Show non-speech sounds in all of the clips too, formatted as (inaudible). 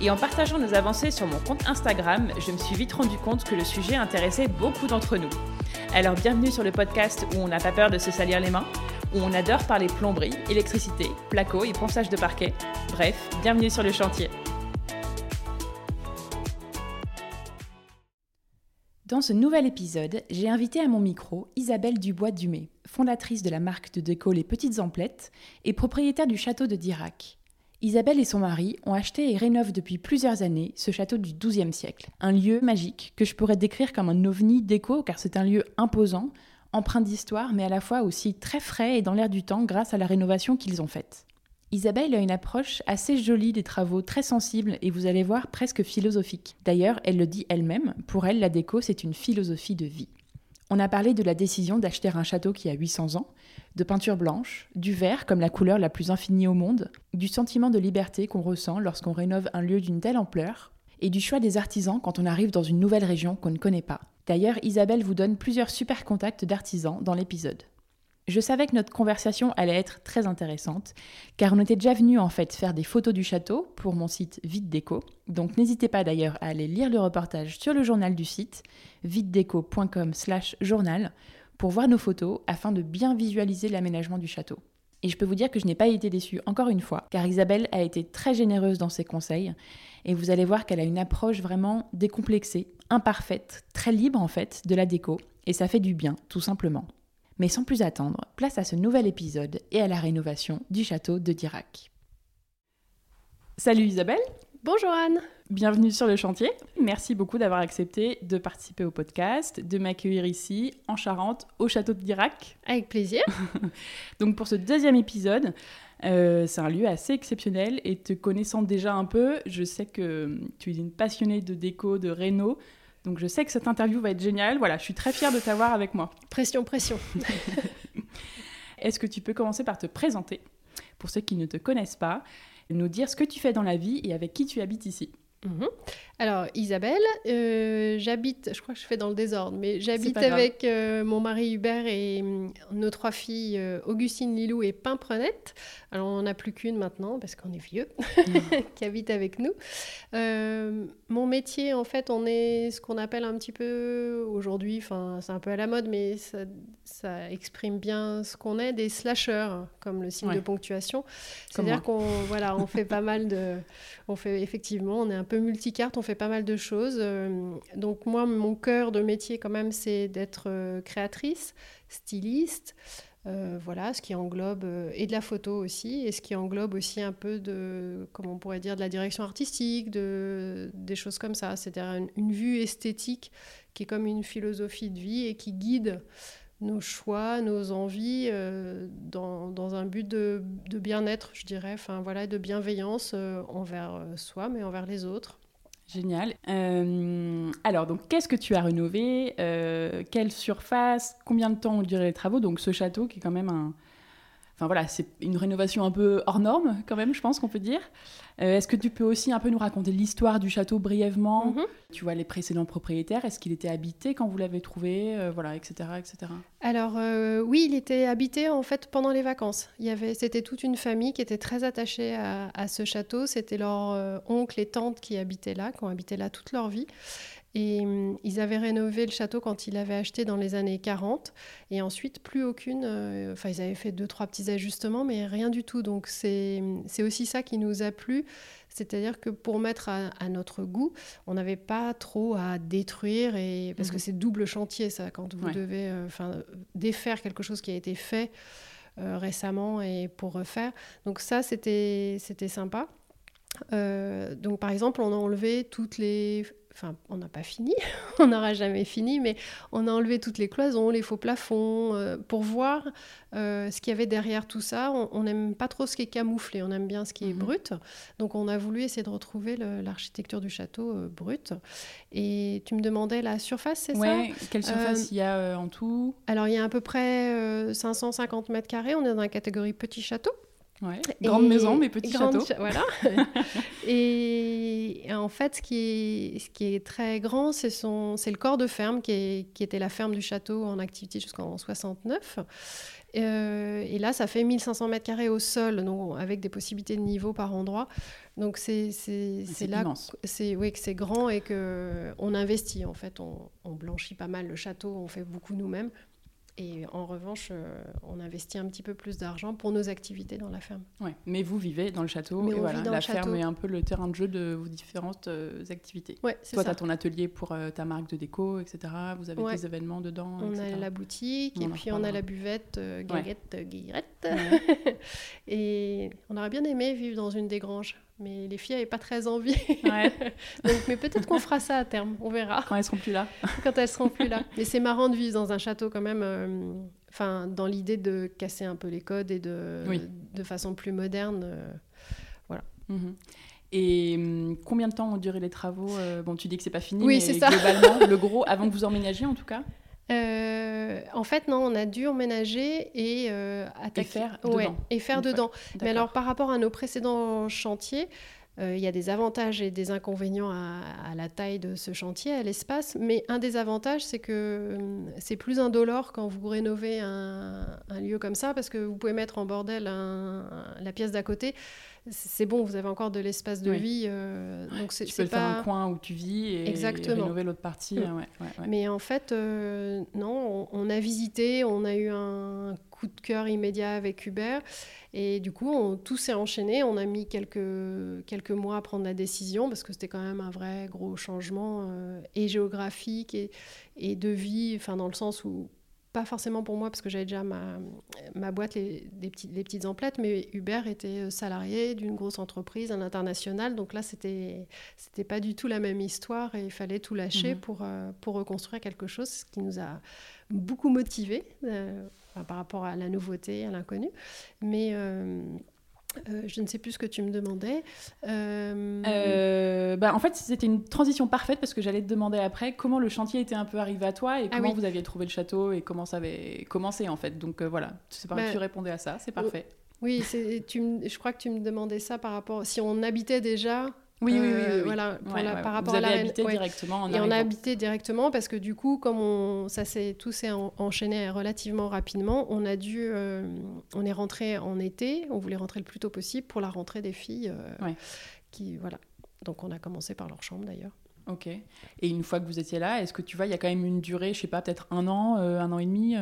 et en partageant nos avancées sur mon compte Instagram, je me suis vite rendu compte que le sujet intéressait beaucoup d'entre nous. Alors bienvenue sur le podcast où on n'a pas peur de se salir les mains, où on adore parler plomberie, électricité, placo et ponçage de parquet. Bref, bienvenue sur le chantier. Dans ce nouvel épisode, j'ai invité à mon micro Isabelle Dubois-Dumay, fondatrice de la marque de déco Les Petites Emplettes et propriétaire du château de Dirac. Isabelle et son mari ont acheté et rénovent depuis plusieurs années ce château du XIIe siècle, un lieu magique que je pourrais décrire comme un ovni déco car c'est un lieu imposant, empreint d'histoire mais à la fois aussi très frais et dans l'air du temps grâce à la rénovation qu'ils ont faite. Isabelle a une approche assez jolie des travaux, très sensible et vous allez voir presque philosophique. D'ailleurs, elle le dit elle-même, pour elle la déco c'est une philosophie de vie. On a parlé de la décision d'acheter un château qui a 800 ans, de peinture blanche, du vert comme la couleur la plus infinie au monde, du sentiment de liberté qu'on ressent lorsqu'on rénove un lieu d'une telle ampleur, et du choix des artisans quand on arrive dans une nouvelle région qu'on ne connaît pas. D'ailleurs, Isabelle vous donne plusieurs super contacts d'artisans dans l'épisode. Je savais que notre conversation allait être très intéressante, car on était déjà venu en fait faire des photos du château pour mon site Vite Déco. Donc n'hésitez pas d'ailleurs à aller lire le reportage sur le journal du site, vitedeco.com/journal, pour voir nos photos afin de bien visualiser l'aménagement du château. Et je peux vous dire que je n'ai pas été déçue encore une fois, car Isabelle a été très généreuse dans ses conseils, et vous allez voir qu'elle a une approche vraiment décomplexée, imparfaite, très libre en fait de la déco, et ça fait du bien, tout simplement. Mais sans plus attendre, place à ce nouvel épisode et à la rénovation du château de Dirac. Salut Isabelle Bonjour Anne Bienvenue sur le chantier. Merci beaucoup d'avoir accepté de participer au podcast, de m'accueillir ici, en Charente, au château de Dirac. Avec plaisir. (laughs) Donc pour ce deuxième épisode, euh, c'est un lieu assez exceptionnel et te connaissant déjà un peu, je sais que tu es une passionnée de déco, de réno, donc je sais que cette interview va être géniale. Voilà, je suis très fière de t'avoir avec moi. Pression, pression. (laughs) Est-ce que tu peux commencer par te présenter pour ceux qui ne te connaissent pas, nous dire ce que tu fais dans la vie et avec qui tu habites ici? Mhm. Alors Isabelle, euh, j'habite, je crois que je fais dans le désordre, mais j'habite avec euh, mon mari Hubert et mm, nos trois filles euh, Augustine, Lilou et Pimprenette. Alors on n'en a plus qu'une maintenant parce qu'on est vieux, mhm. (laughs) qui habite avec nous. mon métier, en fait, on est ce qu'on appelle un petit peu aujourd'hui, enfin c'est un peu à la mode, mais ça, exprime bien ce qu'on est, des slashers, comme le signe de ponctuation. C'est-à-dire qu'on voilà, on fait pas mal de, on fait effectivement, on est un peu multicarte, on fait pas mal de choses. Euh, donc moi, mon cœur de métier quand même, c'est d'être euh, créatrice, styliste. Euh, voilà, ce qui englobe et de la photo aussi, et ce qui englobe aussi un peu de, comment on pourrait dire, de la direction artistique, de, des choses comme ça. C'est-à-dire une, vue esthétique qui est comme une philosophie de vie et qui guide nos choix, nos envies dans, dans, un but de, de bien-être, je dirais, enfin voilà, de bienveillance envers soi, mais envers les autres. Génial. Euh, alors, donc, qu'est-ce que tu as rénové euh, Quelle surface Combien de temps ont duré les travaux? Donc, ce château qui est quand même un, Enfin voilà, c'est une rénovation un peu hors norme quand même, je pense qu'on peut dire. Euh, est-ce que tu peux aussi un peu nous raconter l'histoire du château brièvement? Mhm. Tu vois les précédents propriétaires, est-ce qu'il était habité quand vous l'avez trouvé euh, Voilà, etc. etc. Alors euh, oui, il était habité en fait pendant les vacances. Il y avait, c'était toute une famille qui était très attachée à, à ce château. C'était leur oncle et tante qui habitaient là, qui ont habité là toute leur vie. Et hum, ils avaient rénové le château quand ils l'avaient acheté dans les années 40. Et ensuite, plus aucune. Euh, enfin, ils avaient fait deux, trois petits ajustements, mais rien du tout. Donc, c'est aussi ça qui nous a plu. C'est-à-dire que pour mettre à, notre goût, on n'avait pas trop à détruire. Et, parce que mhm. c'est double chantier, ça, quand vous devez euh, défaire quelque chose qui a été fait euh, récemment et pour refaire. Donc, ça, c'était sympa. donc, par exemple, on a enlevé toutes les enfin, on n'a pas fini, (laughs) on n'aura jamais fini, mais on a enlevé toutes les cloisons, les faux plafonds, euh, pour voir euh, ce qu'il y avait derrière tout ça. On n'aime pas trop ce qui est camouflé, on aime bien ce qui est mhm. brut. Donc, on a voulu essayer de retrouver l'architecture du château euh, brut. Et tu me demandais la surface, c'est ça? Quelle surface il y a en tout? Alors, il y a à peu près 550 mètres carrés. On est dans la catégorie petit château. Ouais, grande maison, mais petit château. voilà. (laughs) et, en fait, ce qui est, ce qui est très grand, c'est le corps de ferme qui, qui, était la ferme du château en activité jusqu'en 69. Euh, et là, ça fait 1500 mètres carrés au sol, donc avec des possibilités de niveau par endroit. Donc c'est là c'est oui que c'est grand et que on investit en fait, on, on, blanchit pas mal le château, on fait beaucoup nous-mêmes et en revanche, euh, on investit un petit peu plus d'argent pour nos activités dans la ferme. Ouais, mais vous vivez dans le château et voilà, la ferme est un peu le terrain de jeu de vos différentes euh, activités. Ouais, Toi, tu as ton atelier pour euh, ta marque de déco, etc. Vous avez des événements dedans. On a la boutique et puis on a la buvette Gaguette Guillerette. (laughs) et on aurait bien aimé vivre dans une des granges mais les filles n'avaient pas très envie. (laughs) Donc, mais peut-être qu'on fera ça à terme, on verra. Quand elles seront plus là. Quand elles seront plus là. Mais c'est marrant de vivre dans un château quand même, euh, enfin, dans l'idée de casser un peu les codes et de, de façon plus moderne. Euh, voilà. Mhm. Et hum, combien de temps ont duré les travaux euh, Bon, tu dis que c'est pas fini, oui, mais globalement, le gros, avant que vous emménagiez en tout cas? Euh, en fait, non, on a dû emménager et euh, attaquer. Et faire dedans. et faire dedans. Mais alors, par rapport à nos précédents chantiers, euh, il y a des avantages et des inconvénients à, la taille de ce chantier, à l'espace. Mais un des avantages, c'est que c'est plus indolore quand vous rénovez un, lieu comme ça, parce que vous pouvez mettre en bordel la pièce d'à côté c'est bon, vous avez encore de l'espace de vie. Euh, donc c'est, tu peux le faire un coin où tu vis et, Exactement. rénover l'autre partie. Mm. Mais en fait, euh, non, on, a visité, on a eu un coup de cœur immédiat avec Hubert. Et du coup, on, tout s'est enchaîné. On a mis quelques, quelques mois à prendre la décision parce que c'était quand même un vrai gros changement euh, et géographique et, et de vie, enfin dans le sens où pas forcément pour moi parce que j'avais déjà ma, ma boîte, les, des petits, les petites emplettes, mais Hubert était euh, salarié d'une grosse entreprise, un international, donc là c'était c'était pas du tout la même histoire et il fallait tout lâcher mhm. pour, euh, pour reconstruire quelque chose, ce qui nous a beaucoup motivés euh, par rapport à la nouveauté, à l'inconnu. Mais euh, je ne sais plus ce que tu me demandais. Euh... euh bah, en fait, c'était une transition parfaite parce que j'allais te demander après comment le chantier était un peu arrivé à toi et ah comment vous aviez trouvé le château et comment ça avait commencé en fait. Donc euh, voilà, tu, bah, tu répondais à ça, c'est parfait. Oui, tu je crois que tu me demandais ça par rapport si on habitait déjà oui, oui, oui, Voilà, par rapport Vous à la habité directement Et on a habité directement parce que du coup, comme on, ça s'est tout s'est enchaîné relativement rapidement, on a dû, euh, on est rentré en été, on voulait rentrer le plus tôt possible pour la rentrée des filles. Euh, qui, voilà. Donc on a commencé par leur chambre d'ailleurs. Ok. Et une fois que vous étiez là, est-ce que tu vois, il y a quand même une durée, je sais pas, peut-être un an, euh, un an et demi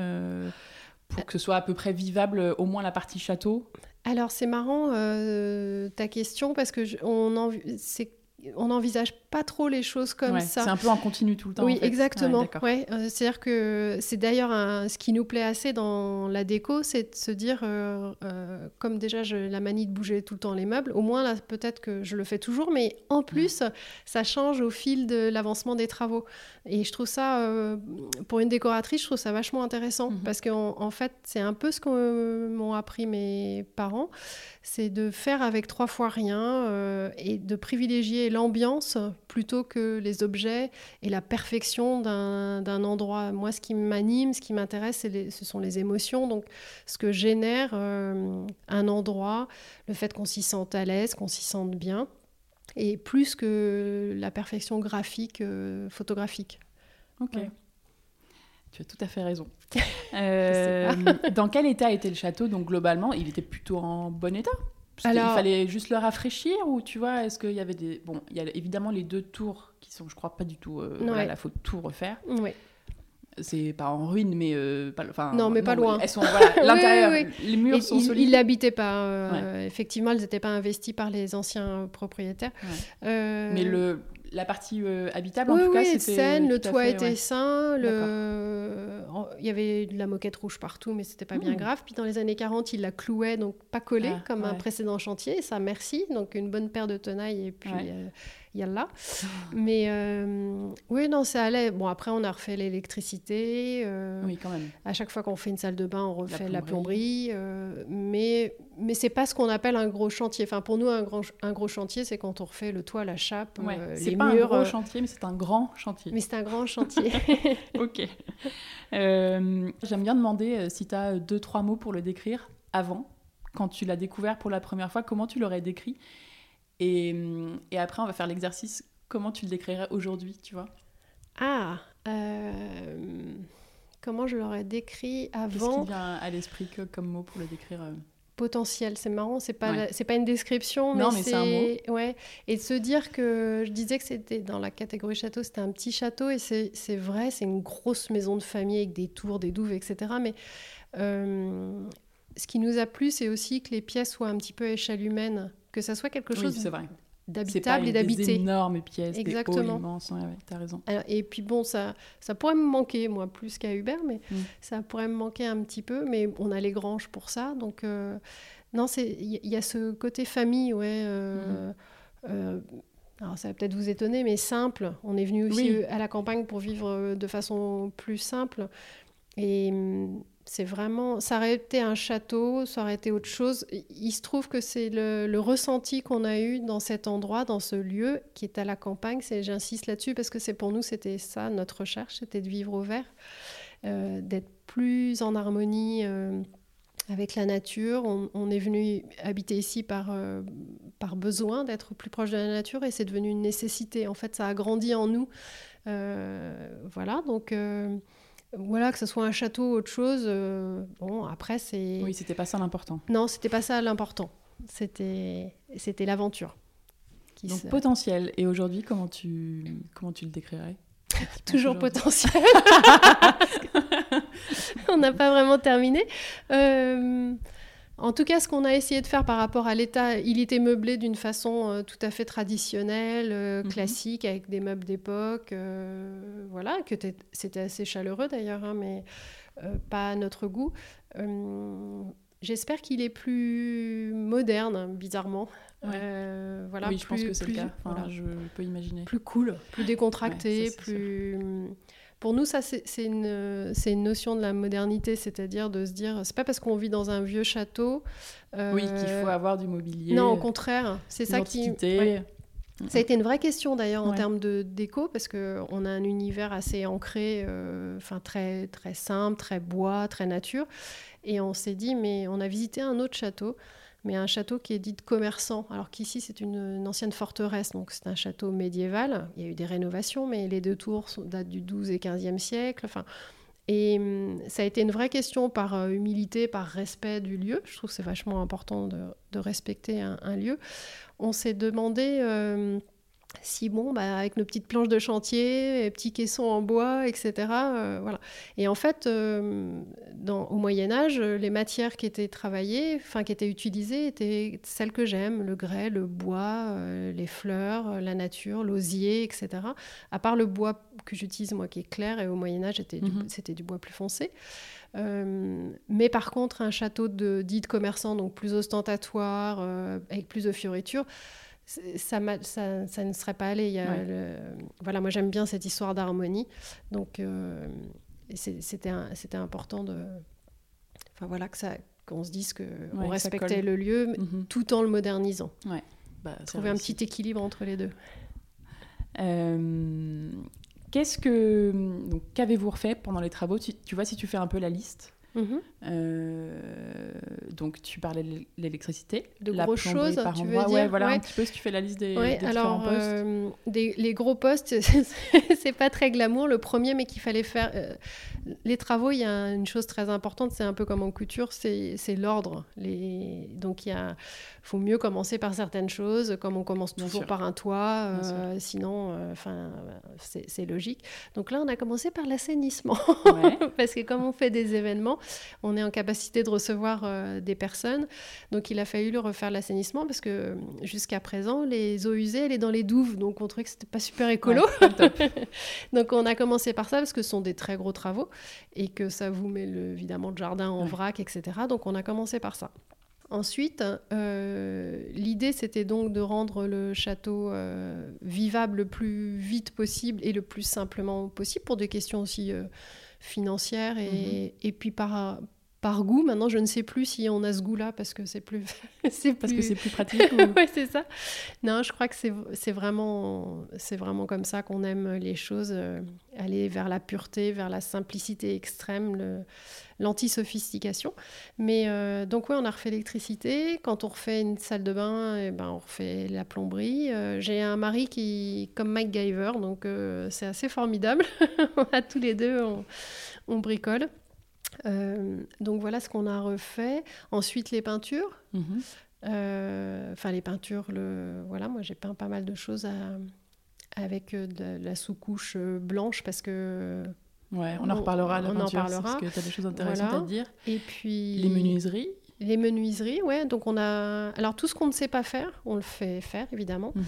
pour que ce soit à peu près vivable, au moins la partie château? Alors c'est marrant euh, ta question parce que on en, c'est on n'envisage pas trop les choses comme ça. C'est un peu en continu tout le temps. Oui, exactement. Ouais, euh, C'est-à-dire que c'est d'ailleurs ce qui nous plaît assez dans la déco, c'est de se dire, euh, euh, comme déjà j'ai la manie de bouger tout le temps les meubles, au moins là peut-être que je le fais toujours, mais en plus ça change au fil de l'avancement des travaux. Et je trouve ça, pour une décoratrice, je trouve ça vachement intéressant mhm. parce qu'en en fait c'est un peu ce que m'ont appris mes parents, c'est de faire avec trois fois rien et de privilégier l'ambiance plutôt que les objets et la perfection d'un endroit. Moi, ce qui m'anime, ce qui m'intéresse, ce sont les émotions. Donc, ce que génère euh, un endroit, le fait qu'on s'y sente à l'aise, qu'on s'y sente bien, et plus que la perfection graphique, euh, photographique. Ok. Tu as tout à fait raison. (laughs) Euh, dans quel état était le château? Donc globalement, il était plutôt en bon état il fallait juste le rafraîchir ou tu vois, est-ce qu'il y avait des... Bon, il y a évidemment les deux tours qui sont, je crois, pas du tout... Euh, voilà, il faut tout refaire. Oui. C'est pas en ruine, mais... Euh, pas, non, mais pas loin. Elles sont, voilà, (laughs) l'intérieur, les murs sont solides. Ils l'habitaient pas. Euh, effectivement, ils n'étaient pas investis par les anciens propriétaires. Mais le, la partie euh, habitable, en tout cas, c'était saine, le toit était sain, le... il y avait de la moquette rouge partout, mais c'était pas bien hmm. grave. Puis dans les années 40, il la clouait, donc pas collé, ah, comme un précédent chantier. Ça, merci. Donc une bonne paire de tenailles et puis euh, il yalla. Mais euh, oui, non, ça allait. Bon, après, on a refait l'électricité. Euh, oui, quand même. À chaque fois qu'on fait une salle de bain, on refait la plomberie. Euh, mais mais c'est pas ce qu'on appelle un gros chantier. Enfin, pour nous, un, grand, un gros chantier, c'est quand on refait le toit, la chape, ouais, les pas murs. un gros chantier, mais c'est un grand chantier. Mais c'est un grand chantier. (laughs) ok. J'aime bien demander si tu as deux, trois mots pour le décrire avant, quand tu l'as découvert pour la première fois, comment tu l'aurais décrit? Et, et, après, on va faire l'exercice. Comment tu le décrirais aujourd'hui, tu vois? Ah, euh, comment je l'aurais décrit avant Qu'est-ce qui vient à l'esprit comme mot pour le décrire euh? Potentiel, c'est marrant, c'est pas c'est pas une description, mais, c'est un mot. Ouais, et de se dire que je disais que c'était dans la catégorie château, c'était un petit château et c'est vrai, c'est une grosse maison de famille avec des tours, des douves, etc. Mais euh, ce qui nous a plu, c'est aussi que les pièces soient un petit peu à échelle humaine, que ça soit quelque chose d'habitable et d'habité. Des énormes pièces, Exactement. des halls immenses, ouais, as raison. et puis bon, ça, ça pourrait me manquer, moi, plus qu'à Hubert, mais mm. ça pourrait me manquer un petit peu, mais on a les granges pour ça, donc euh, non, il y, a ce côté famille, ouais. Euh, mm. euh, alors ça va peut-être vous étonner, mais simple. On est venu aussi à la campagne pour vivre de façon plus simple. Et c'est vraiment, ça aurait été un château, ça aurait été autre chose. Il se trouve que c'est le, ressenti qu'on a eu dans cet endroit, dans ce lieu qui est à la campagne. J'insiste là-dessus parce que c'est pour nous, c'était ça notre recherche, c'était de vivre au vert, euh, d'être plus en harmonie. Euh, avec la nature, on, est venu habiter ici par, euh, par besoin d'être plus proche de la nature et c'est devenu une nécessité. En fait, ça a grandi en nous. voilà, donc voilà, que ce soit un château ou autre chose, euh, bon, après, c'est... Oui, c'était pas ça l'important. Non, c'était pas ça l'important. C'était, c'était l'aventure. Donc potentiel. Et aujourd'hui, comment tu, comment tu le décrirais? (laughs) Toujours potentiel. (laughs) On n'a pas vraiment terminé. Euh, en tout cas, ce qu'on a essayé de faire par rapport à l'état, il était meublé d'une façon euh, tout à fait traditionnelle, euh, mhm. classique, avec des meubles d'époque. Euh, voilà, que c'était assez chaleureux d'ailleurs, hein, mais pas à notre goût. J'espère qu'il est plus moderne, bizarrement. voilà, oui, je pense que c'est le cas. Je peux imaginer. Plus cool, plus décontracté, plus. Pour nous, ça, c'est une, une, notion de la modernité, c'est-à-dire de se dire, c'est pas parce qu'on vit dans un vieux château. Euh, oui, qu'il faut avoir du mobilier. Non, au contraire, c'est ça qui. Ça a été une vraie question d'ailleurs en termes de déco parce que on a un univers assez ancré, euh, enfin très très simple, très bois, très nature, et on s'est dit mais on a visité un autre château mais un château qui est dit commerçant, alors qu'ici c'est une, ancienne forteresse, donc c'est un château médiéval. Il y a eu des rénovations, mais les deux tours datent du 12 et 15e siècle. Enfin, et hum, ça a été une vraie question par euh, humilité, par respect du lieu. Je trouve que c'est vachement important de, respecter un, lieu. On s'est demandé... Euh, si bon, bah, avec nos petites planches de chantier, les petits caissons en bois, etc. Euh, voilà. Et en fait, euh, dans, au Moyen Âge, les matières qui étaient travaillées, enfin qui étaient utilisées, étaient celles que j'aime le grès, le bois, euh, les fleurs, la nature, l'osier, etc. À part le bois que j'utilise moi, qui est clair, et au Moyen Âge, mhm. c'était du, bois plus foncé. mais par contre, un château de, dit de commerçant, donc plus ostentatoire, avec plus de fioritures, ça, ça, ça, ne serait pas allé. Il y a Voilà, moi j'aime bien cette histoire d'harmonie. Donc euh, c'était important de. Enfin voilà, que ça qu'on se dise qu'on respectait le lieu mhm. tout en le modernisant. Ouais. Bah, Trouver un petit équilibre entre les deux. Euh, qu'est-ce que. Qu'avez-vous refait pendant les travaux? Tu, tu, vois, si tu fais un peu la liste, Mhm. Euh, donc tu parlais de l'électricité, de la grosses choses, par tu endroit. Veux dire, ouais, voilà un petit peu si tu fais la liste des, des alors, postes. Euh, les gros postes, (laughs) c'est pas très glamour. Le premier, mais qu'il fallait faire. Euh, les travaux, il y a une chose très importante, c'est un peu comme en couture, c'est l'ordre. Les... Donc il y a faut mieux commencer par certaines choses, comme on commence toujours par un toit, sinon, enfin, c'est logique. Donc là, on a commencé par l'assainissement, (laughs) parce que comme on fait des événements, on est en capacité de recevoir euh, des personnes. Donc il a fallu le refaire l'assainissement, parce que jusqu'à présent, les eaux usées, elles sont dans les douves, donc on trouvait que c'était pas super écolo. (laughs) donc on a commencé par ça, parce que ce sont des très gros travaux, et que ça vous met le, évidemment le jardin en vrac, etc. Donc on a commencé par ça. Ensuite, l'idée c'était donc de rendre le château vivable le plus vite possible et le plus simplement possible pour des questions aussi financières et, mhm. et puis par, par goût. Maintenant, je ne sais plus si on a ce goût-là parce que c'est plus, (laughs) c'est parce que c'est plus pratique. (laughs) oui, c'est ça. Non, je crois que c'est vraiment, c'est vraiment comme ça qu'on aime les choses, euh, aller vers la pureté, vers la simplicité extrême, l'anti-sophistication. Mais euh, donc oui, on a refait l'électricité. Quand on refait une salle de bain, eh ben, on refait la plomberie. Euh, j'ai un mari qui, comme Mike Giver, donc c'est assez formidable. (laughs) a tous les deux, on bricole. Euh, donc voilà ce qu'on a refait. Ensuite les peintures. Mhm. Euh, enfin les peintures, le... voilà, moi j'ai peint pas mal de choses avec euh, de la sous-couche blanche parce que... Ouais, on, en reparlera la on peinture, en parlera. parce que tu as des choses intéressantes à dire. Et puis... Les menuiseries les menuiseries, ouais. Donc on a, alors tout ce qu'on ne sait pas faire, on le fait faire évidemment. Mhm.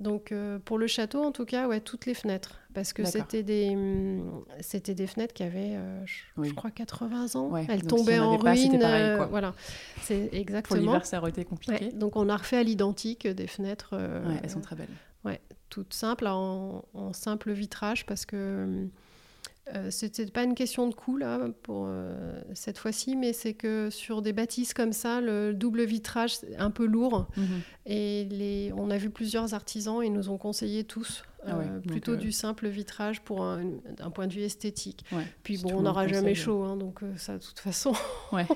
Donc pour le château, en tout cas, ouais, toutes les fenêtres parce que c'était des, hum, c'était des fenêtres qui avaient, euh, je, crois, 80 ans. Elles tombaient en, ruine. Euh, voilà, c'est exactement. Pour l'hiver, ça aurait été compliqué. donc on a refait à l'identique des fenêtres. Euh, elles sont très belles. Ouais, toutes simples, en, en simple vitrage, parce que hum, euh, c'était pas une question de coût là pour euh, cette fois-ci, mais c'est que sur des bâtisses comme ça, le double vitrage c'est un peu lourd. Mhm. Et les, on a vu plusieurs artisans, ils nous ont conseillé tous ah euh, plutôt du simple vitrage pour un, point de vue esthétique. Puis bon, on n'aura jamais chaud, hein, donc ça de toute façon. (laughs) Ouais.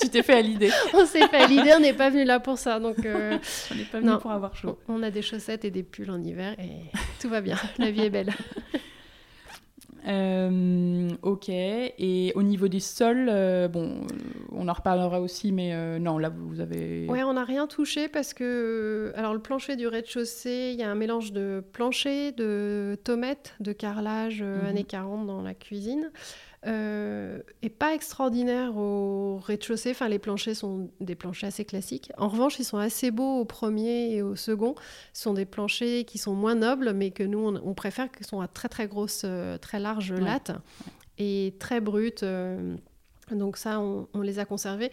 tu t'es fait à l'idée. (laughs) on s'est fait à l'idée, on n'est pas venu là pour ça, donc. (laughs) on n'est pas venu pour avoir chaud. On a des chaussettes et des pulls en hiver et tout va bien. La vie est belle. Euh, ok. Et au niveau des sols, euh, bon, euh, on en reparlera aussi, mais non, là vous avez. Ouais, on n'a rien touché parce que, alors le plancher du rez-de-chaussée, il y a un mélange de plancher, de tomates, de carrelage mhm. années 40 dans la cuisine. Euh, est pas extraordinaire au rez-de-chaussée. Enfin, les planchers sont des planchers assez classiques. En revanche, ils sont assez beaux au premier et au second. Ce sont des planchers qui sont moins nobles, mais que nous, on, préfère, qui sont à très très grosses, euh, très larges lattes et très brutes. Euh. donc ça, on, les a conservés.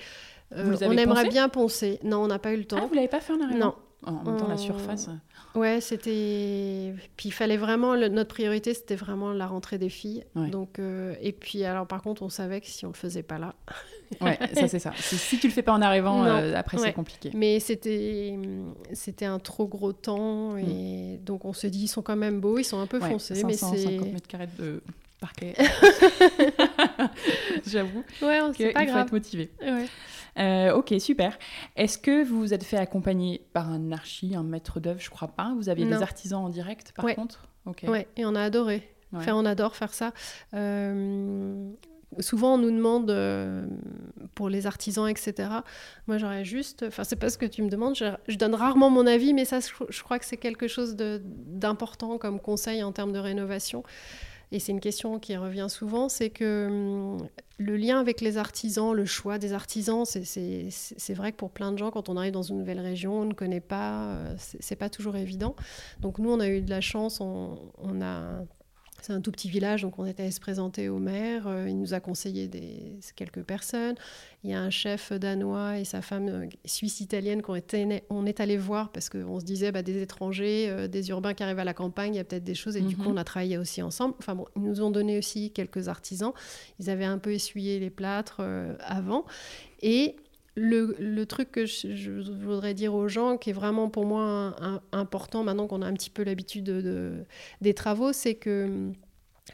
on aimerait bien poncer. Non, on n'a pas eu le temps. Ah, vous l'avez pas fait en arrivant Non. En même temps, la surface. Ouais, c'était. Puis il fallait vraiment. notre priorité, c'était vraiment la rentrée des filles. Donc, euh, Et puis, alors, par contre, on savait que si on le faisait pas là. ouais, ça, c'est ça. (laughs) Si tu le fais pas en arrivant, euh, après, c'est compliqué. Mais c'était c'était un trop gros temps. Et mm. donc, on se dit, ils sont quand même beaux, ils sont un peu foncés. mais c'est. mètres carrés de parquet. (laughs) J'avoue. Ouais, c'est pas grave. faut être motivé. Ouais. Euh, ok, super. Est-ce que vous vous êtes fait accompagner par un archi, un maître d'œuvre Je crois pas? Vous aviez des artisans en direct, par contre? Ok. Ouais, et on a adoré. Enfin, on adore faire ça. Euh, souvent, on nous demande euh, pour les artisans, etc. Moi, j'aurais juste. Enfin, c'est pas ce que tu me demandes. Je, donne rarement mon avis, mais ça, je crois que c'est quelque chose d'important comme conseil en termes de rénovation et c'est une question qui revient souvent, c'est que hum, le lien avec les artisans, le choix des artisans, c'est vrai que pour plein de gens, quand on arrive dans une nouvelle région, on ne connaît pas, euh, c'est pas toujours évident. Donc nous, on a eu de la chance, on, on a c'est un tout petit village, donc on était allé se présenter au maire. Euh, il nous a conseillé des, quelques personnes. Il y a un chef danois et sa femme euh, suisse-italienne qu'on était, on est allé voir parce qu'on se disait bah, des étrangers, euh, des urbains qui arrivent à la campagne, il y a peut-être des choses. Et du coup, mhm. on a travaillé aussi ensemble. Enfin bon, ils nous ont donné aussi quelques artisans. Ils avaient un peu essuyé les plâtres avant. Et le, truc que je, voudrais dire aux gens, qui est vraiment pour moi important maintenant qu'on a un petit peu l'habitude de, des travaux, c'est que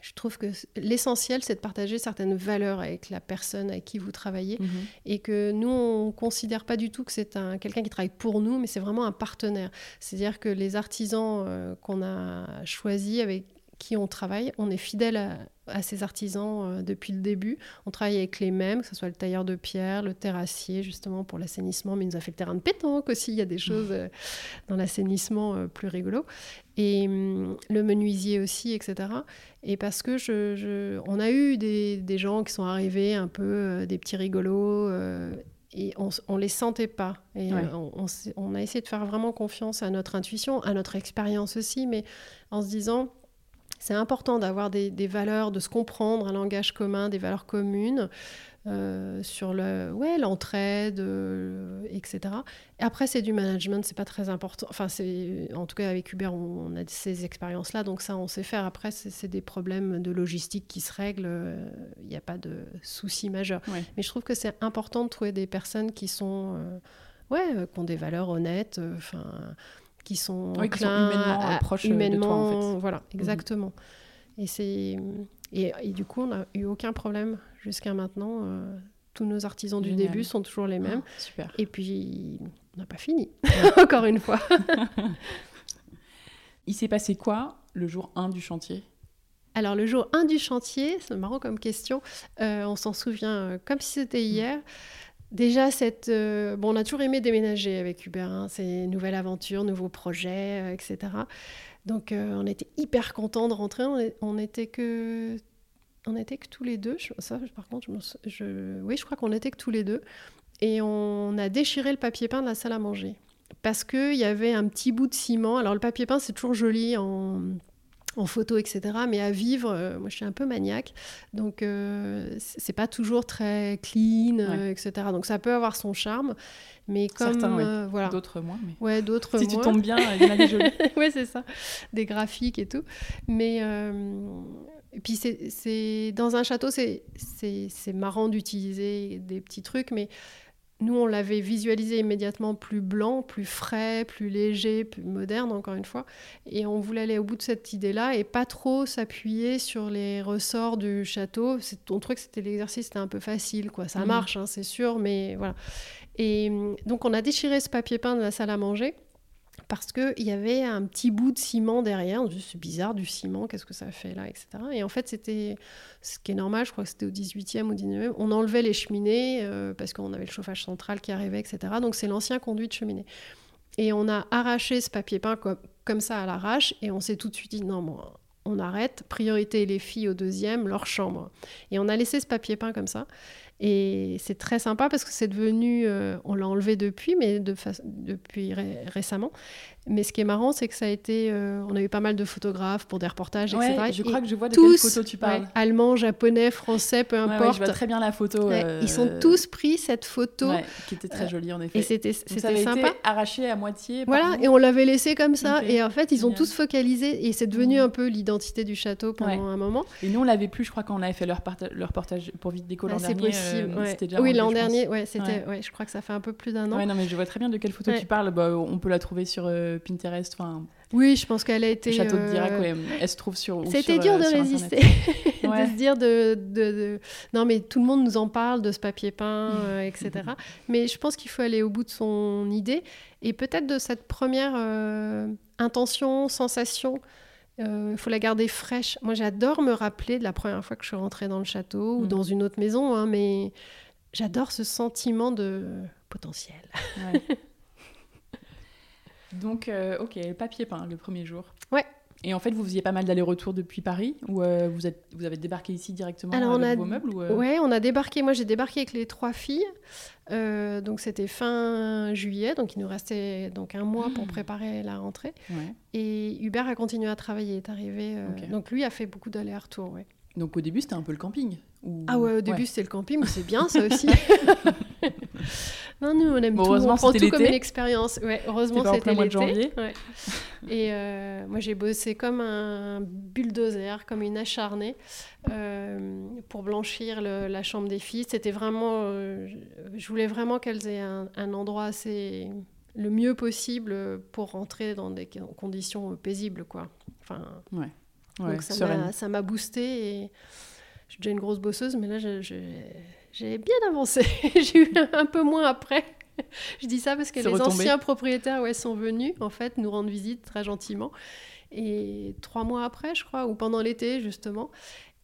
je trouve que l'essentiel, c'est de partager certaines valeurs avec la personne avec qui vous travaillez. Mhm. Et que nous, on ne considère pas du tout que c'est quelqu'un qui travaille pour nous, mais c'est vraiment un partenaire. C'est-à-dire que les artisans euh, qu'on a choisis, avec qui on travaille, on est fidèle à, à ces artisans euh, depuis le début. On travaille avec les mêmes, que ce soit le tailleur de pierre, le terrassier, justement pour l'assainissement, mais il nous a fait le terrain de pétanque aussi. Il y a des choses euh, dans l'assainissement euh, plus rigolo. Et hum, le menuisier aussi, etc. Et parce que je, on a eu des, des, gens qui sont arrivés un peu, des petits rigolos. et on, ne les sentait pas. Et on, on, a essayé de faire vraiment confiance à notre intuition, à notre expérience aussi, mais en se disant, c'est important d'avoir des, valeurs, de se comprendre, un langage commun, des valeurs communes. euh, sur le, ouais, l'entraide, euh, etc. Et après, c'est du management, c'est pas très important. Enfin, c'est, en tout cas, avec Uber, on, a ces expériences-là, donc ça, on sait faire. Après, c'est, des problèmes de logistique qui se règlent. Il n'y a pas de souci majeur. Mais je trouve que c'est important de trouver des personnes qui sont, ouais, qui ont des valeurs honnêtes, enfin, qui sont, qui sont humainement proches de toi, en fait. Voilà, mhm. exactement. Et c'est et, du coup, on n'a eu aucun problème jusqu'à maintenant. Euh, tous nos artisans du début sont toujours les mêmes. Ah, super. Et puis, on n'a pas fini, (laughs) encore une fois. (laughs) Il s'est passé quoi le jour 1 du chantier? Alors le jour 1 du chantier, c'est marrant comme question, euh, on s'en souvient euh, comme si c'était mm. hier. Déjà, cette, bon, on a toujours aimé déménager avec Hubert, hein, c'est une nouvelle aventure, nouveaux projets, etc. Donc euh, on était hyper contents de rentrer. On, était que on était que tous les deux. Ça, par contre, je, oui, je crois qu'on était que tous les deux. Et on a déchiré le papier peint de la salle à manger parce qu'il y avait un petit bout de ciment. Alors le papier peint, c'est toujours joli en, en photo, etc. Mais à vivre, euh, moi je suis un peu maniaque, donc euh, c'est pas toujours très clean, etc. Donc ça peut avoir son charme. Mais comme euh, voilà. d'autres moins. Mais... Ouais, d'autres si tu tombes bien, il y en a des jolis. (laughs) ouais, c'est ça, des graphiques et tout. Mais euh, et puis c'est dans un château, c'est c'est marrant d'utiliser des petits trucs, mais nous, on l'avait visualisé immédiatement plus blanc, plus frais, plus léger, plus moderne, encore une fois. Et on voulait aller au bout de cette idée-là et pas trop s'appuyer sur les ressorts du château. On trouvait que c'était l'exercice, c'était un peu facile, quoi. Ça mhm. marche, hein, c'est sûr, mais voilà. Et donc on a déchiré ce papier peint de la salle à manger parce qu'il y avait un petit bout de ciment derrière. C'est bizarre du ciment, qu'est-ce que ça fait là, etc. Et en fait, c'était ce qui est normal, je crois que c'était au 18e ou 19e. On enlevait les cheminées euh, parce qu'on avait le chauffage central qui arrivait, etc. Donc c'est l'ancien conduit de cheminée. Et on a arraché ce papier peint comme, ça à l'arrache et on s'est tout de suite dit non, on arrête, priorité les filles au deuxième, leur chambre. Et on a laissé ce papier peint comme ça. Et c'est très sympa parce que c'est devenu, euh, on l'a enlevé depuis, mais de depuis récemment. Mais ce qui est marrant, c'est que ça a été, euh, on a eu pas mal de photographes pour des reportages, etc. Je crois que je vois de tous, quelle photo tu parles. allemands, japonais, français, peu importe. je vois très bien la photo. Ils sont euh, tous pris cette photo, qui était très jolie en effet. Et c'était sympa. Été arraché à moitié. Voilà, et on l'avait laissé comme ça. Et en fait, ils ont tous focalisé, et c'est devenu un peu l'identité du château pendant un moment. Et nous, on l'avait plus, je crois, quand on avait fait leur, reportage pour Vite Déco l'an dernier. C'est possible. oui, l'an dernier, ouais, c'était, ouais, je crois que ça fait un peu plus d'un an. Ouais, non, mais je vois très bien de quelle photo tu parles. Bah, on peut la trouver sur euh, Pinterest. Enfin, oui, je pense qu'elle a été. Château de Dirac, euh, elle se trouve sur. C'était dur euh, de résister, (laughs) de se dire de, de, Non, mais tout le monde nous en parle de ce papier peint, etc. mais je pense qu'il faut aller au bout de son idée et peut-être de cette première intention, sensation. Il faut la garder fraîche. Moi, j'adore me rappeler de la première fois que je suis rentrée dans le château ou mm. dans une autre maison, hein, mais j'adore ce sentiment de potentiel. Donc, euh, ok, papier peint le premier jour. Ouais. Et en fait, vous faisiez pas mal d'allers-retours depuis Paris ou euh, vous, êtes, vous avez débarqué ici directement avec vos meubles ou euh? Ouais, on a débarqué. Moi, j'ai débarqué avec les trois filles. donc, c'était fin juillet. Donc, il nous restait donc un mois pour hmm. préparer la rentrée. Et Hubert a continué à travailler, est arrivé. Donc, lui a fait beaucoup d'allers-retours. Ouais. Donc au début, c'était un peu le camping Ah ouais, au début, c'était le camping, mais c'est bien ça (laughs) aussi. non, nous, on aime tout, on prend tout comme une expérience. Ouais, heureusement, c'était l'été. janvier. Ouais. Et euh, moi, j'ai bossé comme un bulldozer, comme une acharnée, euh, pour blanchir le, la chambre des filles. C'était vraiment... Euh, je voulais vraiment qu'elles aient un, un endroit assez le mieux possible pour rentrer dans des conditions paisibles, quoi. Enfin, ouais. Donc ça m'a boosté et je suis déjà une grosse bosseuse, mais là j'ai bien avancé. (laughs) j'ai eu un peu moins après. je dis ça parce que les anciens propriétaires ouais, sont venus en fait nous rendre visite très gentiment. Et trois mois après, je crois, ou pendant l'été justement,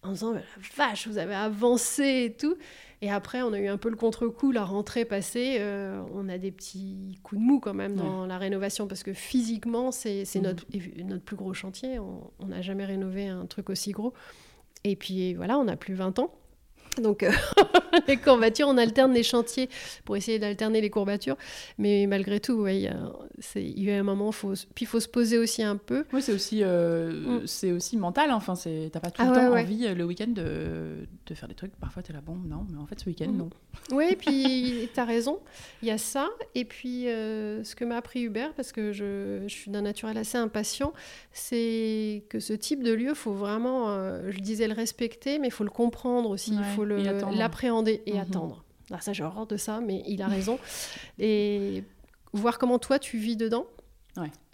en disant vache, vous avez avancé et tout. Et après, on a eu un peu le contre-coup, la rentrée passée, euh, on a des petits coups de mou quand même dans la rénovation, parce que physiquement, c'est mmh. notre, notre plus gros chantier. On n'a jamais rénové un truc aussi gros. Et puis voilà, on a plus 20 ans. Donc, euh, (laughs) les courbatures, on alterne les chantiers pour essayer d'alterner les courbatures. Mais malgré tout, ouais, il, y a, il y a un moment, faut, puis il faut se poser aussi un peu. Oui, c'est aussi, euh, mm. c'est aussi mental. Hein. Enfin, c'est, t'as pas tout le ah temps envie euh, le week-end de, de, faire des trucs. Parfois, t'es là, bon, non, mais en fait, ce week-end, mm. non. Oui, et (laughs) puis t'as raison. Il y a ça. Et puis, ce que m'a appris Hubert, parce que je, je suis d'un naturel assez impatient, c'est que ce type de lieu, faut vraiment, je disais, le respecter, mais il faut le comprendre aussi. Il faut l'appréhender et, mhm. attendre. Ah, ça, j'ai horreur de ça, mais il a raison. et voir comment toi, tu vis dedans.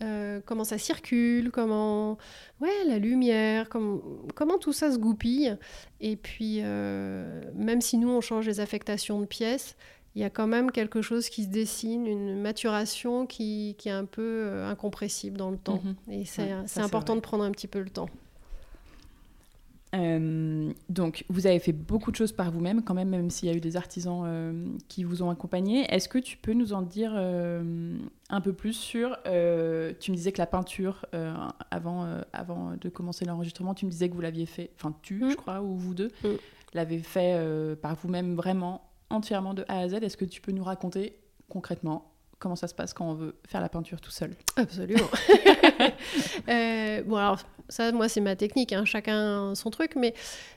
Euh, comment ça circule, comment ouais la lumière, comment, comment tout ça se goupille. Et puis euh, même si nous on change les affectations de pièces, il y a quand même quelque chose qui se dessine, une maturation qui, qui est un peu euh, incompressible dans le temps. Mhm. Et c'est important de prendre un petit peu le temps. Euh, donc, vous avez fait beaucoup de choses par vous-même, quand même, même s'il y a eu des artisans euh, qui vous ont accompagné. Est-ce que tu peux nous en dire euh, un peu plus sur. tu me disais que la peinture, avant, avant de commencer l'enregistrement, tu me disais que vous l'aviez fait, enfin, tu, mm. je crois, ou vous deux, mm. l'avez fait par vous-même vraiment entièrement de A à Z. Est-ce que tu peux nous raconter concrètement comment ça se passe quand on veut faire la peinture tout seul Absolument. (laughs) euh, bon, alors, ça, moi, c'est ma technique, hein, chacun son truc, mais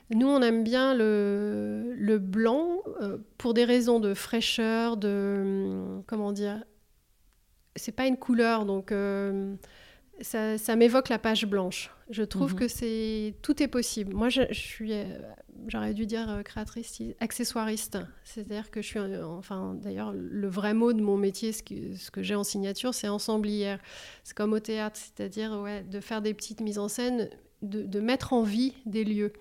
nous, on aime bien le, le blanc euh, pour des raisons de fraîcheur, de. Hum, comment dire C'est pas une couleur, donc. Euh, ça, ça m'évoque la page blanche. Je trouve mhm. que c'est tout est possible. Moi, je, je suis euh, j'aurais dû dire euh, créatrice, accessoiriste. C'est-à-dire que je suis, enfin, d'ailleurs, le vrai mot de mon métier, ce que, ce que j'ai en signature, c'est ensemblière. C'est comme au théâtre, c'est-à-dire ouais, de faire des petites mises en scène, de, de mettre en vie des lieux.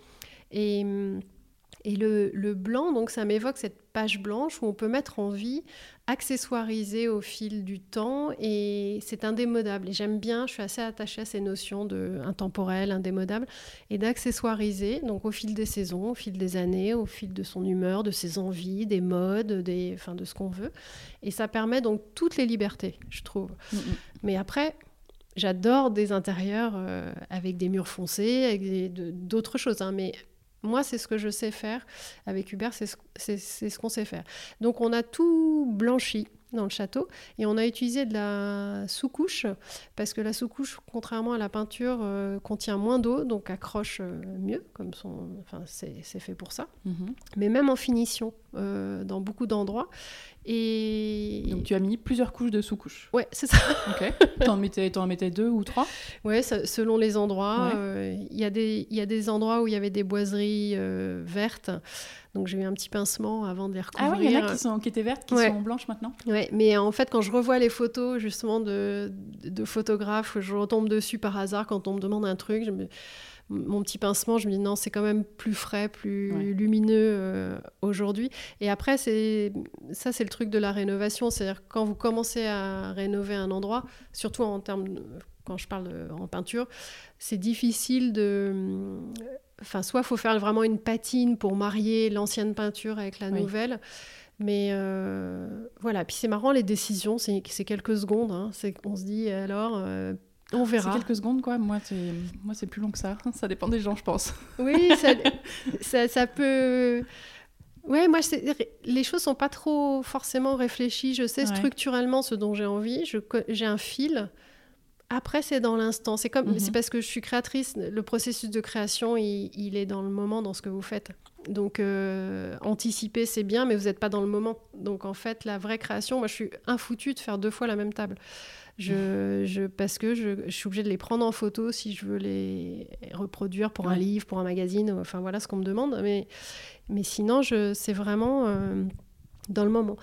Et et le, blanc, donc ça m'évoque cette page blanche où on peut mettre en vie, accessoiriser au fil du temps et c'est indémodable. Et j'aime bien, je suis assez attachée à ces notions de intemporel, indémodable et d'accessoiriser, donc au fil des saisons, au fil des années, au fil de son humeur, de ses envies, des modes, des, enfin, de ce qu'on veut. Et ça permet donc toutes les libertés, je trouve. Mm, mm. Mais après, J'adore des intérieurs euh, avec des murs foncés, avec d'autres choses, hein, mais moi, c'est ce que je sais faire. Avec Hubert, c'est ce, qu'on sait faire. Donc, on a tout blanchi dans le château et on a utilisé de la sous-couche parce que la sous-couche, contrairement à la peinture, euh, contient moins d'eau, donc accroche euh, mieux, comme son, enfin, c'est fait pour ça. Mhm. Mais même en finition, euh, dans beaucoup d'endroits. Et... Donc tu as mis plusieurs couches de sous-couches. Ouais, c'est ça. (laughs) ok. T'en mettais, en mettais deux ou trois? Ouais, selon les endroits. Euh, il y, a des, y a des endroits où il y avait des boiseries euh, vertes. Donc j'ai eu un petit pincement avant de les recouvrir. Ah oui, il y en a qui, sont, qui étaient vertes, qui sont blanches maintenant? Ouais, mais en fait, quand je revois les photos justement de, de photographes, je retombe dessus par hasard quand on me demande un truc. Je me mon petit pincement, je me dis non, c'est quand même plus frais, plus lumineux euh, aujourd'hui. Et après, c'est ça, c'est le truc de la rénovation. C'est-à-dire quand vous commencez à rénover un endroit, surtout en termes, quand je parle en peinture, c'est difficile de. Enfin, soit il faut faire vraiment une patine pour marier l'ancienne peinture avec la nouvelle. Mais euh, voilà, puis c'est marrant, les décisions, c'est quelques secondes. Hein. On se dit alors, euh, on verra. C'est quelques secondes, quoi. Moi, c'est moi, c'est plus long que ça. (laughs) Ça dépend des gens, je pense. Oui, ça, (laughs) ça, peut. Ouais, moi, les choses sont pas trop forcément réfléchies. Je sais structurellement ce dont j'ai envie. J'ai un fil. Après, c'est dans l'instant. C'est comme, c'est mhm. parce que je suis créatrice. Le processus de création, il, est dans le moment, dans ce que vous faites. Donc, euh, anticiper, c'est bien, mais vous n'êtes pas dans le moment. Donc, en fait, la vraie création, moi, je suis infoutue de faire deux fois la même table. Je, parce que je, suis obligée de les prendre en photo si je veux les reproduire pour un livre, pour un magazine, enfin voilà ce qu'on me demande. Mais, mais sinon, c'est vraiment euh, dans le moment.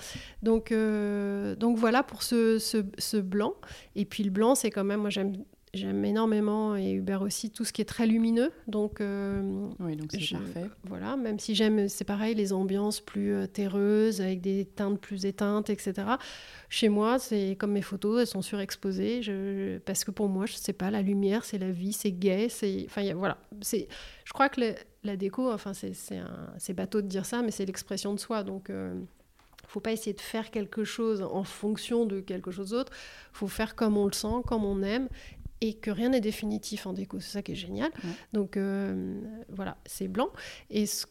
Donc, euh, donc voilà pour ce, ce, ce, blanc. Et puis le blanc, c'est quand même, moi j'aime J'aime énormément, et Hubert aussi, tout ce qui est très lumineux. Donc, euh, oui, donc c'est parfait. Voilà, même si j'aime, c'est pareil, les ambiances plus euh, terreuses, avec des teintes plus éteintes, etc. Chez moi, c'est comme mes photos, elles sont surexposées. Je, parce que pour moi, je sais pas, la lumière, c'est la vie, c'est gay. C'est, enfin, voilà. C'est, je crois que la déco, enfin, c'est, c'est, bateau de dire ça, mais c'est l'expression de soi. Donc, euh, faut pas essayer de faire quelque chose en fonction de quelque chose d'autre. faut faire comme on le sent, comme on aime et que rien n'est définitif en déco. C'est ça qui est génial. Donc euh, voilà, c'est blanc. Et ce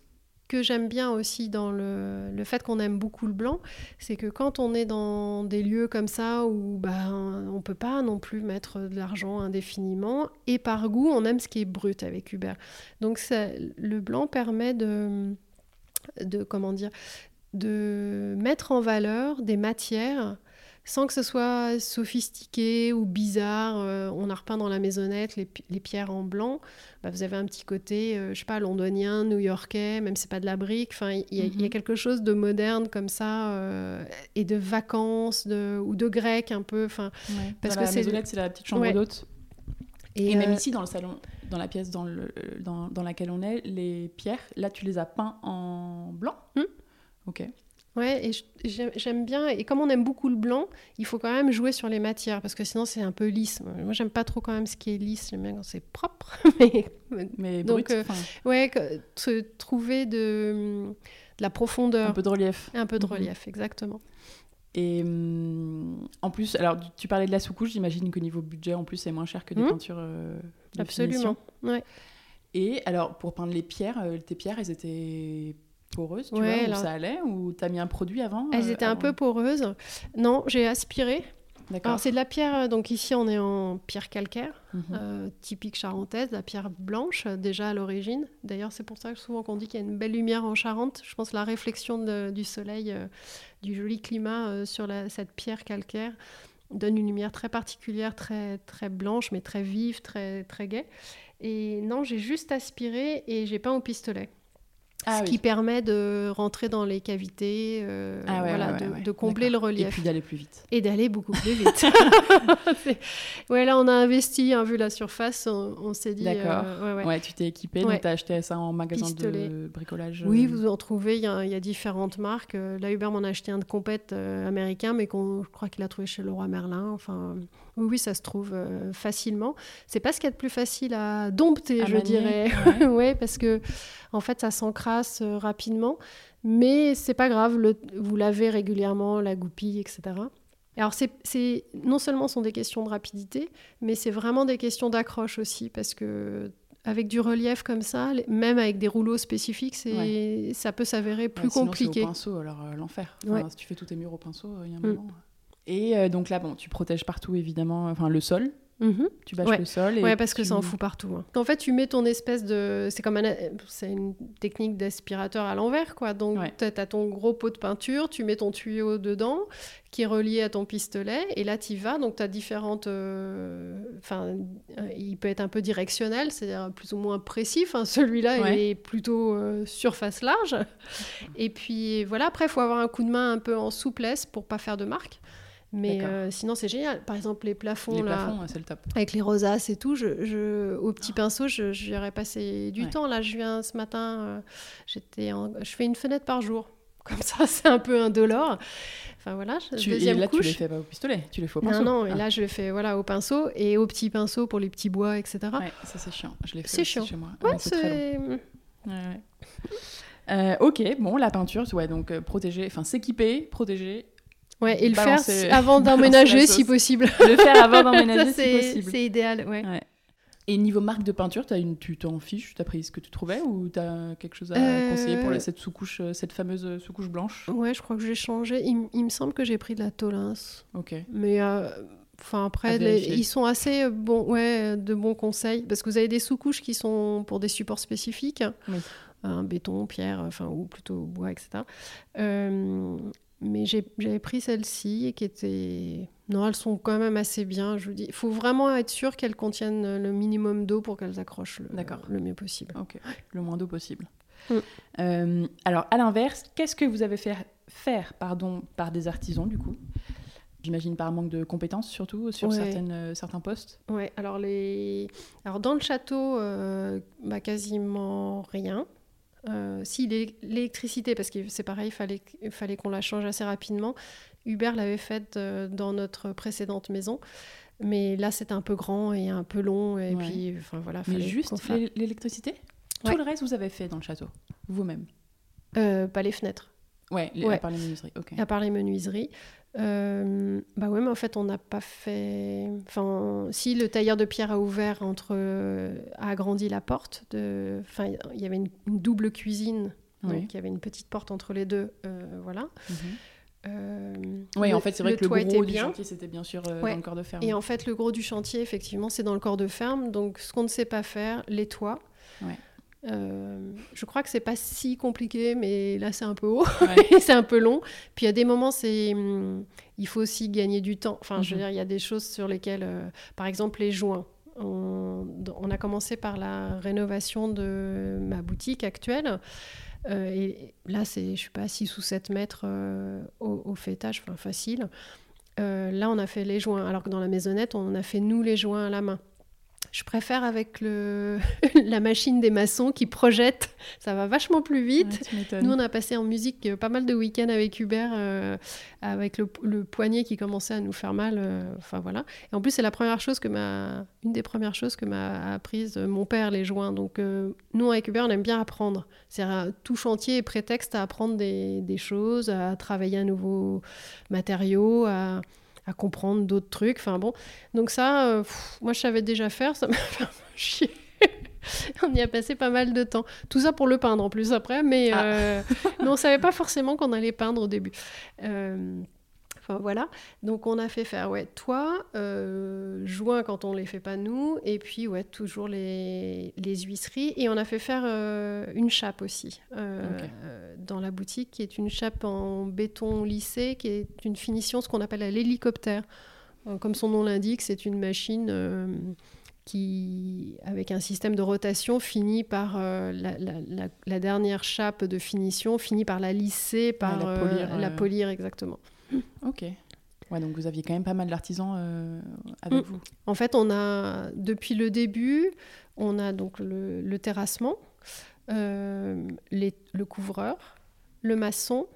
que j'aime bien aussi dans le, le fait qu'on aime beaucoup le blanc, c'est que quand on est dans des lieux comme ça où bah, on peut pas non plus mettre de l'argent indéfiniment, et par goût, on aime ce qui est brut avec Hubert. Donc ça, le blanc permet de, de comment dire, de mettre en valeur des matières sans que ce soit sophistiqué ou bizarre. Euh, on a repeint dans la maisonnette les, pierres en blanc. Bah, vous avez un petit côté, euh, je sais pas, londonien, new-yorkais, même si c'est pas de la brique. Enfin, il y, a mhm. quelque chose de moderne comme ça euh, et de vacances de, ou de grec un peu. Enfin, parce que la maisonnette, c'est la petite chambre d'hôte. Et, même ici, dans le salon, dans la pièce dans, le, dans, dans, laquelle on est, les pierres, là, tu les as peints en blanc? Hmm? Ok. Ouais, et j'aime bien. Et comme on aime beaucoup le blanc, il faut quand même jouer sur les matières parce que sinon c'est un peu lisse. Moi, j'aime pas trop quand même ce qui est lisse. J'aime bien quand c'est propre. (laughs) mais, mais donc, euh, ouais, se trouver de, de, la profondeur. Un peu de relief. Un peu de mhm. relief, exactement. Et hum, en plus, alors tu parlais de la sous-couche, j'imagine qu'au niveau budget, en plus, c'est moins cher que des mmh. peintures euh, Absolument. Ouais. Et alors, pour peindre les pierres, euh, tes pierres, elles étaient poreuses, tu vois, ça allait Ou t'as mis un produit avant Elles euh, étaient un peu poreuses. Non, j'ai aspiré. Alors c'est de la pierre, euh, donc ici on est en pierre calcaire, mhm. euh, typique charentaise, la pierre blanche déjà à l'origine. D'ailleurs c'est pour ça que souvent qu'on dit qu'il y a une belle lumière en Charente. Je pense que la réflexion du soleil, du joli climat sur la, cette pierre calcaire donne une lumière très particulière, très, très blanche, mais très vive, très, très gaie. Et non, j'ai juste aspiré et j'ai peint au pistolet. Ah ce qui permet de rentrer dans les cavités, euh, ah voilà, de, combler le relief. Et puis d'aller plus vite. Et d'aller beaucoup plus (laughs) vite. (laughs) ouais, là, on a investi, hein, vu la surface, on, s'est dit... D'accord. Euh, ouais, tu t'es équipé, donc tu as acheté ça en magasin de bricolage Oui, euh. vous en trouvez, il y, a différentes marques. Là, Hubert m'en a acheté un de compète américain, mais qu'on, je crois qu'il a trouvé chez Leroy Merlin. Enfin, oui, oui, ça se trouve facilement. C'est pas ce qu'il y a de plus facile à dompter, je dirais. (laughs) ouais, parce que, en fait, ça s'ancre euh, rapidement, mais c'est pas grave, vous lavez régulièrement la goupille, etc. Alors, c'est non seulement sont des questions de rapidité, mais c'est vraiment des questions d'accroche aussi, parce que avec du relief comme ça, même avec des rouleaux spécifiques, ça peut s'avérer plus compliqué. Au pinceau, alors euh, l'enfer. si tu fais tous tes murs au pinceau, il y a un mm. moment. Et donc là, bon, tu protèges partout évidemment, enfin le sol, Mhm. Tu bâches le sol. Et ouais, parce que ça en fout partout. Hein. En fait, tu mets ton espèce de. C'est comme un... c'est une technique d'aspirateur à l'envers, quoi. Donc, tu as ton gros pot de peinture, tu mets ton tuyau dedans, qui est relié à ton pistolet, et là, tu y vas. Donc, tu as différentes. Euh, enfin, euh, il peut être un peu directionnel, c'est-à-dire plus ou moins précis. Enfin, celui-là, il est plutôt euh, surface large. Et puis, voilà. Après, il faut avoir un coup de main un peu en souplesse pour pas faire de marque. Mais euh, sinon, c'est génial. Par exemple, les plafonds, les là, le top. avec les rosaces et tout, je, je au petit pinceau, j'y aurais passé du temps. Là, je viens ce matin, euh, j'étais je fais une fenêtre par jour. (laughs) Comme ça, c'est un peu indolore. Enfin voilà, tu, deuxième et là, tu les fais pas au pistolet, tu les fais au pinceau. Non, non, et ah. là, je les fais voilà, au pinceau et au petit pinceau pour les petits bois, etc. Ouais, ça, c'est chiant. Je les fais c'est chiant. chez moi. Ouais, c'est... Ouais, euh, ok, bon, la peinture, ouais, donc protéger, enfin s'équiper, protéger Ouais, et le faire avant (laughs) d'emménager si possible. Le faire avant d'emménager (laughs) si possible. C'est idéal, ouais. Et niveau marque de peinture, as une, tu t'en fiches, tu as pris ce que tu trouvais ou tu as quelque chose à euh, conseiller pour cette sous-couche, euh, cette fameuse sous-couche blanche? Ouais, je crois que j'ai changé. Il, me semble que j'ai pris de la Tolins. Ok. Mais euh, enfin après, ils sont assez bons, ouais, de bons conseils parce que vous avez des sous-couches qui sont pour des supports spécifiques. Oui. Un béton, pierre, enfin ou plutôt bois, etc. Euh, mais j'avais pris celle-ci qui était. Non, elles sont quand même assez bien. Je vous dis, il faut vraiment être sûr qu'elles contiennent le minimum d'eau pour qu'elles accrochent le, le mieux possible. Le moins d'eau possible. Mm. Euh, alors, à l'inverse, qu'est-ce que vous avez fait faire pardon, par des artisans, du coup? J'imagine par manque de compétences, surtout sur certaines, euh, certains postes? Oui, alors, les... alors dans le château, euh, bah, quasiment rien. Euh, si l'électricité, parce que c'est pareil, il fallait, fallait qu'on la change assez rapidement. Hubert l'avait faite euh, dans notre précédente maison. Mais là, c'était un peu grand et un peu long. Et puis, enfin voilà. Mais juste l'électricité? Tout le reste, vous avez fait dans le château, vous-même? Euh, Pas les fenêtres. Ouais, ouais, à part les menuiseries. À part les menuiseries. Euh, bah ouais, mais en fait, on n'a pas fait. Enfin, si le tailleur de pierre a ouvert entre, a agrandi la porte. De... Enfin, il y avait une, double cuisine Donc il y avait une petite porte entre les deux, voilà. Mhm. oui, en fait, c'est vrai que le gros du chantier, c'était bien sûr dans le corps de ferme. Et en fait, le gros du chantier, effectivement, c'est dans le corps de ferme. Donc, ce qu'on ne sait pas faire, les toits. Euh, je crois que c'est pas si compliqué, mais là c'est un peu haut, (laughs) c'est un peu long. Puis il y a des moments, c'est, hum, il faut aussi gagner du temps. Enfin, je veux mhm. dire, il y a des choses sur lesquelles, euh, par exemple, les joints. On, a commencé par la rénovation de ma boutique actuelle. Euh, et là, c'est, je sais pas, 6 ou 7 mètres au, au, fêtage, enfin facile. là, on a fait les joints, alors que dans la maisonnette, on a fait nous les joints à la main. Je préfère avec le (laughs) la machine des maçons qui projette, ça va vachement plus vite. Nous, on a passé en musique euh, pas mal de week-ends avec Hubert, euh, avec le, poignet qui commençait à nous faire mal. Euh, enfin voilà. Et en plus, c'est la première chose que m'a, une des premières choses que m'a apprise mon père les joints. Donc nous, avec Hubert, on aime bien apprendre. C'est tout chantier est prétexte à apprendre des, des choses, à travailler un nouveau matériau, à à comprendre d'autres trucs. Enfin bon, donc ça, euh, moi je savais déjà faire, ça (laughs) m'a fait chier. (laughs) on y a passé pas mal de temps. Tout ça pour le peindre en plus après, mais, ah. euh, (laughs) mais on savait pas forcément qu'on allait peindre au début. Euh, voilà. Donc on a fait faire ouais, toit, euh, joint quand on les fait pas nous, et puis ouais, toujours les, les huisseries. Et on a fait faire euh, une chape aussi euh, dans la boutique, qui est une chape en béton lissé, qui est une finition, ce qu'on appelle l'hélicoptère. Comme son nom l'indique, c'est une machine qui, avec un système de rotation, finit par la, dernière chape de finition, finit par la lisser, par la polir exactement. (laughs) Ok. Ouais, donc vous aviez quand même pas mal d'artisans euh, avec mm. vous. En fait, on a, depuis le début, on a donc le, terrassement, euh, le couvreur, le maçon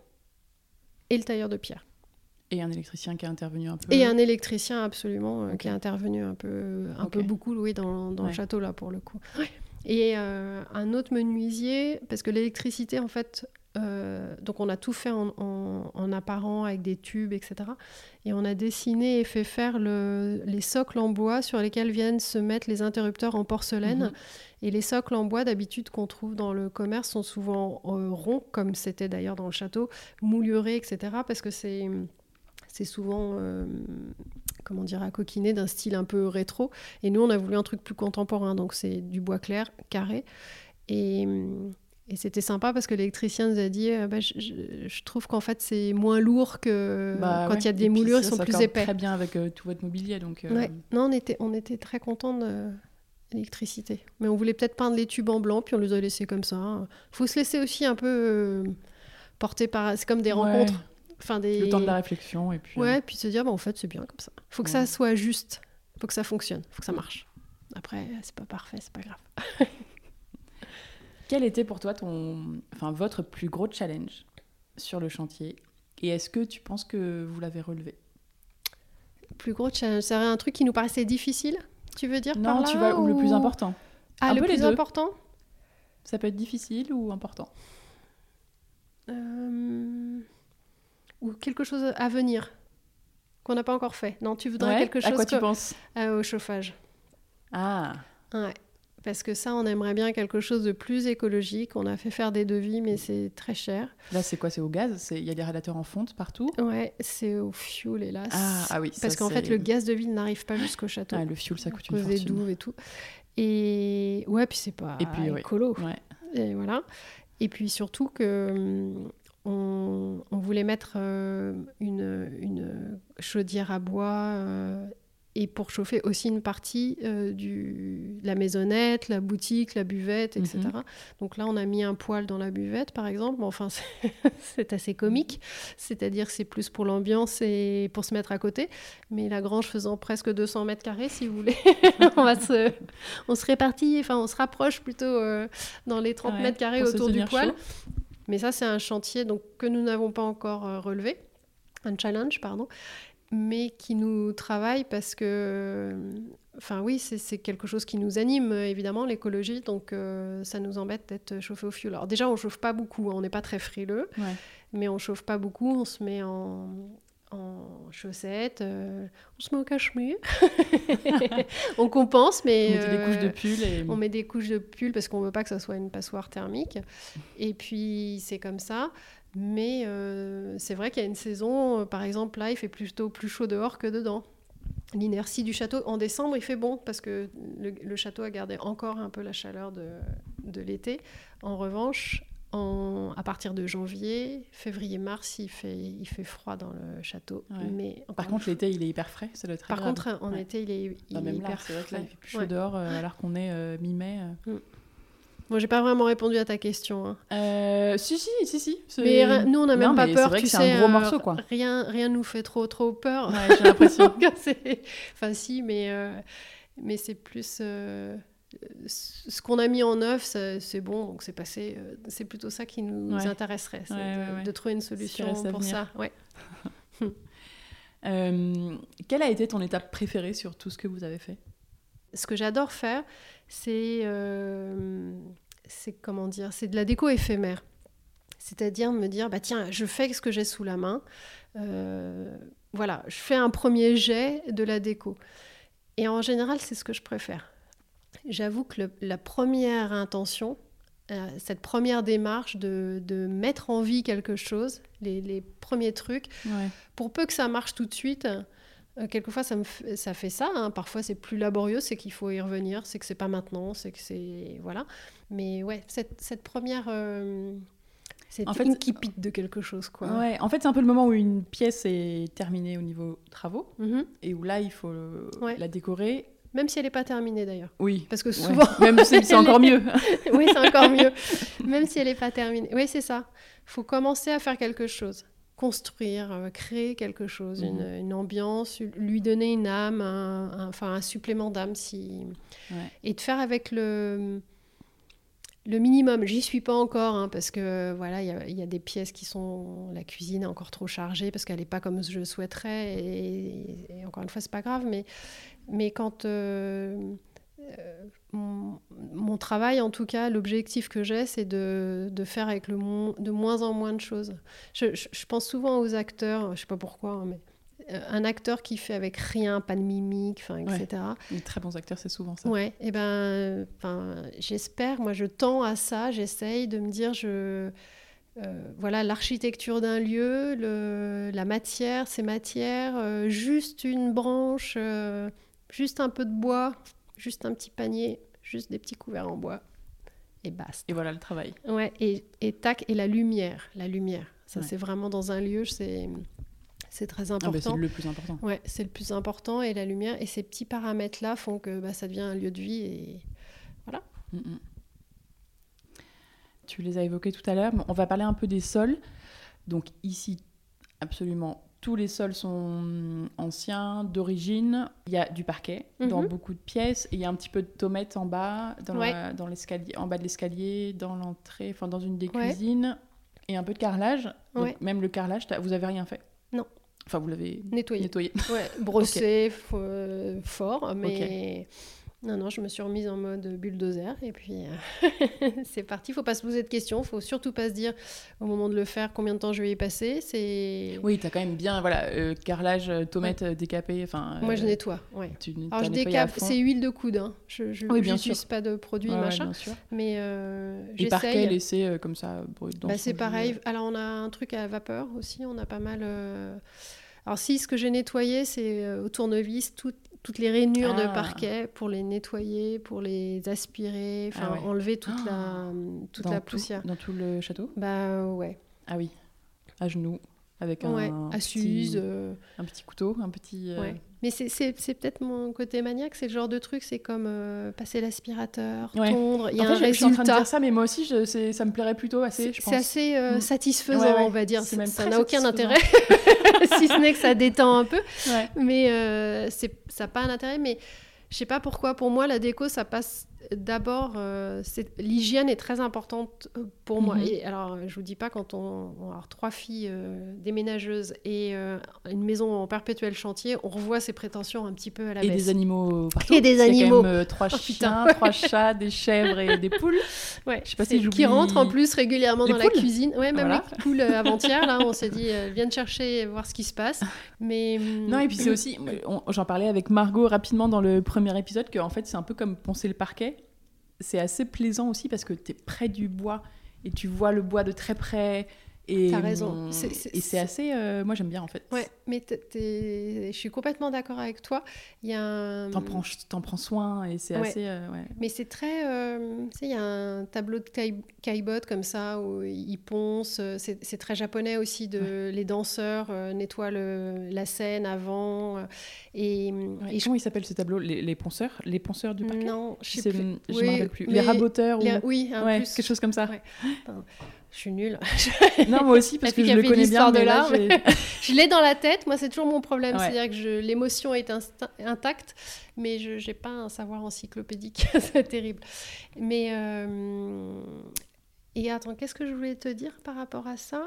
et le tailleur de pierre. Et un électricien qui a intervenu un peu. Et un électricien absolument euh, qui a intervenu un peu, un peu beaucoup, oui, dans, dans le château là pour le coup. Et un autre menuisier, parce que l'électricité en fait euh, donc on a tout fait en, apparent avec des tubes, etc. Et on a dessiné et fait faire les socles en bois sur lesquels viennent se mettre les interrupteurs en porcelaine. Mhm. Et les socles en bois d'habitude qu'on trouve dans le commerce sont souvent euh, ronds, comme c'était d'ailleurs dans le château, moulurés, etc. Parce que c'est c'est souvent, euh, comment dire, à coquiner d'un style un peu rétro. Et nous, on a voulu un truc plus contemporain, donc c'est du bois clair, carré. Et, et c'était sympa parce que l'électricien nous a dit euh, bah, je, trouve qu'en fait c'est moins lourd que bah quand il y a des moulures, ils sont plus épais. très bien avec euh, tout votre mobilier. Donc, euh, Non, on était, on était très contents de l'électricité. Mais on voulait peut-être peindre les tubes en blanc, puis on les a laissés comme ça. Il faut se laisser aussi un peu porter par. C'est comme des rencontres. Enfin, des... Le temps de la réflexion. Et puis, ouais, puis se dire bah, en fait c'est bien comme ça. Il faut que ça soit juste. Il faut que ça fonctionne. Il faut que ça marche. Après, c'est pas parfait, c'est pas grave. (laughs) Quel était pour toi ton, enfin, votre plus gros challenge sur le chantier? Et est-ce que tu penses que vous l'avez relevé? Plus gros challenge, c'est un truc qui nous paraissait difficile Tu veux dire Non, par tu vois, ou... le plus important. Ah, le plus important? Ça peut être difficile ou important euh, Ou quelque chose à venir qu'on n'a pas encore fait. Non, tu voudrais quelque chose. À quoi tu penses? euh, Au chauffage. Ah. Ouais. Parce que ça, on aimerait bien quelque chose de plus écologique. On a fait faire des devis, mais c'est très cher. Là, c'est quoi? C'est au gaz? Il y a des radiateurs en fonte partout? Ouais, c'est au fioul, hélas. Ah, ah oui. Parce qu'en fait, le gaz de ville n'arrive pas jusqu'au château. Ah, le fioul, ça coûte une fortune. des douves et tout. Et ouais, puis c'est pas et puis, écolo. Ouais. Et voilà. Et puis surtout que hum, on, on, voulait mettre euh, une, une, chaudière à bois euh, et pour chauffer aussi une partie euh, du, la maisonnette, la boutique, la buvette, etc. Mhm. Donc là, on a mis un poêle dans la buvette, par exemple. Mais enfin, (laughs) c'est assez comique. C'est-à-dire c'est plus pour l'ambiance et pour se mettre à côté. Mais la grange faisant presque 200 mètres carrés, si vous voulez, (laughs) on, va se, on se répartit, enfin, on se rapproche plutôt euh, dans les 30 mètres carrés autour du poêle. Mais ça, c'est un chantier donc, que nous n'avons pas encore euh, relevé. Un challenge, pardon mais qui nous travaille parce que, enfin oui, c'est quelque chose qui nous anime, évidemment, l'écologie, donc euh, ça nous embête d'être chauffé au fioul. Alors déjà, on chauffe pas beaucoup, hein, on n'est pas très frileux, mais on chauffe pas beaucoup, on se met en, en chaussettes, on se met au cache-mur. (laughs) on compense, mais. On met des couches de pull. Et... On met des couches de pull parce qu'on ne veut pas que ça soit une passoire thermique. Et puis, c'est comme ça. Mais c'est vrai qu'il y a une saison, par exemple, là, il fait plutôt plus chaud dehors que dedans l'inertie du château. En décembre, il fait bon parce que le, château a gardé encore un peu la chaleur de, de l'été. En revanche, en, à partir de janvier, février, mars, il fait, il fait froid dans le château. Mais Par contre, l'été, il est hyper frais. Ça doit être Par contre, en été, il est, il bah, est hyper frais. Vrai que là, il fait plus chaud dehors euh, alors qu'on est euh, mi-mai. Euh. Mm. Moi, j'ai pas vraiment répondu à ta question. Hein. Euh, si, si, si, si. Mais nous, on n'a même pas peur. Vrai que c'est un gros morceau, quoi. Rien, rien nous fait trop, trop peur. Ouais, j'ai l'impression. (laughs) enfin, si, mais, euh, mais c'est plus. Euh, ce qu'on a mis en œuvre, c'est bon, donc c'est passé. c'est plutôt ça qui nous intéresserait, de, de, trouver une solution pour ça. Ouais. (laughs) quelle a été ton étape préférée sur tout ce que vous avez fait? Ce que j'adore faire, c'est c'est comment dire, c'est de la déco éphémère. C'est-à-dire me dire, bah tiens, je fais ce que j'ai sous la main. Euh, voilà, je fais un premier jet de la déco. Et en général, c'est ce que je préfère. J'avoue que la première intention, euh, cette première démarche de, mettre en vie quelque chose, les, premiers trucs, pour peu que ça marche tout de suite, euh, quelquefois, ça, me ça fait ça. Hein. Parfois, c'est plus laborieux, c'est qu'il faut y revenir, c'est que c'est pas maintenant, c'est que c'est. Voilà. Mais ouais, cette, cette première. Euh, c'est en fait, qui de quelque chose, quoi. Ouais, en fait, c'est un peu le moment où une pièce est terminée au niveau travaux mm-hmm. et où là, il faut la décorer. Même si elle n'est pas terminée d'ailleurs. Oui. Parce que souvent. (laughs) Même c'est encore mieux. (laughs) oui, c'est encore mieux. (laughs) Même si elle n'est pas terminée. Oui, c'est ça. Il faut commencer à faire quelque chose construire, euh, créer quelque chose, une, mhm. une, ambiance, lui donner une âme, un, enfin un supplément d'âme, si... et de faire avec le, le minimum. J'y suis pas encore, hein, parce que voilà, il y, y, a des pièces qui sont... La cuisine est encore trop chargée, parce qu'elle n'est pas comme je souhaiterais, et, encore une fois, c'est pas grave, mais, mais quand... Euh, euh, mon, travail, en tout cas, l'objectif que j'ai, c'est de, de, faire avec le de moins en moins de choses. Je, pense souvent aux acteurs, je sais pas pourquoi, hein, mais euh, un acteur qui fait avec rien, pas de mimique, etc. Les très bons acteurs, c'est souvent ça. Ouais, et ben, j'espère, moi je tends à ça, j'essaye de me dire, je, euh, voilà, l'architecture d'un lieu, le, la matière, ces matières, juste une branche, juste un peu de bois, juste un petit panier, juste des petits couverts en bois, et basta. Et voilà le travail. Ouais, et, et tac, et la lumière, la lumière. Ça, c'est vraiment dans un lieu, c'est c'est très ah bah, important. c'est le plus important. Ouais, c'est le plus important et la lumière et ces petits paramètres là font que bah, ça devient un lieu de vie et voilà. Mm, mm. Tu les as évoqués tout à l'heure. On va parler un peu des sols. Donc ici, absolument tous les sols sont anciens, d'origine. Il y a du parquet dans mhm. beaucoup de pièces. Et il y a un petit peu de tomate en bas, dans, dans l'escalier, en bas de l'escalier, dans l'entrée, enfin dans une des cuisines. Et un peu de carrelage. Donc, Même le carrelage, vous avez rien fait? Non. Enfin, vous l'avez nettoyé. nettoyé. Ouais, (laughs) brossé fort, mais non, non, je me suis remise en mode bulldozer et puis euh, (laughs) c'est parti. Il faut pas se poser de questions. Il faut surtout pas se dire au moment de le faire combien de temps je vais y passer. C'est. Oui, tu as quand même bien voilà euh, carrelage, euh, tomate décapée. Enfin. Moi, je nettoie. Ouais. Alors je décape. C'est huile de coude. Hein. Je, je, oui, bien sûr. pas de produits machin. Bien sûr. Mais et parquet laissé comme ça bah, C'est pareil. Alors on a un truc à vapeur aussi. On a pas mal. Alors si ce que j'ai nettoyé, c'est au tournevis tout, toutes les rainures de ah. parquet pour les nettoyer, pour les aspirer, enfin ah enlever toute la, ah. toute la poussière. dans tout le château? Bah ouais. Ah oui, à genoux, avec un, petit, euh. un petit couteau, un petit... Euh, mais c'est peut-être mon côté maniaque, c'est le genre de truc, c'est comme euh, passer l'aspirateur, tondre, il y a un résultat. Je suis en train de dire ça, mais moi aussi, je, ça me plairait plutôt assez, C'est assez mm. satisfaisant, on va dire. Ça n'a aucun intérêt, (laughs) si ce n'est que ça détend un peu. Mais ça n'a pas un intérêt, mais je sais pas pourquoi, pour moi, la déco, ça passe d'abord, euh, l'hygiène est très importante euh, pour moi. Mhm. Et alors, je vous dis pas quand on, on a trois filles euh, déménageuses et une maison en perpétuel chantier, on revoit ses prétentions un petit peu à la et baisse. Et des animaux partout. Et des animaux. Quand même, trois (laughs) oh, chiens, trois chats, des chèvres et des poules. (laughs) Ouais. Je sais pas si Qui rentrent en plus régulièrement dans la cuisine. Ouais, même les poules (laughs) avant-hier, là, on s'est dit, viennent chercher, voir ce qui se passe. Mais non, et puis c'est aussi, j'en parlais avec Margot rapidement dans le premier épisode, que en fait c'est un peu comme poncer le parquet c'est assez plaisant aussi parce que tu es près du bois et tu vois le bois de très près. Et, T'as raison. et c'est assez. Euh, moi, j'aime bien en fait. Ouais, mais je suis complètement d'accord avec toi. Il y a un... T'en prends, en prends soin et c'est assez. Euh, ouais. Mais c'est très. Euh, tu sais, il y a un tableau de Kaibot comme ça où ils poncent. C'est très japonais aussi. De, Les danseurs nettoient le, la scène avant. Et, et comment il s'appelle ce tableau? Les, les, ponceurs? Les ponceurs du parquet Non, je sais plus. Je me rappelle plus. Les, raboteurs ou... Oui, un plus. quelque chose comme ça. Je suis nulle. (laughs) non, moi aussi, parce que je le connais bien. De là, (laughs) je l'ai dans la tête. Moi, c'est toujours mon problème. C'est-à-dire que l'émotion est intacte, mais je n'ai pas un savoir encyclopédique. (laughs) c'est terrible. Mais. Euh... Et attends, qu'est-ce que je voulais te dire par rapport à ça?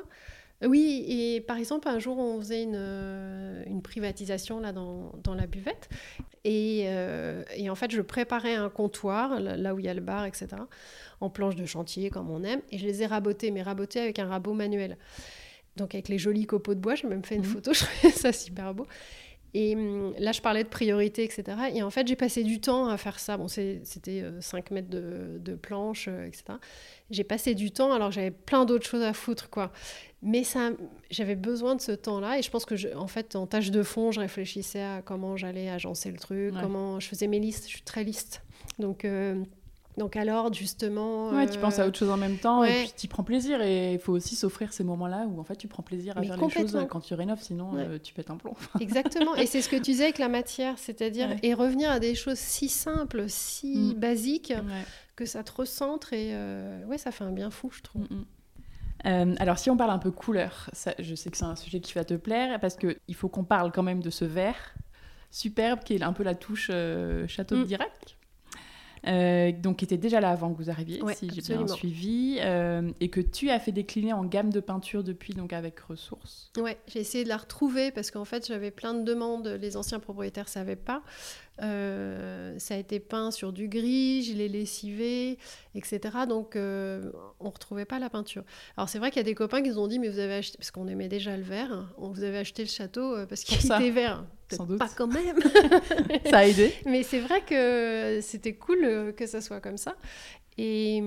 Oui, et par exemple, un jour, on faisait une, euh, une privatisation là, dans, dans la buvette. Et, euh, et, en fait, je préparais un comptoir, là où il y a le bar, etc en planche de chantier comme on aime, et je les ai rabotés, mais rabotés avec un rabot manuel. Donc avec les jolis copeaux de bois, j'ai même fait une mhm. photo, (laughs) je trouvais ça super beau. Et hum, là, je parlais de priorité, etc. Et en fait, j'ai passé du temps à faire ça. Bon, c'était 5 euh, mètres de, de planche, euh, etc. J'ai passé du temps alors j'avais plein d'autres choses à foutre, quoi. Mais ça, j'avais besoin de ce temps-là. Et je pense que, je, en fait, en tâche de fond, je réfléchissais à comment j'allais agencer le truc, comment je faisais mes listes. Je suis très liste. Donc, euh, donc alors justement... Ouais, tu penses à euh, autre chose en même temps et puis tu prends plaisir et il faut aussi s'offrir ces moments-là où en fait tu prends plaisir à faire les choses quand tu rénoves, sinon euh, tu pètes un plomb. (laughs) Exactement, et c'est ce que tu disais avec la matière, c'est-à-dire et revenir à des choses si simples, si mm. basiques que ça te recentre et euh, ouais, ça fait un bien fou, je trouve. Mm, mm. alors si on parle un peu couleur, ça, je sais que c'est un sujet qui va te plaire parce qu'il faut qu'on parle quand même de ce vert superbe qui est un peu la touche château de Dirac. Euh, donc qui était déjà là avant que vous arriviez, si j'ai bien suivi, euh, et que tu as fait décliner en gamme de peinture depuis, donc avec ressources. Ouais, j'ai essayé de la retrouver parce qu'en fait j'avais plein de demandes, les anciens propriétaires ne savaient pas. Euh, ça a été peint sur du gris, je l'ai lessivé, etc. Donc euh, on ne retrouvait pas la peinture. Alors c'est vrai qu'il y a des copains qui nous ont dit mais vous avez acheté, parce qu'on aimait déjà le vert, on vous avez acheté le château euh, parce qu'il (laughs) était vert. Sans doute. Pas quand même. (laughs) ça a aidé. Mais c'est vrai que c'était cool que ça soit comme ça. Et,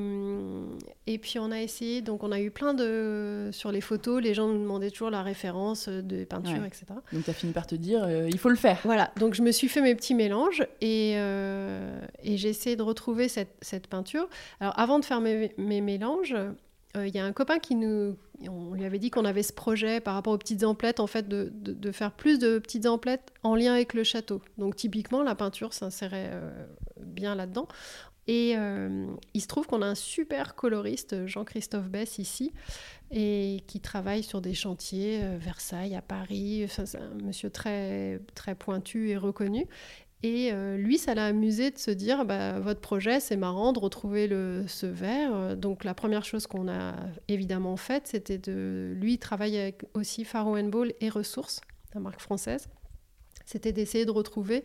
et puis on a essayé, donc on a eu plein de... Sur les photos, les gens nous demandaient toujours la référence de peinture, etc. Donc tu as fini par te dire, euh, il faut le faire. Voilà, donc je me suis fait mes petits mélanges et, euh, et j'ai essayé de retrouver cette, cette, peinture. Alors avant de faire mes, mes mélanges, euh, il y a un copain qui nous... On lui avait dit qu'on avait ce projet par rapport aux petites emplettes, en fait, de, de, de, faire plus de petites emplettes en lien avec le château. Donc typiquement, la peinture s'insérait bien là-dedans. Et euh, il se trouve qu'on a un super coloriste, Jean-Christophe Bess, ici, et qui travaille sur des chantiers, euh, Versailles, à Paris. c'est un monsieur très, très pointu et reconnu. Et euh, lui, ça l'a amusé de se dire, bah, votre projet, c'est marrant de retrouver le, ce verre. Donc la première chose qu'on a évidemment faite, c'était de... Lui, il travaille avec aussi Faro Ball et Ressources, la marque française c'était d'essayer de retrouver,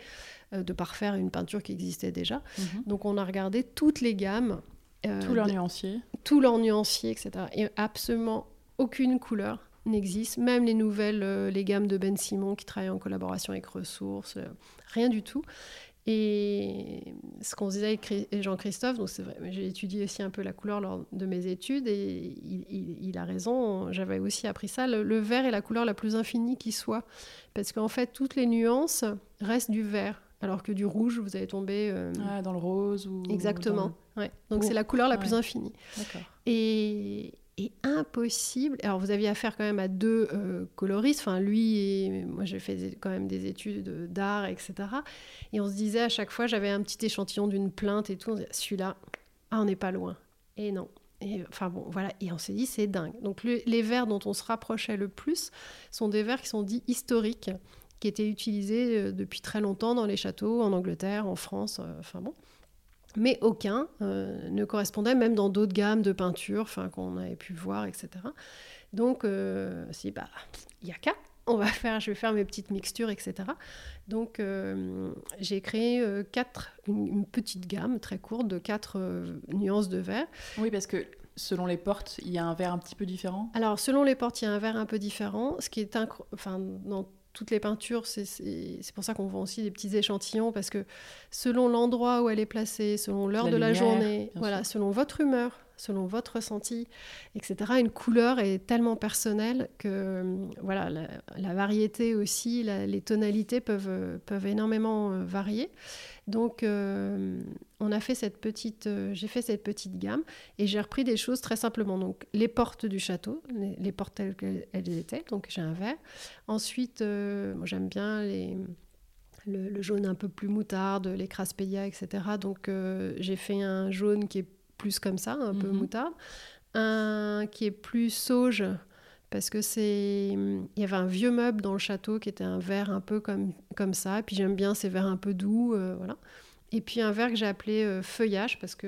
euh, de parfaire une peinture qui existait déjà. Mhm. Donc on a regardé toutes les gammes. Euh, tous leurs nuanciers. Tous leurs nuanciers, etc. Et absolument aucune couleur n'existe, même les nouvelles, euh, les gammes de Ben Simon qui travaillent en collaboration avec Ressources, rien du tout. Et ce qu'on disait avec Jean-Christophe, donc c'est vrai, j'ai étudié aussi un peu la couleur lors de mes études et il, a raison, j'avais aussi appris ça, le, vert est la couleur la plus infinie qui soit, parce qu'en fait toutes les nuances restent du vert, alors que du rouge vous allez tomber euh, ah, dans le rose ou exactement, ouais. donc c'est la couleur la plus infinie. Et, est impossible. Alors, vous aviez affaire quand même à deux euh, coloristes. Enfin, lui et moi, j'ai fait quand même des études d'art, etc. Et on se disait à chaque fois, j'avais un petit échantillon d'une plainte et tout. celui-là, ah, on n'est pas loin. Et non. Et, enfin bon, voilà. Et on s'est dit, c'est dingue. Donc, les verres dont on se rapprochait le plus sont des verres qui sont dits historiques, qui étaient utilisés euh, depuis très longtemps dans les châteaux, en Angleterre, en France. Euh, enfin bon. Mais aucun ne correspondait, même dans d'autres gammes de peintures qu'on avait pu voir, etc. Donc, si, bah, il n'y a qu'à on va faire, je vais faire mes petites mixtures, etc. Donc, euh, j'ai créé euh, quatre, une, petite gamme très courte de quatre euh, nuances de vert. Oui, parce que selon les portes, il y a un vert un petit peu différent. Alors, selon les portes, il y a un vert un peu différent. Ce qui est enfin, dans toutes les peintures, c'est pour ça qu'on vend aussi des petits échantillons, parce que selon l'endroit où elle est placée, selon l'heure de la journée, voilà, selon votre humeur, selon votre ressenti, etc. Une couleur est tellement personnelle que voilà, la, variété aussi, les tonalités peuvent, peuvent énormément euh, varier. Donc, euh, on a fait cette petite, euh, j'ai fait cette petite gamme et j'ai repris des choses très simplement. Donc, les portes du château, les, portes telles qu'elles étaient. Donc, j'ai un vert. Ensuite, moi, j'aime bien les, le, jaune un peu plus moutarde, les craspedia, etc. Donc, j'ai fait un jaune qui est plus comme ça, un peu mhm. moutarde. Un qui est plus sauge, parce que c'est. Il y avait un vieux meuble dans le château qui était un verre un peu comme, comme ça. Et puis j'aime bien ces verres un peu doux, euh, voilà. Et puis un verre que j'ai appelé euh, feuillage, parce que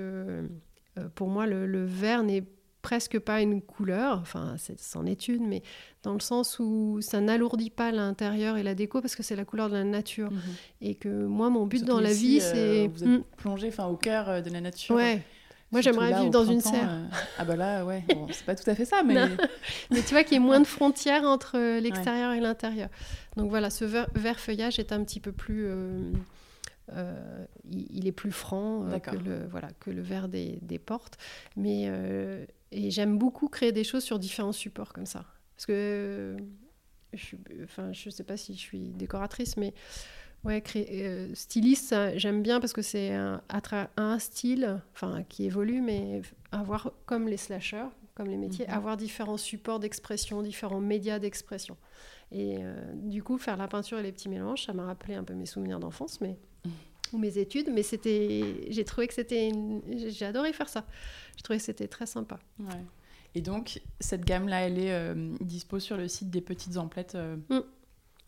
euh, pour moi, le, le vert n'est presque pas une couleur, enfin c'en est une, mais dans le sens où ça n'alourdit pas l'intérieur et la déco parce que c'est la couleur de la nature. Mhm. Et que moi, mon but dans la vie, c'est... vous êtes hmm. plongé au cœur de la nature. Ouais, moi, j'aimerais vivre dans une serre. Euh, ah bah là, ouais, bon, c'est pas tout à fait ça, (laughs) mais... mais tu vois qu'il y ait moins de frontières entre euh, l'extérieur et l'intérieur. Donc voilà, ce vert, feuillage est un petit peu plus... Euh, il, est plus franc que, le, voilà, que le vert des, des portes. Mais, et j'aime beaucoup créer des choses sur différents supports comme ça. Parce que je ne enfin, je sais pas si je suis décoratrice, mais Ouais, euh, styliste, j'aime bien parce que c'est un, un, style enfin, qui évolue, mais avoir, comme les slashers, comme les métiers, mhm. avoir différents supports d'expression, différents médias d'expression. Et euh, du coup, faire la peinture et les petits mélanges, ça m'a rappelé un peu mes souvenirs d'enfance, mais (laughs) ou mes études, mais c'était, j'ai trouvé que c'était, j'ai adoré faire ça. J'ai trouvé que c'était très sympa. Ouais. Et donc, cette gamme-là, elle est euh, dispo sur le site des Petites Emplettes. Mm.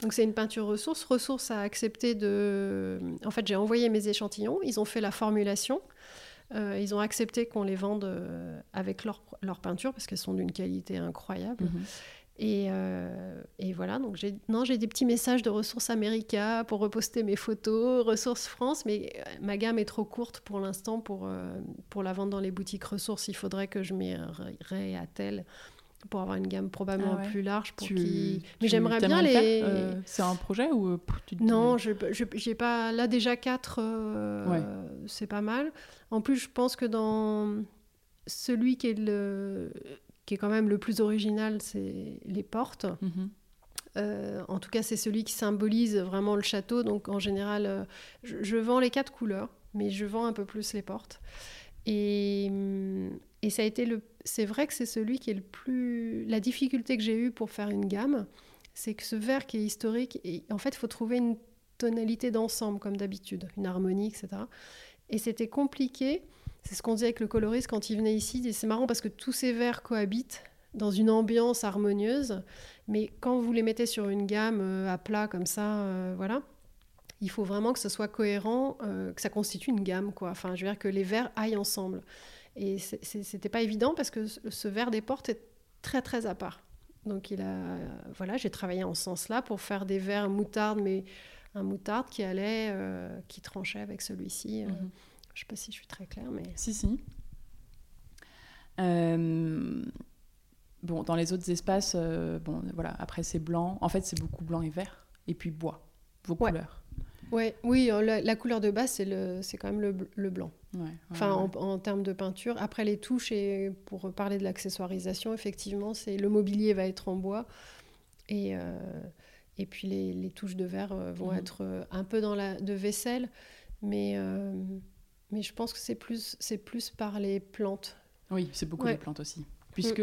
Donc c'est une peinture ressource. Ressource a accepté de... En fait, j'ai envoyé mes échantillons, ils ont fait la formulation. Euh, ils ont accepté qu'on les vende euh, avec leur, leur, peinture parce qu'elles sont d'une qualité incroyable. Mhm. Et, euh, et, voilà, donc j'ai, non, j'ai des petits messages de Ressources América pour reposter mes photos, Ressources France, mais ma gamme est trop courte pour l'instant pour, pour la vendre dans les boutiques Ressources. Il faudrait que je m'y réattelle pour avoir une gamme probablement ah plus large. Pour qui... Mais j'aimerais bien les. Euh, c'est un projet ou euh, Non, je j'ai pas. Là déjà quatre, euh, c'est pas mal. En plus, je pense que dans celui qui est le qui est quand même le plus original, c'est les portes. Mhm. en tout cas, c'est celui qui symbolise vraiment le château. Donc, en général, je, je, vends les quatre couleurs, mais je vends un peu plus les portes. Et, et c'est vrai que c'est celui qui est le plus. La difficulté que j'ai eue pour faire une gamme, c'est que ce verre qui est historique, en fait, il faut trouver une tonalité d'ensemble, comme d'habitude, une harmonie, etc. Et c'était compliqué. C'est ce qu'on disait avec le coloriste quand il venait ici. C'est marrant parce que tous ces verres cohabitent dans une ambiance harmonieuse. Mais quand vous les mettez sur une gamme euh, à plat comme ça, euh, voilà, il faut vraiment que ce soit cohérent, euh, que ça constitue une gamme, quoi. Enfin, je veux dire que les verres aillent ensemble. Et c'était pas évident parce que ce verre des portes est très très à part. Donc il a, voilà, j'ai travaillé en ce sens-là pour faire des verres moutarde, mais un moutarde qui allait, euh, qui tranchait avec celui-ci. Euh, mhm. Je sais pas si je suis très claire, mais si si. Euh, bon, dans les autres espaces, bon, voilà, après c'est blanc. En fait, c'est beaucoup blanc et vert, et puis bois, vos couleurs. Ouais, oui, la, couleur de base, c'est quand même le, blanc. enfin, En, termes de peinture. Après, les touches, et pour parler de l'accessoirisation, effectivement, c'est le mobilier va être en bois. Et, euh, et puis, les, touches de verre euh, vont mhm. être euh, un peu dans la de vaisselle. Mais, mais je pense que c'est plus, plus par les plantes. Oui, c'est beaucoup les plantes aussi puisque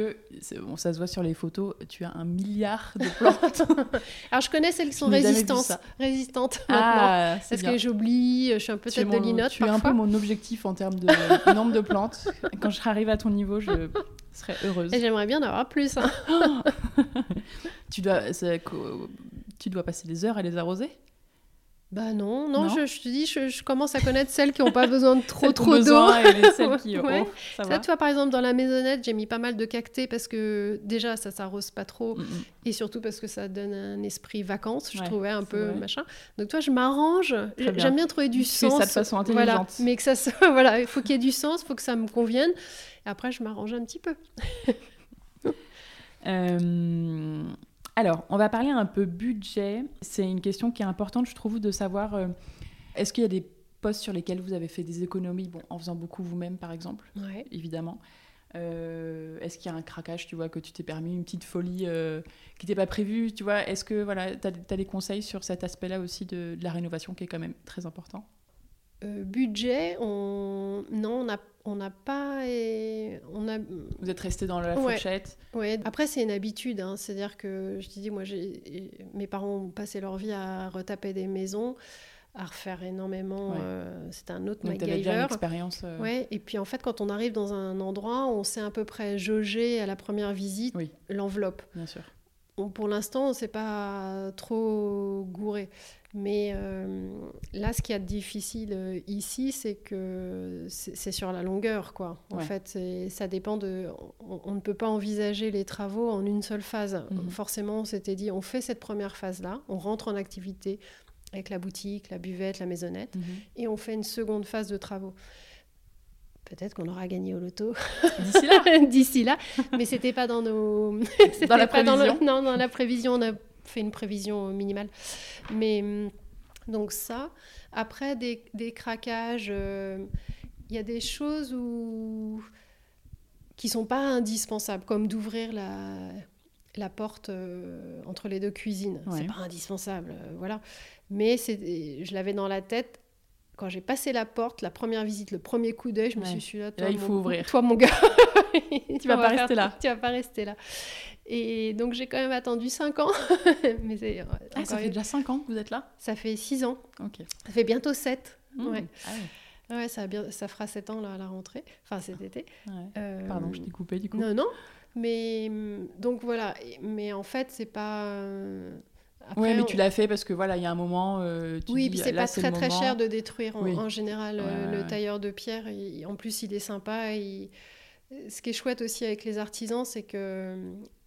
bon, ça se voit sur les photos, tu as un milliard de (laughs) plantes. (laughs) Alors je connais celles qui sont résistantes, résistantes ah, maintenant, parce que j'oublie, je suis un peu tête de linotte Tu es un peu mon objectif en termes de (laughs) nombre de plantes. Quand je serai à ton niveau, je serai heureuse. Et j'aimerais bien en avoir plus. Hein. tu, dois, tu dois passer des heures à les arroser? Bah non, non, Je, te dis, je, commence à connaître celles qui n'ont pas besoin de (laughs) trop trop d'eau. celles qui (laughs) ouais. ça, ça tu vois, par exemple, dans la maisonnette, j'ai mis pas mal de cactés parce que déjà, ça s'arrose pas trop. Mm, mm. Et surtout parce que ça donne un esprit vacances, je trouvais un peu machin. Donc toi, je m'arrange. J'aime bien trouver du tu sens. Fais ça de façon intelligente. Voilà, mais que ça (laughs) voilà, il faut qu'il y ait du sens, il faut que ça me convienne. Et après, je m'arrange un petit peu. euh... Alors, on va parler un peu budget. C'est une question qui est importante, je trouve, de savoir euh, est-ce qu'il y a des postes sur lesquels vous avez fait des économies, bon, en faisant beaucoup vous-même, par exemple, évidemment. Euh, est-ce qu'il y a un craquage, tu vois, que tu t'es permis, une petite folie euh, qui n'était pas prévue, tu vois? Est-ce que voilà, tu as, des conseils sur cet aspect-là aussi de, la rénovation qui est quand même très important? Budget, on... non, on n'a on n'a pas. On a... Vous êtes resté dans la fourchette Oui, après, c'est une habitude. Hein. C'est-à-dire que, je te dis, moi, mes parents ont passé leur vie à retaper des maisons à refaire énormément. Euh, c'est un autre Donc, MacGyver. Déjà une expérience. Euh, ouais. Et puis en fait, quand on arrive dans un endroit, on sait à peu près jauger à la première visite l'enveloppe. Bien sûr. pour l'instant, on ne s'est pas trop gouré. Mais euh, là, ce qui est difficile euh, ici, c'est que c'est sur la longueur, quoi. En fait, ça dépend de. On, ne peut pas envisager les travaux en une seule phase. Mhm. Forcément, on s'était dit, on fait cette première phase-là, on rentre en activité avec la boutique, la buvette, la maisonnette, mhm. et on fait une seconde phase de travaux. Peut-être qu'on aura gagné au loto d'ici là. (laughs) d'ici là, mais c'était pas dans nos. (laughs) dans la prévision. non, dans la prévision, on a fait une prévision minimale. Mais hum, donc ça, après des, des craquages, euh, il y a des choses où qui sont pas indispensables, comme d'ouvrir la, la porte euh, entre les deux cuisines. Ce C'est pas indispensable, euh, voilà. Mais je l'avais dans la tête. Quand j'ai passé la porte, la première visite, le premier coup d'œil, je me suis dit, là, toi, il faut ouvrir. Toi, mon gars, (laughs) (laughs) tu vas pas rester là. Tu vas pas rester là. Et donc j'ai quand même attendu 5 ans. (laughs) Mais ah, ça fait déjà 5 ans que vous êtes là? Ça fait 6 ans. Ça fait bientôt 7. Mmh. Ouais. Ah ouais. ça, bien, ça fera 7 ans là, à la rentrée, enfin cet été. Euh, Pardon, je t'ai coupé du coup. Non, non. Mais donc voilà, mais en fait, c'est pas. Euh, oui, mais tu l'as fait parce que voilà, il y a un moment. Euh, oui, puis c'est pas très très cher de détruire en, général le tailleur de pierre. en plus, il est sympa. Il... Ce qui est chouette aussi avec les artisans, c'est que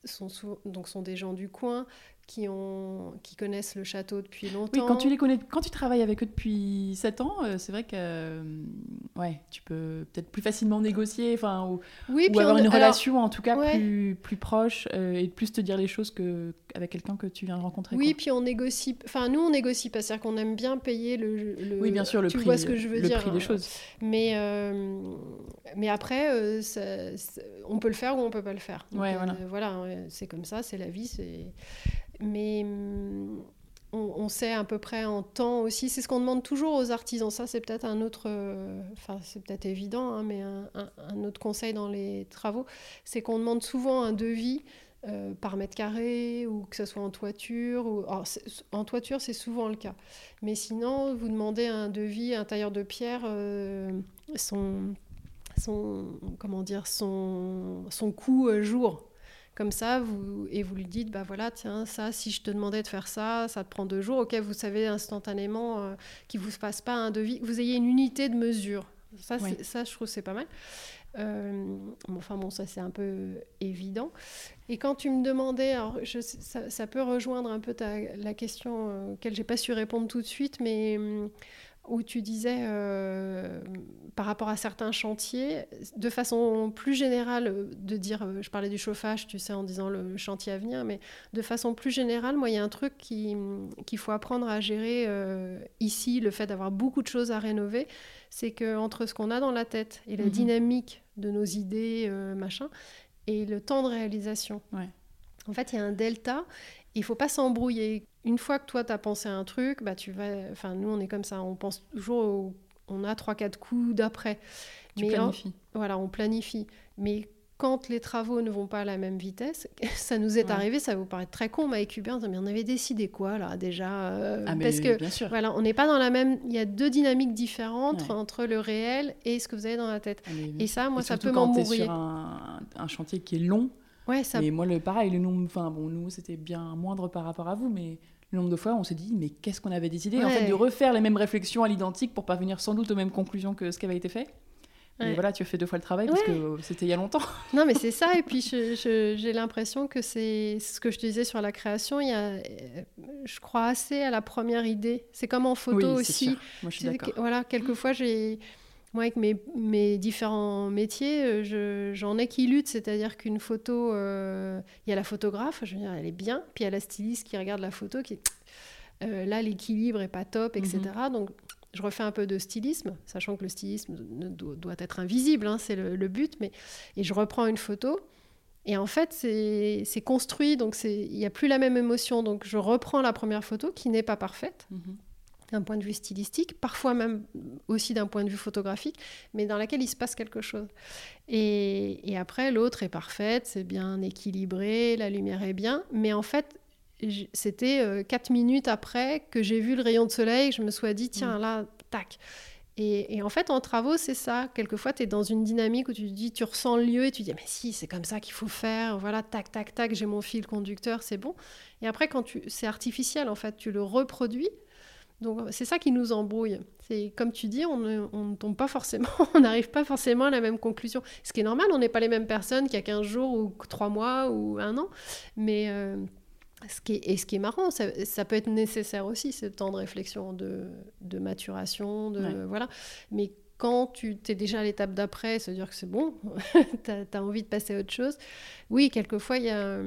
sont, donc sont des gens du coin qui, ont, qui connaissent le château depuis longtemps. Oui, quand tu les connais, quand tu travailles avec eux depuis 7 ans, euh, c'est vrai que euh, ouais, tu peux peut-être plus facilement négocier, enfin, ou, oui, ou avoir une relation en tout cas plus, plus proche euh, et plus te dire les choses que avec quelqu'un que tu viens de rencontrer. Oui, puis on négocie, enfin nous on négocie pas, c'est-à-dire qu'on aime bien payer le, le, oui bien sûr le tu prix, vois ce que je veux le dire, prix des choses. Mais mais après on peut le faire ou on peut pas le faire. ouais, voilà, voilà c'est comme ça, c'est la vie, c'est mais hum, on, sait à peu près en temps aussi. C'est ce qu'on demande toujours aux artisans. Ça, c'est peut-être un autre, euh, enfin c'est peut-être évident, hein, mais un, autre conseil dans les travaux, c'est qu'on demande souvent un devis. Euh, par mètre carré ou que ce soit en toiture. Ou... en toiture, c'est souvent le cas. Mais sinon, vous demandez un devis, un tailleur de pierre, euh, son, son, comment dire, son, son coût jour comme ça, vous, et vous lui dites, bah voilà, tiens, ça, si je te demandais de faire ça, ça te prend deux jours, ok, vous savez instantanément euh, qu'il ne vous passe pas un devis, vous ayez une unité de mesure. Ça, ça je trouve c'est pas mal. Euh, enfin bon, ça c'est un peu évident. Et quand tu me demandais, alors je, ça, peut rejoindre un peu ta, la question euh, auquel j'ai pas su répondre tout de suite, mais hum, où tu disais euh, par rapport à certains chantiers, de façon plus générale, de dire, euh, je parlais du chauffage, tu sais, en disant le chantier à venir, mais de façon plus générale, moi, il y a un truc qu'il faut apprendre à gérer euh, ici, le fait d'avoir beaucoup de choses à rénover, c'est que entre ce qu'on a dans la tête et la mhm. dynamique de nos idées, machin, et le temps de réalisation. En fait, il y a un delta il faut pas s'embrouiller. Une fois que toi, tu as pensé à un truc, bah, tu vas... Enfin, nous, on est comme ça. On pense toujours... On a 3-4 coups d'après. Tu Mais planifies. Voilà, on planifie. Mais quand les travaux ne vont pas à la même vitesse, (laughs) ça nous est arrivé, ça vous paraître très con, mais avec Hubert, mais on avait décidé quoi là déjà euh, ah, Parce que bien sûr. voilà, on n'est pas dans la même. Il y a deux dynamiques différentes entre le réel et ce que vous avez dans la tête. Ah, et ça, moi, ça peut m'embrouiller. sur un, un chantier qui est long, Ouais, ça... Et moi, le pareil, le nombre, enfin bon, nous, c'était bien moindre par rapport à vous, mais le nombre de fois on s'est dit mais qu'est-ce qu'on avait décidé? En fait de refaire les mêmes réflexions à l'identique pour parvenir sans doute aux mêmes conclusions que ce qui avait été fait? Et voilà, tu as fait deux fois le travail parce que c'était il y a longtemps. (laughs) Non, mais c'est ça. Et puis, j'ai l'impression que c'est ce que je disais sur la création. Il y a, je crois assez à la première idée. C'est comme en photo aussi. Moi, je suis d'accord. Voilà, quelquefois, j'ai. Moi, avec mes, mes, différents métiers, euh, j'en ai qui luttent. C'est-à-dire qu'une photo, euh, il y a la photographe, je veux dire, elle est bien. Puis il y a la styliste qui regarde la photo, qui. Euh, là, l'équilibre est pas top, etc. Mhm. Donc, je refais un peu de stylisme, sachant que le stylisme doit, être invisible, hein, c'est le, but, mais et je reprends une photo. Et en fait, c'est construit, donc il n'y a plus la même émotion. Donc je reprends la première photo qui n'est pas parfaite. Mhm. d'un point de vue stylistique, parfois même aussi d'un point de vue photographique, mais dans laquelle il se passe quelque chose. Et, et après, l'autre est parfaite, c'est bien équilibré, la lumière est bien, mais en fait, c'était euh, quatre minutes après que j'ai vu le rayon de soleil, je me suis dit, tiens, mm. là, tac. Et, en fait, en travaux, c'est ça. Quelquefois, tu es dans une dynamique où tu dis, tu ressens le lieu et tu dis, mais si, c'est comme ça qu'il faut faire. Voilà, tac, tac, tac, j'ai mon fil conducteur, c'est bon. Et après, quand tu, c'est artificiel, en fait, tu le reproduis. Donc, c'est ça qui nous embrouille. C'est comme tu dis, on ne, tombe pas forcément, (laughs) on n'arrive pas forcément à la même conclusion. Ce qui est normal, on n'est pas les mêmes personnes qu'il y a 15 jours ou 3 mois ou un an. Mais. Euh, ce qui est, et ce qui est marrant, ça, peut être nécessaire aussi, ce temps de réflexion, de, de maturation, de, voilà. Mais quand tu es déjà à l'étape d'après, se dire que c'est bon, (laughs) tu as, envie de passer à autre chose. Oui, quelquefois, il y a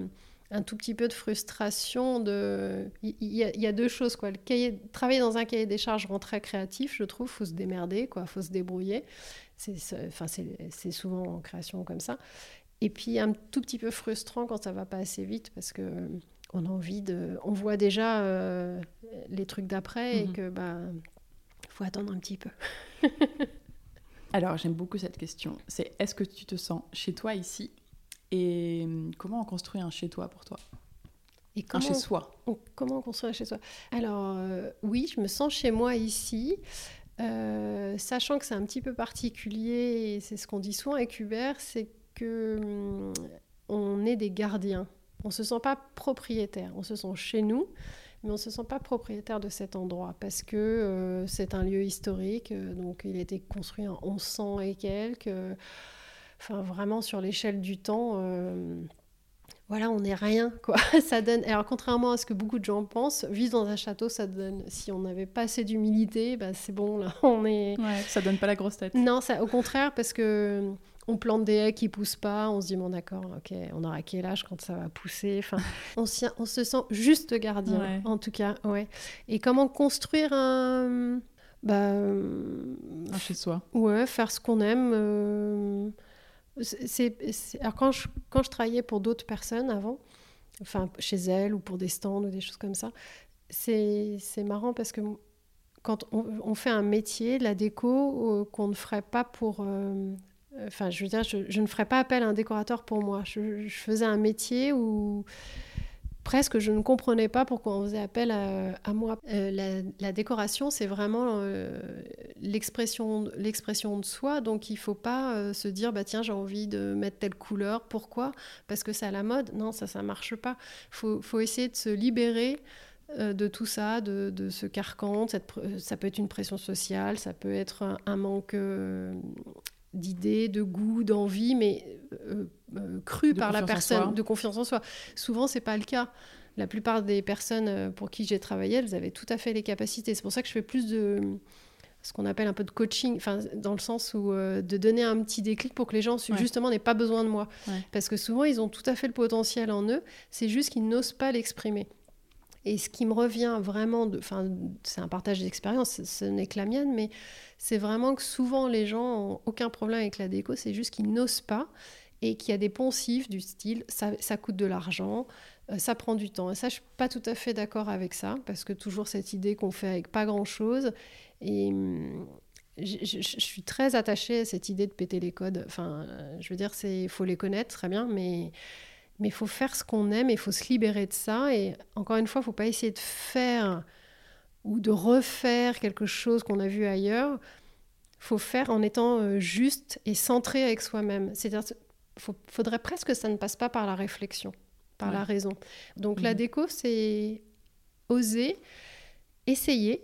un, tout petit peu de frustration. De... Il, y a, y a deux choses. Quoi. Le cahier, travailler dans un cahier des charges rend très créatif, je trouve. Il faut se démerder, il faut se débrouiller. C'est enfin, souvent en création comme ça. Et puis, un tout petit peu frustrant quand ça va pas assez vite parce que on a envie de. On voit déjà euh, les trucs d'après et mhm. que bah faut attendre un petit peu. (laughs) Alors j'aime beaucoup cette question. C'est est-ce que tu te sens chez toi ici? Et hum, comment on construit un chez toi pour toi? Et comment, un chez soi. comment on construit un chez soi Alors euh, oui, je me sens chez moi ici. Euh, sachant que c'est un petit peu particulier, et c'est ce qu'on dit souvent avec Hubert, c'est que hum, on est des gardiens on ne se sent pas propriétaire, on se sent chez nous, mais on ne se sent pas propriétaire de cet endroit parce que euh, c'est un lieu historique, euh, donc il a été construit en 1100 et quelques. Euh, enfin, vraiment sur l'échelle du temps, voilà, on n'est rien, quoi. (laughs) ça donne. Alors, contrairement à ce que beaucoup de gens pensent, vivre dans un château, ça donne. Si on n'avait pas assez d'humilité, bah, c'est bon, là, (laughs) on est. Ouais, ça donne pas la grosse tête. Non, ça, au contraire, parce que on plante des haies qui poussent pas, on se dit bon d'accord, ok, on aura quel âge quand ça va pousser? Enfin, (laughs) on, on se sent juste gardien, en tout cas, ouais. Et comment construire un, bah, un chez soi. Ouais, faire ce qu'on aime. Euh, c'est, alors quand je, quand je travaillais pour d'autres personnes avant, enfin chez elles ou pour des stands ou des choses comme ça, c'est, marrant parce que quand on, fait un métier, la déco, euh, qu'on ne ferait pas pour euh, Enfin, je veux dire, je, ne ferais pas appel à un décorateur pour moi. Je, faisais un métier où presque je ne comprenais pas pourquoi on faisait appel à, moi. Euh, la, décoration, c'est vraiment euh, l'expression de soi. Donc, il ne faut pas euh, se dire, bah, tiens, j'ai envie de mettre telle couleur. Pourquoi? Parce que c'est à la mode. Non, ça, ça ne marche pas. Il faut, essayer de se libérer de tout ça, de, ce carcan. ça peut être une pression sociale, ça peut être un manque d'idées, de goût, d'envie, mais euh, euh, cru par la personne, de confiance en soi. Souvent, c'est pas le cas. La plupart des personnes euh, pour qui j'ai travaillé, elles avaient tout à fait les capacités. C'est pour ça que je fais plus de ce qu'on appelle un peu de coaching, enfin dans le sens où de donner un petit déclic pour que les gens justement n'aient pas besoin de moi, parce que souvent ils ont tout à fait le potentiel en eux, c'est juste qu'ils n'osent pas l'exprimer. Et ce qui me revient vraiment, enfin, c'est un partage d'expérience, ce n'est que la mienne, mais c'est vraiment que souvent les gens n'ont aucun problème avec la déco, c'est juste qu'ils n'osent pas et qu'il y a des poncifs du style ça, ça coûte de l'argent, euh, ça prend du temps. Et ça, je suis pas tout à fait d'accord avec ça, parce que toujours cette idée qu'on fait avec pas grand-chose. Et hum, je, suis très attachée à cette idée de péter les codes. Enfin, je veux dire, il faut les connaître très bien, mais mais il faut faire ce qu'on aime et il faut se libérer de ça. Et encore une fois, il ne faut pas essayer de faire ou de refaire quelque chose qu'on a vu ailleurs. Il faut faire en étant euh, juste et centré avec soi-même. C'est-à-dire qu'il faudrait presque que ça ne passe pas par la réflexion, par la raison. Donc la mhm. déco, c'est oser, essayer,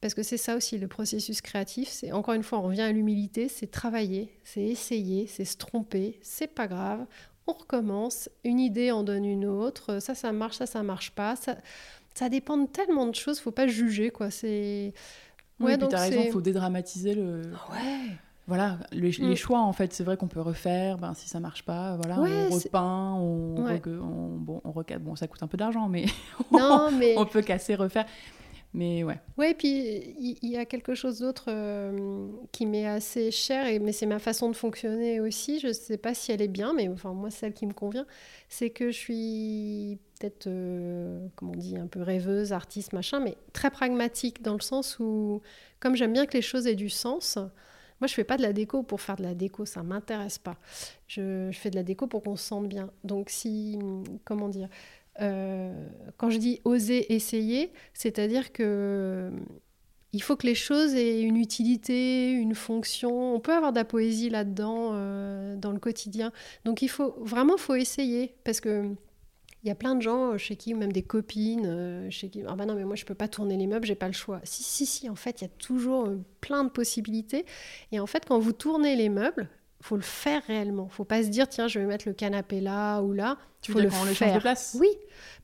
parce que c'est ça aussi le processus créatif. C'est encore une fois, on revient à l'humilité, c'est travailler, c'est essayer, c'est se tromper, c'est pas grave. On recommence, une idée en donne une autre, ça ça marche, ça ça marche pas. Ça, ça dépend de tellement de choses, faut pas juger quoi. C'est ouais, donc tu as raison, il faut dédramatiser le. Ouais. Voilà, les, mm. choix en fait, c'est vrai qu'on peut refaire. Ben, si ça marche pas, voilà, on repeint, on, bon, on recadre. Bon, ça coûte un peu d'argent, mais, (laughs) non, mais... on peut casser, refaire. Mais ouais. Ouais, puis il y, a quelque chose d'autre euh, qui m'est assez cher, et, mais c'est ma façon de fonctionner aussi. Je ne sais pas si elle est bien, mais enfin, moi, celle qui me convient, c'est que je suis peut-être, euh, comment on dit, un peu rêveuse, artiste, machin, mais très pragmatique dans le sens où, comme j'aime bien que les choses aient du sens, moi, je fais pas de la déco pour faire de la déco, ça m'intéresse pas. Je, je, fais de la déco pour qu'on se sente bien. Donc, si, comment dire, euh, quand je dis oser essayer, c'est-à-dire que il faut que les choses aient une utilité, une fonction. On peut avoir de la poésie là-dedans, euh, dans le quotidien. Donc il faut vraiment faut essayer parce que il y a plein de gens chez qui, même des copines, euh, chez qui, ah bah non mais moi je peux pas tourner les meubles, j'ai pas le choix. Si si si, en fait il y a toujours plein de possibilités. Et en fait quand vous tournez les meubles, faut le faire réellement. Faut pas se dire tiens je vais mettre le canapé là ou là. Tu faut le faire. de place? Oui,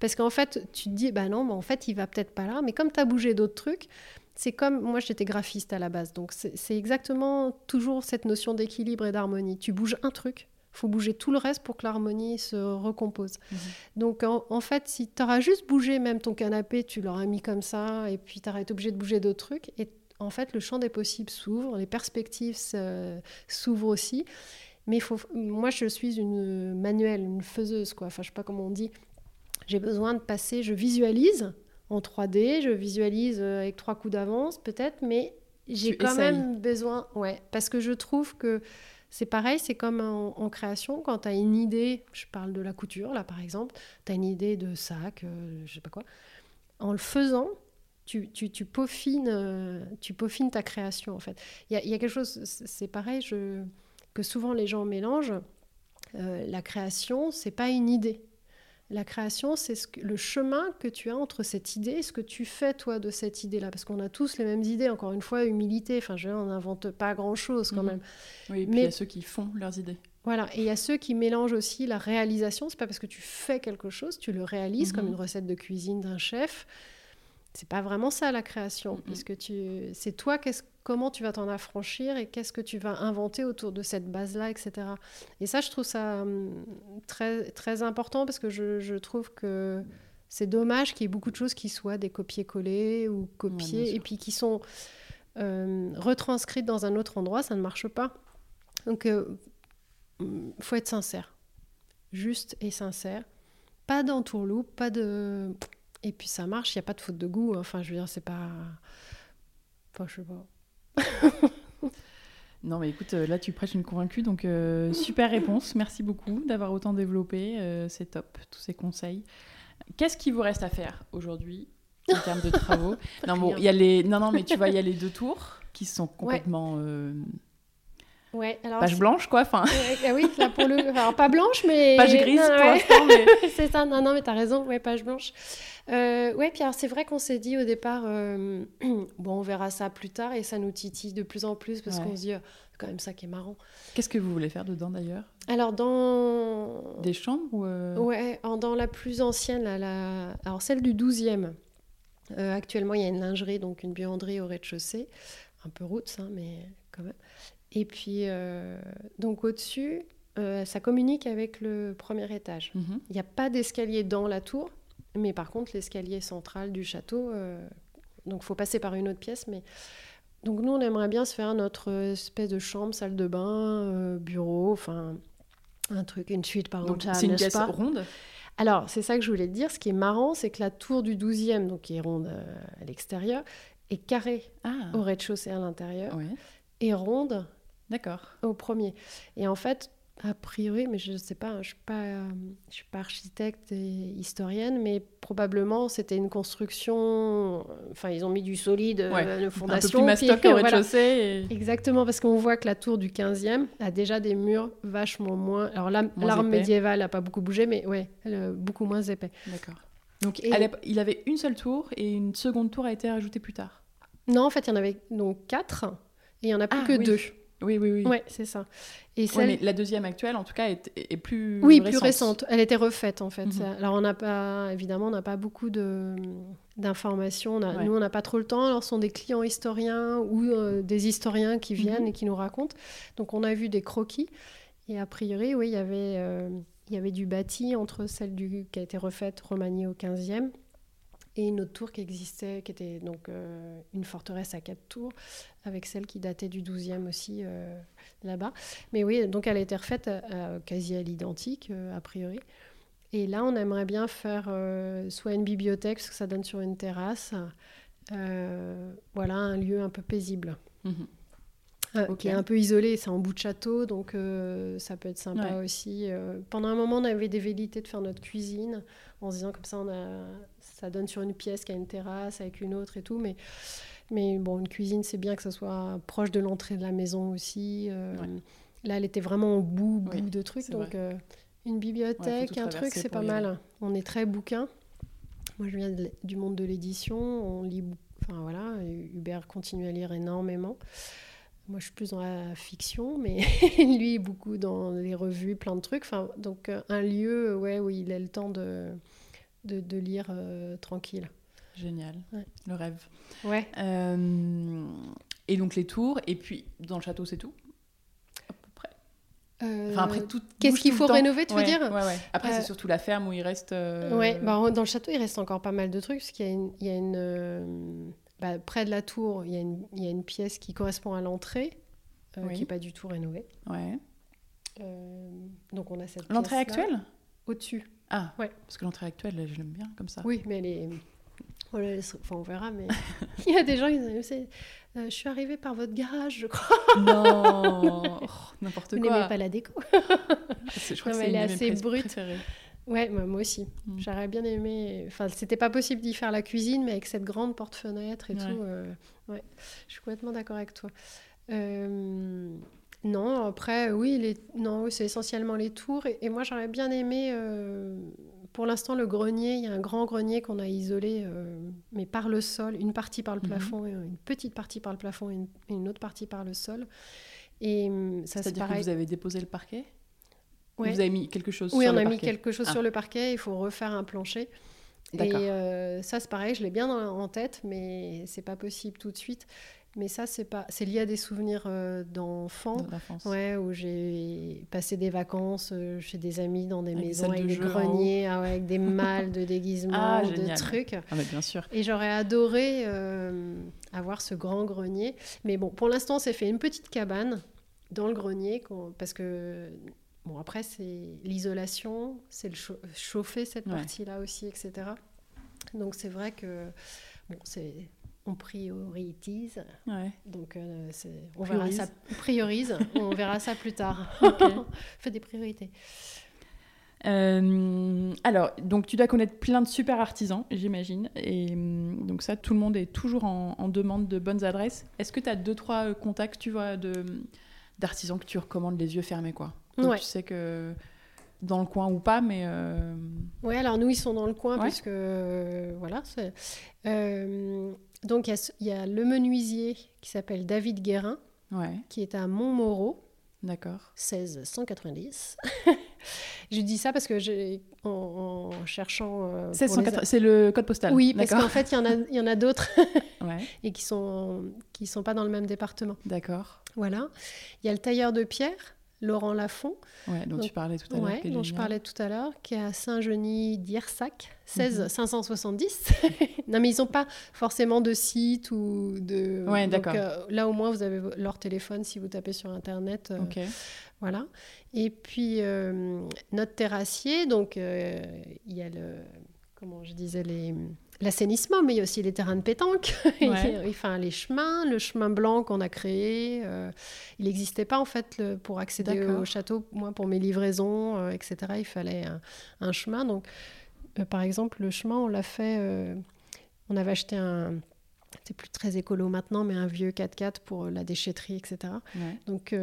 parce qu'en fait tu te dis bah non, mais en fait il va peut-être pas là. Mais comme tu as bougé d'autres trucs, c'est comme moi j'étais graphiste à la base, donc c'est exactement toujours cette notion d'équilibre et d'harmonie. Tu bouges un truc, faut bouger tout le reste pour que l'harmonie se recompose. Mhm. Donc en, fait, si tu auras juste bougé même ton canapé, tu l'auras mis comme ça, et puis tu été obligé de bouger d'autres trucs, et en fait, le champ des possibles s'ouvre, les perspectives s'ouvrent aussi. Mais faut, moi, je suis une manuelle, une faiseuse, quoi. Enfin, je sais pas comment on dit. J'ai besoin de passer, je visualise en 3D, je visualise euh, avec trois coups d'avance, peut-être, mais j'ai quand même besoin, ouais, parce que je trouve que c'est pareil, c'est comme en, création, quand tu as une idée, je parle de la couture, là, par exemple, tu as une idée de sac, euh, je sais pas quoi, en le faisant, tu, tu, tu, peaufines, euh, tu peaufines ta création, en fait. Il y a, y a, quelque chose, c'est pareil, je, que souvent les gens mélangent. Euh, la création, c'est pas une idée. La création, c'est ce le chemin que tu as entre cette idée et ce que tu fais, toi, de cette idée-là. Parce qu'on a tous les mêmes idées, encore une fois, humilité. Enfin, je on n'invente pas grand-chose quand mhm. même. Oui, et puis il y a ceux qui font leurs idées. Voilà, et il y a ceux qui mélangent aussi la réalisation. C'est pas parce que tu fais quelque chose, tu le réalises comme mhm. une recette de cuisine d'un chef c'est pas vraiment ça la création, puisque tu, c'est toi comment tu vas t'en affranchir et qu'est-ce que tu vas inventer autour de cette base-là, etc. Et ça, je trouve ça hum, très, très important parce que je, trouve que c'est dommage qu'il y ait beaucoup de choses qui soient des copier-coller ou copier et puis qui sont euh, retranscrites dans un autre endroit, ça ne marche pas. Donc, il euh, hum, faut être sincère, juste et sincère. Pas d'entourloupe, pas de et puis ça marche, il n'y a pas de faute de goût. Enfin, je veux dire, c'est pas. Enfin, je sais pas. (laughs) non, mais écoute, euh, là, tu prêches une convaincue. Donc, euh, super réponse. Merci beaucoup d'avoir autant développé. Euh, c'est top, tous ces conseils. Qu'est-ce qui vous reste à faire aujourd'hui en termes de travaux? (laughs) Non, bon, il y a les... non, non, mais tu vois, il y a les deux tours qui sont complètement. Ouais, alors page blanche quoi enfin. Ah oui là pour le enfin, pas blanche mais (laughs) page grise pour l'instant mais (laughs) c'est ça non non mais t'as raison ouais page blanche. Euh, ouais puis alors c'est vrai qu'on s'est dit au départ euh, (clears throat) bon on verra ça plus tard et ça nous titille de plus en plus parce qu'on se dit oh, c'est quand même ça qui est marrant. Qu'est-ce que vous voulez faire dedans d'ailleurs? Alors dans des chambres ou euh? Ouais dans la plus ancienne là, la... alors celle du 12e euh, actuellement il y a une lingerie donc une buanderie au rez-de-chaussée. Un peu route ça mais quand même et puis, euh, donc au-dessus, euh, ça communique avec le premier étage. Mhm. Il n'y a pas d'escalier dans la tour, mais par contre, l'escalier central du château, euh, donc il faut passer par une autre pièce. Mais... Donc nous, on aimerait bien se faire notre espèce de chambre, salle de bain, bureau, enfin un truc, une suite parentale. C'est une pièce ronde? Alors, c'est ça que je voulais te dire. Ce qui est marrant, c'est que la tour du 12e, donc qui est ronde à l'extérieur, est carrée ah. au rez-de-chaussée à l'intérieur, et ronde D'accord. Au premier. Et en fait, a priori, mais je ne sais pas, je ne suis, suis pas architecte et historienne, mais probablement c'était une construction. Enfin, ils ont mis du solide, ouais. de fondation. Un peu plus mastoc au rez-de-chaussée. Exactement, parce qu'on voit que la tour du 15e a déjà des murs vachement moins. Alors là, l'arme médiévale n'a pas beaucoup bougé, mais ouais, beaucoup moins épais. D'accord. Donc il avait une seule tour et une seconde tour a été ajoutée plus tard. Non, en fait, il y en avait donc quatre et il y en a plus ah, que deux. Oui, oui, oui. Ouais, c'est ça. Et celle... la deuxième actuelle, en tout cas, est, plus oui, récente. plus récente. Elle était refaite, en fait. Mhm. Alors, on n'a pas, évidemment, on n'a pas beaucoup de d'informations. Nous, on n'a pas trop le temps. Alors, ce sont des clients historiens ou euh, des historiens qui viennent mhm. et qui nous racontent. Donc, on a vu des croquis. Et a priori, oui, il y avait, euh, il y avait du bâti entre celle du, qui a été refaite, remaniée au 15e, et une autre tour qui existait, qui était donc euh, une forteresse à quatre tours, avec celle qui datait du 12e aussi euh, là-bas. Mais oui, donc elle a été refaite quasi à l'identique, a priori. Et là, on aimerait bien faire soit une bibliothèque, parce que ça donne sur une terrasse, voilà, un lieu un peu paisible. Mhm. Euh, qui est un peu isolé, c'est en bout de château, donc euh, ça peut être sympa aussi. Euh, pendant un moment, on avait des velléités de faire notre cuisine, en se disant comme ça, on a, ça donne sur une pièce qui a une terrasse avec une autre et tout, mais, mais bon, une cuisine, c'est bien que ça soit proche de l'entrée de la maison aussi. Là, elle était vraiment au bout, bout de trucs, donc une bibliothèque, un truc, c'est pas mal. On est très bouquin. Moi, je viens du monde de l'édition, on lit, enfin voilà, Hubert continue à lire énormément. Moi, je suis plus dans la fiction, mais (laughs) lui, beaucoup dans les revues, plein de trucs. Enfin, donc, euh, un lieu ouais, où il a le temps de, de, lire euh, tranquille. Génial, le rêve. Ouais. Euh, et donc, les tours, et puis, dans le château, c'est tout À peu près. Enfin, après, tout. Qu'est-ce qu'il faut rénover, tu veux dire ouais. Après, c'est surtout la ferme où il reste. Ouais, bah, dans le château, il reste encore pas mal de trucs, parce qu'il y a une. Il y a une bah, près de la tour, il y, a une, il y, a une pièce qui correspond à l'entrée, euh, qui n'est pas du tout rénovée. Ouais. Euh, donc on a cette L'entrée actuelle? Au-dessus. Ah, ouais. Parce que l'entrée actuelle, je l'aime bien comme ça. Oui, mais elle est... enfin, on verra, mais (laughs) il y a des gens qui disent euh, Je suis arrivée par votre garage, je crois. (laughs) Non N'importe quoi. Vous n'aimez pas la déco (laughs) Je crois que c'est une est assez brute. Ouais, moi aussi. Mm. J'aurais bien aimé. Enfin, c'était pas possible d'y faire la cuisine, mais avec cette grande porte-fenêtre et tout. Euh, ouais, je suis complètement d'accord avec toi. Euh, non, après, oui, les... non, c'est essentiellement les tours. Et, moi, j'aurais bien aimé. Euh, pour l'instant, le grenier, il y a un grand grenier qu'on a isolé, mais par le sol, une partie par le mhm. plafond, une petite partie par le plafond et une, autre partie par le sol. Et ça, c'est-à-dire que vous avez déposé le parquet vous avez mis quelque chose oui, sur le parquet Oui, on a mis quelque chose sur ah. le parquet. Il faut refaire un plancher. Et euh, ça, c'est pareil, je l'ai bien en tête, mais c'est pas possible tout de suite. Mais ça, c'est pas, c'est lié à des souvenirs euh, d'enfants, ouais, où j'ai passé des vacances euh, chez des amis dans des maisons avec des greniers, ah avec des (laughs) malles de déguisement, ah, de trucs. Ah, bien sûr. Et j'aurais adoré avoir ce grand grenier. Mais bon, pour l'instant, c'est fait une petite cabane dans le grenier, parce que Bon, après, c'est l'isolation, c'est le chauffer cette partie-là aussi, etc. Donc, c'est vrai que bon, c'est on priorise. Ouais. Donc, euh, on verra ça. priorise. (laughs) on verra ça plus tard. (laughs) Okay. (laughs) Fais des priorités. Euh, alors, donc tu dois connaître plein de super artisans, j'imagine. Et hum, donc ça, tout le monde est toujours en, en demande de bonnes adresses. Est-ce que tu as deux, trois contacts, tu vois, d'artisans que tu recommandes les yeux fermés, quoi? Tu sais que dans le coin ou pas, mais... Euh... Oui, alors nous, ils sont dans le coin parce que, euh, voilà. Euh, donc, il y, a le menuisier qui s'appelle David Guérin, qui est à Montmoreau. D'accord. 16 190. (laughs) je dis ça parce que j'ai en, cherchant. Euh, c'est le code postal. Oui, parce qu'en fait, il y en a, y en a d'autres (laughs) et qui sont qui sont pas dans le même département. D'accord. Voilà. Il y a le tailleur de pierre Laurent Lafont. Ouais, dont tu parlais tout à l'heure. dont je parlais tout à l'heure, qui est à Saint-Genis d'Irsac, 16 570. non, mais ils n'ont pas forcément de site ou de. Ouais, d'accord. Euh, là, au moins, vous avez leur téléphone si vous tapez sur Internet. Euh, ok. Voilà. Et puis, euh, notre terrassier, donc, il y a le. Comment je disais les l'assainissement, mais il y a aussi les terrains de pétanque, (laughs) enfin, les chemins, le chemin blanc qu'on a créé. Euh, il n'existait pas en fait pour accéder au château. Moi, pour mes livraisons, euh, etc., il fallait un, chemin. Donc, euh, par exemple, le chemin, on l'a fait. on avait acheté un. C'est plus très écolo maintenant, mais un vieux 4x4 pour la déchetterie, etc. Donc,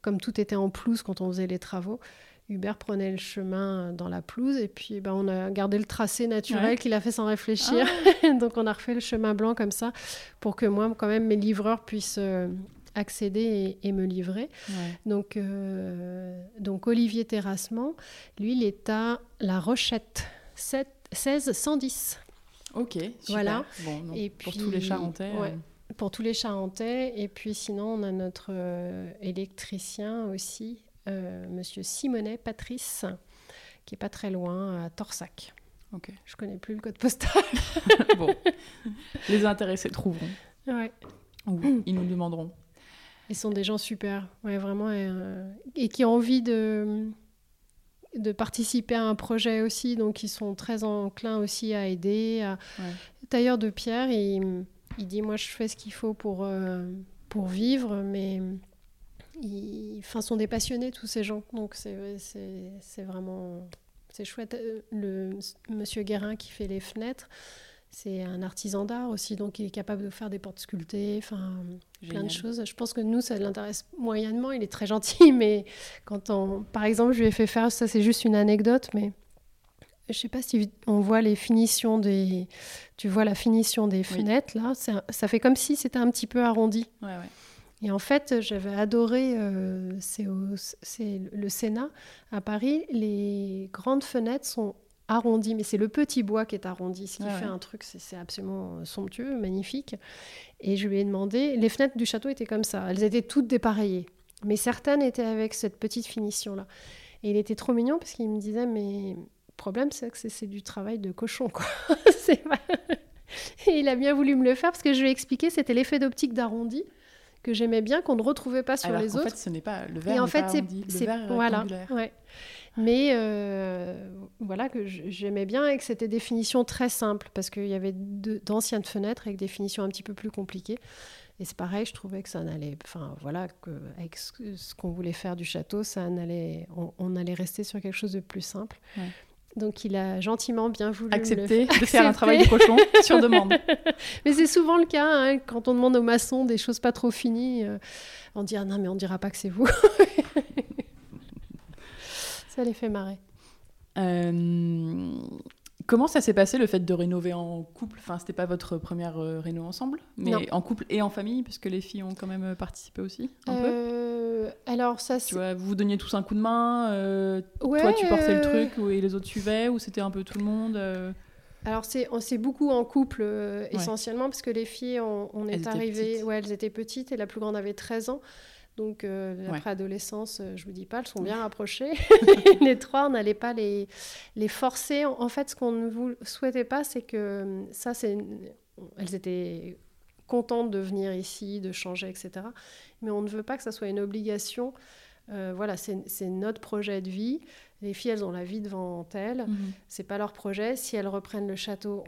comme tout était en plus quand on faisait les travaux, Hubert prenait le chemin dans la pelouse et puis ben, on a gardé le tracé naturel qu'il a fait sans réfléchir. Ah. (laughs) donc on a refait le chemin blanc comme ça pour que moi, quand même, mes livreurs puissent euh, accéder et, me livrer. Donc, euh, donc Olivier Terrassement, lui, il est à La Rochette, 7, 16 110. Ok, super. Voilà. Bon, et pour tous les Charentais. Euh, pour tous les Charentais. Et puis sinon, on a notre électricien aussi, euh, Monsieur Simonet Patrice, qui est pas très loin, à Torsac. Ok. Je connais plus le code postal. (laughs) bon, les intéressés trouveront. Ouais. Ou ils nous demanderont. Ils sont des gens super, ouais, vraiment, et, euh, qui ont envie de, de participer à un projet aussi, donc ils sont très enclins aussi à aider. À... Tailleur de pierre, il, il, dit moi je fais ce qu'il faut pour, euh, pour vivre, mais ils enfin, sont des passionnés, tous ces gens. Donc, c'est vraiment c'est chouette. Euh, le monsieur Guérin qui fait les fenêtres, c'est un artisan d'art aussi, donc il est capable de faire des portes sculptées, enfin plein de choses. Je pense que nous, ça l'intéresse moyennement. Il est très gentil, (laughs) mais quand on, par exemple, je lui ai fait faire, ça c'est juste une anecdote, mais je sais pas si on voit les finitions des, tu vois la finition des fenêtres là, ça fait comme si c'était un petit peu arrondi. Ouais, ouais. Et en fait, j'avais adoré, euh, c'est le Sénat à Paris, les grandes fenêtres sont arrondies, mais c'est le petit bois qui est arrondi, ce qui fait un truc, c'est absolument somptueux, magnifique. Et je lui ai demandé, les fenêtres du château étaient comme ça, elles étaient toutes dépareillées, mais certaines étaient avec cette petite finition-là. Et il était trop mignon parce qu'il me disait, mais le problème, c'est que c'est du travail de cochon, quoi. (laughs) Et il a bien voulu me le faire parce que je lui ai expliqué, c'était l'effet d'optique d'arrondi que j'aimais bien, qu'on ne retrouvait pas sur les autres. En fait, ce n'est pas le verre. Et en fait, c'est voilà, ouais. Mais euh, voilà que j'aimais bien et que c'était des finitions très simples parce qu'il y avait d'anciennes fenêtres avec des finitions un petit peu plus compliquées. Et c'est pareil, je trouvais que ça n'allait, enfin voilà, que avec ce qu'on voulait faire du château, ça n'allait, on, on, allait rester sur quelque chose de plus simple. Ouais. Donc il a gentiment bien voulu accepter de faire un travail de cochon sur demande. (laughs) mais c'est souvent le cas hein, quand on demande aux maçons des choses pas trop finies, euh, on dit ah non mais on dira pas que c'est vous. (laughs) ça les fait marrer. Euh, Comment ça s'est passé le fait de rénover en couple? Enfin, c'était pas votre première euh, réno ensemble, mais en couple et en famille, puisque les filles ont quand même euh, participé aussi un peu? Euh, alors ça, tu vois, vous vous donniez tous un coup de main. toi, tu portais le truc et les autres suivaient, ou c'était un peu tout le monde alors c'est on s'est beaucoup en couple essentiellement parce que les filles on, est arrivées ouais elles étaient petites et la plus grande avait 13 ans donc, euh, après adolescence, euh, je vous dis pas, elles sont bien rapprochées. (laughs) les trois, on n'allait pas les, les forcer. En, fait, ce qu'on ne souhaitait pas, c'est que euh, ça, c'est. Elles étaient contentes de venir ici, de changer, etc. Mais on ne veut pas que ça soit une obligation. voilà, c'est notre projet de vie. Les filles, elles ont la vie devant elles. Ce n'est C'est pas leur projet. Si elles reprennent le château,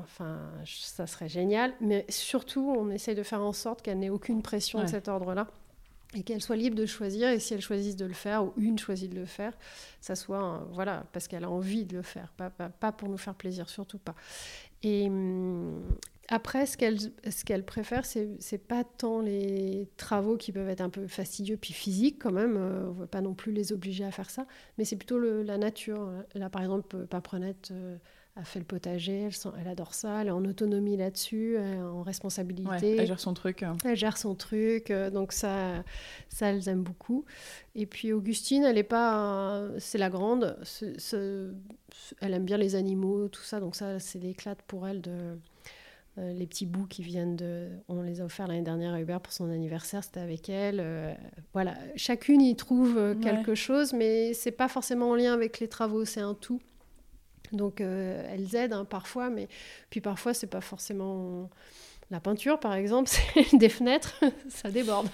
enfin, ça serait génial. Mais surtout, on essaye de faire en sorte qu'elles n'aient aucune pression de cet ordre-là et qu'elle soit libre de choisir, et si elle choisit de le faire, ou une choisit de le faire, ça soit, voilà, parce qu'elle a envie de le faire, pas, pas, pour nous faire plaisir, surtout pas. Et hum, après, ce qu'elle ce qu'elle préfère, c'est pas tant les travaux qui peuvent être un peu fastidieux, puis physiques quand même, euh, on ne veut pas non plus les obliger à faire ça, mais c'est plutôt la nature. Là, par exemple, Paprenette... Euh, a fait le potager, elle, elle, adore ça, elle est en autonomie là-dessus, en responsabilité. elle gère son truc. Elle gère son truc, euh, donc ça, ça, elles aiment beaucoup. Et puis Augustine, elle est pas, c'est la grande, elle aime bien les animaux, tout ça, donc ça, c'est l'éclat pour elle de euh, les petits bouts qui viennent de. On les a offerts l'année dernière à Hubert pour son anniversaire, c'était avec elle. Euh, voilà, chacune y trouve quelque chose, mais c'est pas forcément en lien avec les travaux, c'est un tout. Donc euh, elles aident hein, parfois, mais puis parfois c'est pas forcément la peinture, par exemple, (laughs) c'est des fenêtres, (laughs) ça déborde.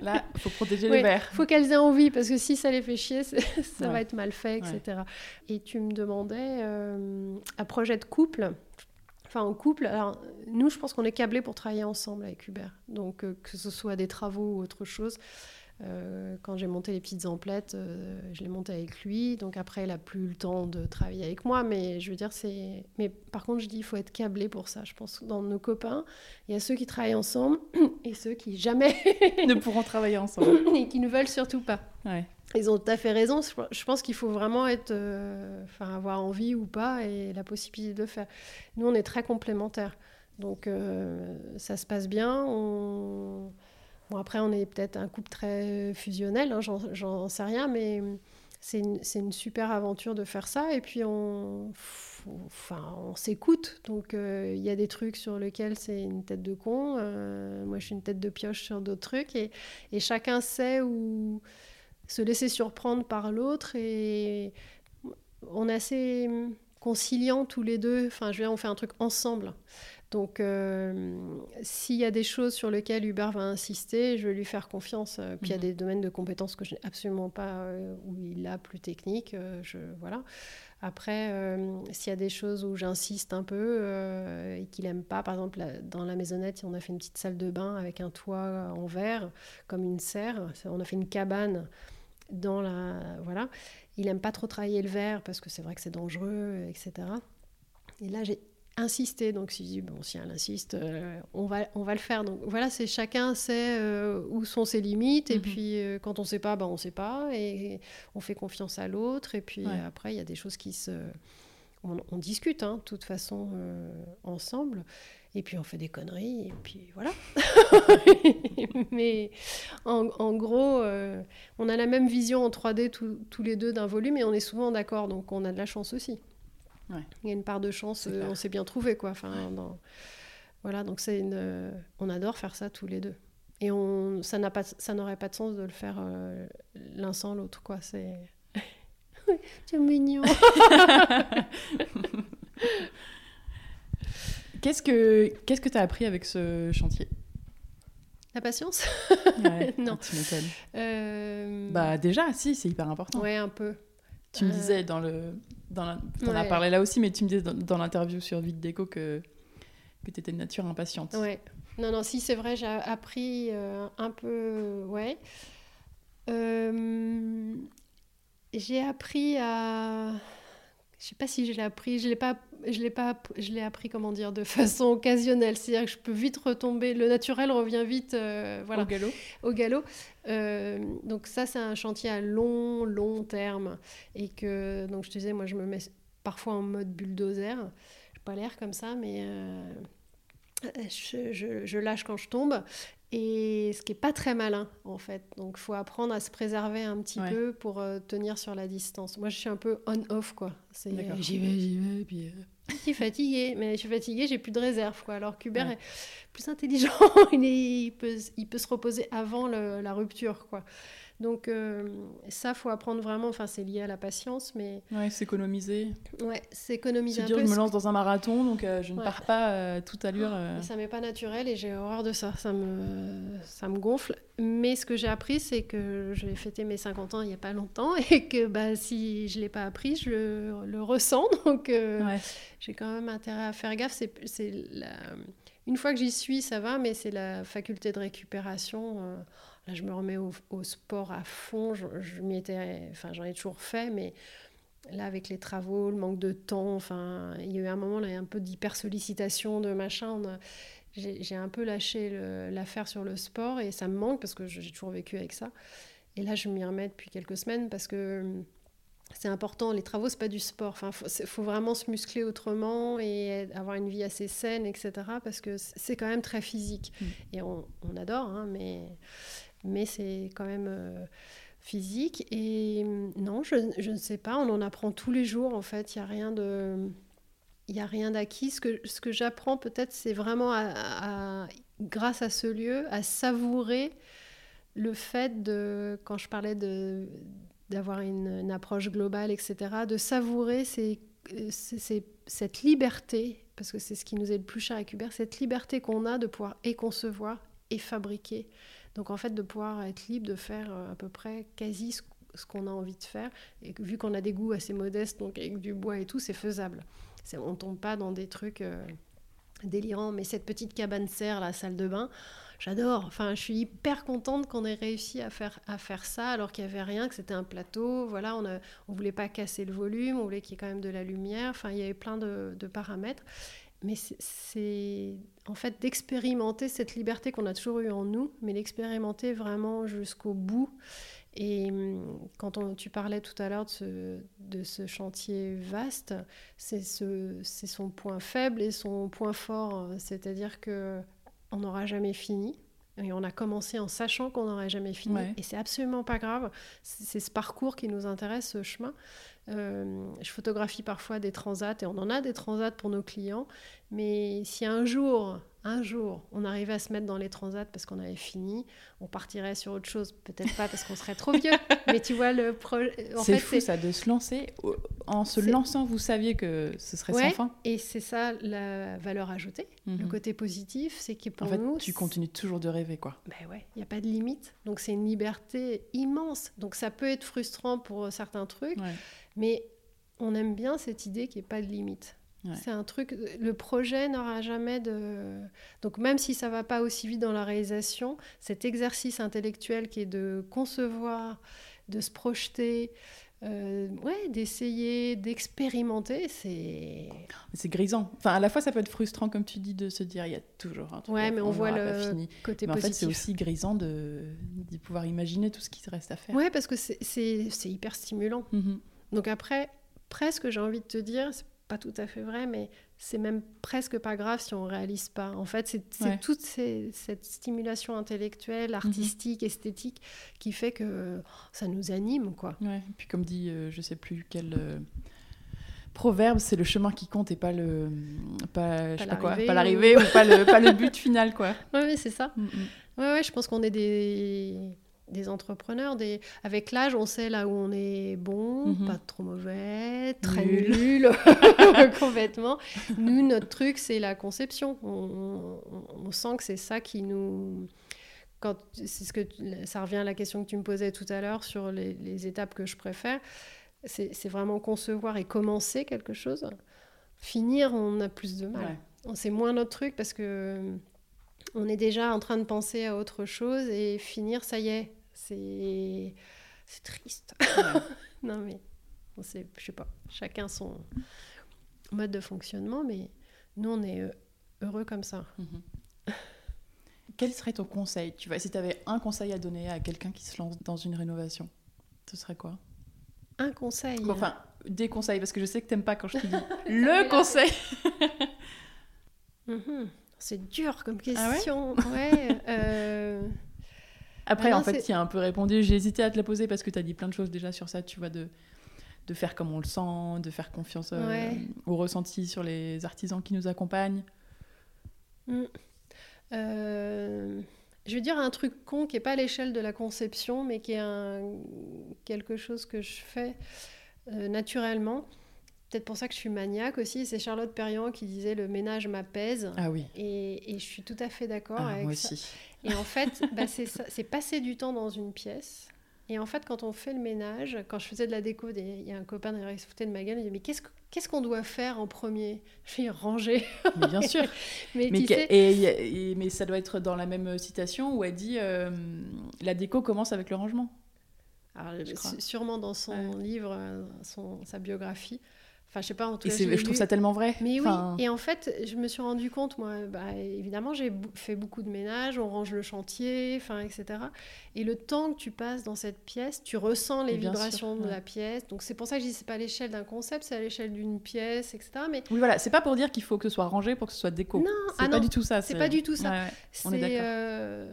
Là, il faut protéger les verres. Il faut qu'elles aient envie, parce que si ça les fait chier, (laughs) ça va être mal fait, etc. Et tu me demandais euh, un projet de couple. Enfin, en couple, alors nous, je pense qu'on est câblés pour travailler ensemble avec Hubert. Donc, euh, que ce soit des travaux ou autre chose, Euh, quand j'ai monté les petites emplettes, euh, je les montais avec lui. Donc après, il a plus le temps de travailler avec moi. Mais je veux dire, c'est. Mais par contre, je dis, il faut être câblé pour ça. Je pense que dans nos copains, il y a ceux qui travaillent ensemble (clears throat) et ceux qui jamais ne (laughs) pourront travailler ensemble et qui ne veulent surtout pas. Ils ont tout à fait raison. Je pense qu'il faut vraiment être, euh, enfin, avoir envie ou pas et la possibilité de le faire. Nous, on est très complémentaires. Donc, ça se passe bien. On Bon, après, on est peut-être un couple très fusionnel, hein, j'en sais rien, mais c'est une, une, super aventure de faire ça. Et puis, on, enfin, on s'écoute. Donc, euh, il y a des trucs sur lesquels c'est une tête de con. Euh, moi, je suis une tête de pioche sur d'autres trucs. Et, et, chacun sait où se laisser surprendre par l'autre. Et on est assez conciliants tous les deux. Enfin, je veux dire, on fait un truc ensemble. Donc, euh, s'il y a des choses sur lesquelles Hubert va insister, je vais lui faire confiance. Euh, puis il y a mhm. des domaines de compétences que je n'ai absolument pas, euh, où il a plus technique. je, voilà. Après, s'il y a des choses où j'insiste un peu et qu'il n'aime pas, par exemple, dans la maisonnette, on a fait une petite salle de bain avec un toit en verre, comme une serre. On a fait une cabane dans la. Voilà. Il n'aime pas trop travailler le verre parce que c'est vrai que c'est dangereux, etc. Et là, j'ai insister. Donc, si dit, bon, si elle insiste, euh, on, va, on va le faire. Donc, voilà, c'est chacun sait euh, où sont ses limites. Et mhm. puis, euh, quand on ne sait pas, ben, on ne sait pas. Et on fait confiance à l'autre. Et puis, après, il y a des choses qui se. On, discute, hein, de toute façon, ensemble. Et puis, on fait des conneries. Et puis, voilà. (laughs) Mais en, en gros, on a la même vision en 3D tous les deux d'un volume. Et on est souvent d'accord. Donc, on a de la chance aussi. Il y a une part de chance, euh, on s'est bien trouvé quoi. Enfin, Voilà, donc c'est une, euh, on adore faire ça tous les deux. Et on, ça n'a pas, ça n'aurait pas de sens de le faire euh, l'un sans l'autre quoi. C'est, (laughs) c'est mignon. (laughs) qu'est-ce que, qu'est-ce que tu as appris avec ce chantier? La patience? (laughs) Non. Tu m'étonnes. Bah déjà, si, c'est hyper important. Ouais, un peu. Tu me disais dans le, dans on a parlé là aussi, mais tu me disais dans, l'interview sur Vite Déco que, que tu étais de nature impatiente. Ouais. Non, non, si, c'est vrai, j'ai appris euh, un peu. Ouais. Euh, j'ai appris à je sais pas si je l'ai appris, je l'ai pas, je l'ai pas, je l'ai appris comment dire de (laughs) façon occasionnelle, c'est-à-dire que je peux vite retomber, le naturel revient vite, euh, voilà, au galop. Au galop. Euh, donc ça, c'est un chantier à long, long terme, et que donc je te disais, moi, je me mets parfois en mode bulldozer, j'ai pas l'air comme ça, mais euh, je, je, je, lâche quand je tombe et ce qui n'est pas très malin en fait. Donc il faut apprendre à se préserver un petit peu pour euh, tenir sur la distance. Moi je suis un peu on-off quoi. J'y vais, j'y vais, puis... Euh. Je suis fatiguée, mais je suis fatiguée, j'ai plus de réserve quoi. Alors qu'Hubert est plus intelligent, (laughs) il, il, peut, il peut se reposer avant le, la rupture quoi. Donc euh, ça, faut apprendre vraiment. Enfin, c'est lié à la patience, mais ouais, s'économiser. Ouais, s'économiser un dire, Je me lance dans un marathon, donc euh, je ne pars pas euh, toute allure. Euh... Ça m'est pas naturel et j'ai horreur de ça. Ça me ça me gonfle. Mais ce que j'ai appris, c'est que j'ai fêté mes 50 ans il y a pas longtemps (laughs) et que bah si je l'ai pas appris, je le, ressens. (laughs) Donc j'ai quand même intérêt à faire gaffe. C'est c'est la... une fois que j'y suis, ça va, mais c'est la faculté de récupération Là, je me remets au, sport à fond. Je, m'y étais, enfin, j'en ai toujours fait, mais là, avec les travaux, le manque de temps, enfin, il y a eu un moment là, un peu d'hyper sollicitation, de machin. J'ai un peu lâché l'affaire sur le sport et ça me manque parce que j'ai toujours vécu avec ça. Et là, je m'y remets depuis quelques semaines parce que c'est important. Les travaux, c'est pas du sport. Enfin, faut, faut vraiment se muscler autrement et avoir une vie assez saine, etc. Parce que c'est quand même très physique. Mm. Et on, on adore, hein, mais mais c'est quand même euh, physique. Et mm, non, je, ne sais pas, on en apprend tous les jours en fait, il n'y a rien d'acquis. Ce que, ce que j'apprends peut-être, c'est vraiment, grâce à ce lieu, à savourer le fait de, quand je parlais d'avoir une, approche globale, etc., de savourer cette liberté, parce que c'est ce qui nous est le plus cher à Hubert, cette liberté qu'on a de pouvoir et concevoir et fabriquer. Donc en fait, de pouvoir être libre de faire euh, à peu près quasi ce qu'on a envie de faire. Et vu qu'on a des goûts assez modestes, donc avec du bois et tout, c'est faisable. On ne tombe pas dans des trucs... Euh, délirant. Mais cette petite cabane serre, la salle de bain, j'adore. Enfin, je suis hyper contente qu'on ait réussi à faire, à faire ça alors qu'il n'y avait rien, que c'était un plateau. Voilà, on ne voulait pas casser le volume, on voulait qu'il y ait quand même de la lumière. Enfin, il y avait plein de paramètres. Mais c'est en fait d'expérimenter cette liberté qu'on a toujours eue en nous, mais l'expérimenter vraiment jusqu'au bout. Et hum, quand tu parlais tout à l'heure de ce, chantier vaste, c'est ce, son point faible et son point fort. C'est-à-dire que on n'aura jamais fini. Et on a commencé en sachant qu'on n'aurait jamais fini. Et c'est absolument pas grave. C'est ce parcours qui nous intéresse, ce chemin. Euh, je photographie parfois des transats et on en a des transats pour nos clients. Mais si un jour, un jour, on arrivait à se mettre dans les transats parce qu'on avait fini, on partirait sur autre chose. Peut-être pas parce qu'on serait trop vieux. (laughs) mais tu vois, le projet. C'est fou ça de se lancer. En se lançant, vous saviez que ce serait sans fin. Et c'est ça la valeur ajoutée. Le mhm. côté positif, c'est que pour en fait, nous. Tu continues toujours de rêver, quoi. Ben ouais, il n'y a pas de limite. Donc c'est une liberté immense. Donc ça peut être frustrant pour certains trucs. Mais on aime bien cette idée qu'il n'y ait pas de limite. C'est un truc, le projet n'aura jamais de... Donc même si ça va pas aussi vite dans la réalisation, cet exercice intellectuel qui est de concevoir, de se projeter, euh, ouais, d'essayer, d'expérimenter, c'est... C'est grisant. Enfin, à la fois, ça peut être frustrant, comme tu dis, de se dire, il y a toujours un truc. Ouais, mais on, voit le côté mais En fait, c'est aussi grisant de, de pouvoir imaginer tout ce qui reste à faire. Ouais, parce que c'est hyper stimulant. Mhm. Donc après, presque, j'ai envie de te dire, c'est pas tout à fait vrai, mais c'est même presque pas grave si on réalise pas. En fait, c'est toute cette stimulation intellectuelle, mhm. artistique, esthétique qui fait que ça nous anime, quoi. Ouais. Et puis comme dit, euh, je sais plus quel euh, proverbe, c'est le chemin qui compte et pas le pas, pas pas pas l'arrivée ou... pas le pas le but final, quoi. (laughs) Oui, c'est ça. Mm, mm. Ouais, ouais, je pense qu'on est des des entrepreneurs. Des... Avec l'âge, on sait là où on est bon, mhm. pas trop mauvais, très nul, (laughs) (laughs) complètement. Nous, notre truc, c'est la conception. On, sent que c'est ça qui nous... Quand, ce que ça revient à la question que tu me posais tout à l'heure sur les, étapes que je préfère. C'est vraiment concevoir et commencer quelque chose. Finir, on a plus de mal. C'est moins notre truc parce que on est déjà en train de penser à autre chose et finir, ça y est, c'est c'est triste. (laughs) non mais on sait, je sais pas, chacun son mode de fonctionnement, mais nous on est heureux comme ça. Mhm. Quel serait ton conseil Tu vois, si tu avais un conseil à donner à quelqu'un qui se lance dans une rénovation, ce serait quoi? Un conseil. Enfin, des conseils, parce que je sais que t'aimes pas quand je te dis (laughs) le conseil. (laughs) Mhm. C'est dur comme ah question. ouais, euh, Après, en fait, tu as un peu répondu. J'ai hésité à te la poser parce que tu as dit plein de choses déjà sur ça, tu vois, de, de faire comme on le sent, de faire confiance euh, au ressenti sur les artisans qui nous accompagnent. Mm. Euh, je veux dire un truc con qui n'est pas à l'échelle de la conception, mais qui est un, quelque chose que je fais naturellement peut-être pour ça que je suis maniaque aussi. C'est Charlotte Perriand qui disait le ménage m'apaise. Ah oui. Et, et, je suis tout à fait d'accord ah, avec moi ça. Aussi. Et en fait, (laughs) bah, c'est passer du temps dans une pièce. Et en fait, quand on fait le ménage, quand je faisais de la déco, il y a un copain qui se foutait de ma gueule, il dit Mais qu'est-ce qu'on doit faire en premier? Je vais ranger. Mais bien sûr. (laughs) mais, mais, et, mais ça doit être dans la même citation où elle dit euh, La déco commence avec le rangement. Alors, sûrement dans son livre, euh, son, sa biographie. Enfin, je sais pas, en tout cas, je, trouve ça tellement vrai. Mais oui, et en fait, je me suis rendu compte, moi, bah, évidemment, j'ai fait beaucoup de ménage, on range le chantier, enfin, etc. Et le temps que tu passes dans cette pièce, tu ressens les vibrations de la pièce. Donc, c'est pour ça que je dis, c'est pas à l'échelle d'un concept, c'est à l'échelle d'une pièce, etc. Mais... Oui, voilà, c'est pas pour dire qu'il faut que ce soit rangé pour que ce soit déco. Non, c'est ah pas du tout ça. C'est pas du tout ça. on est d'accord. Euh,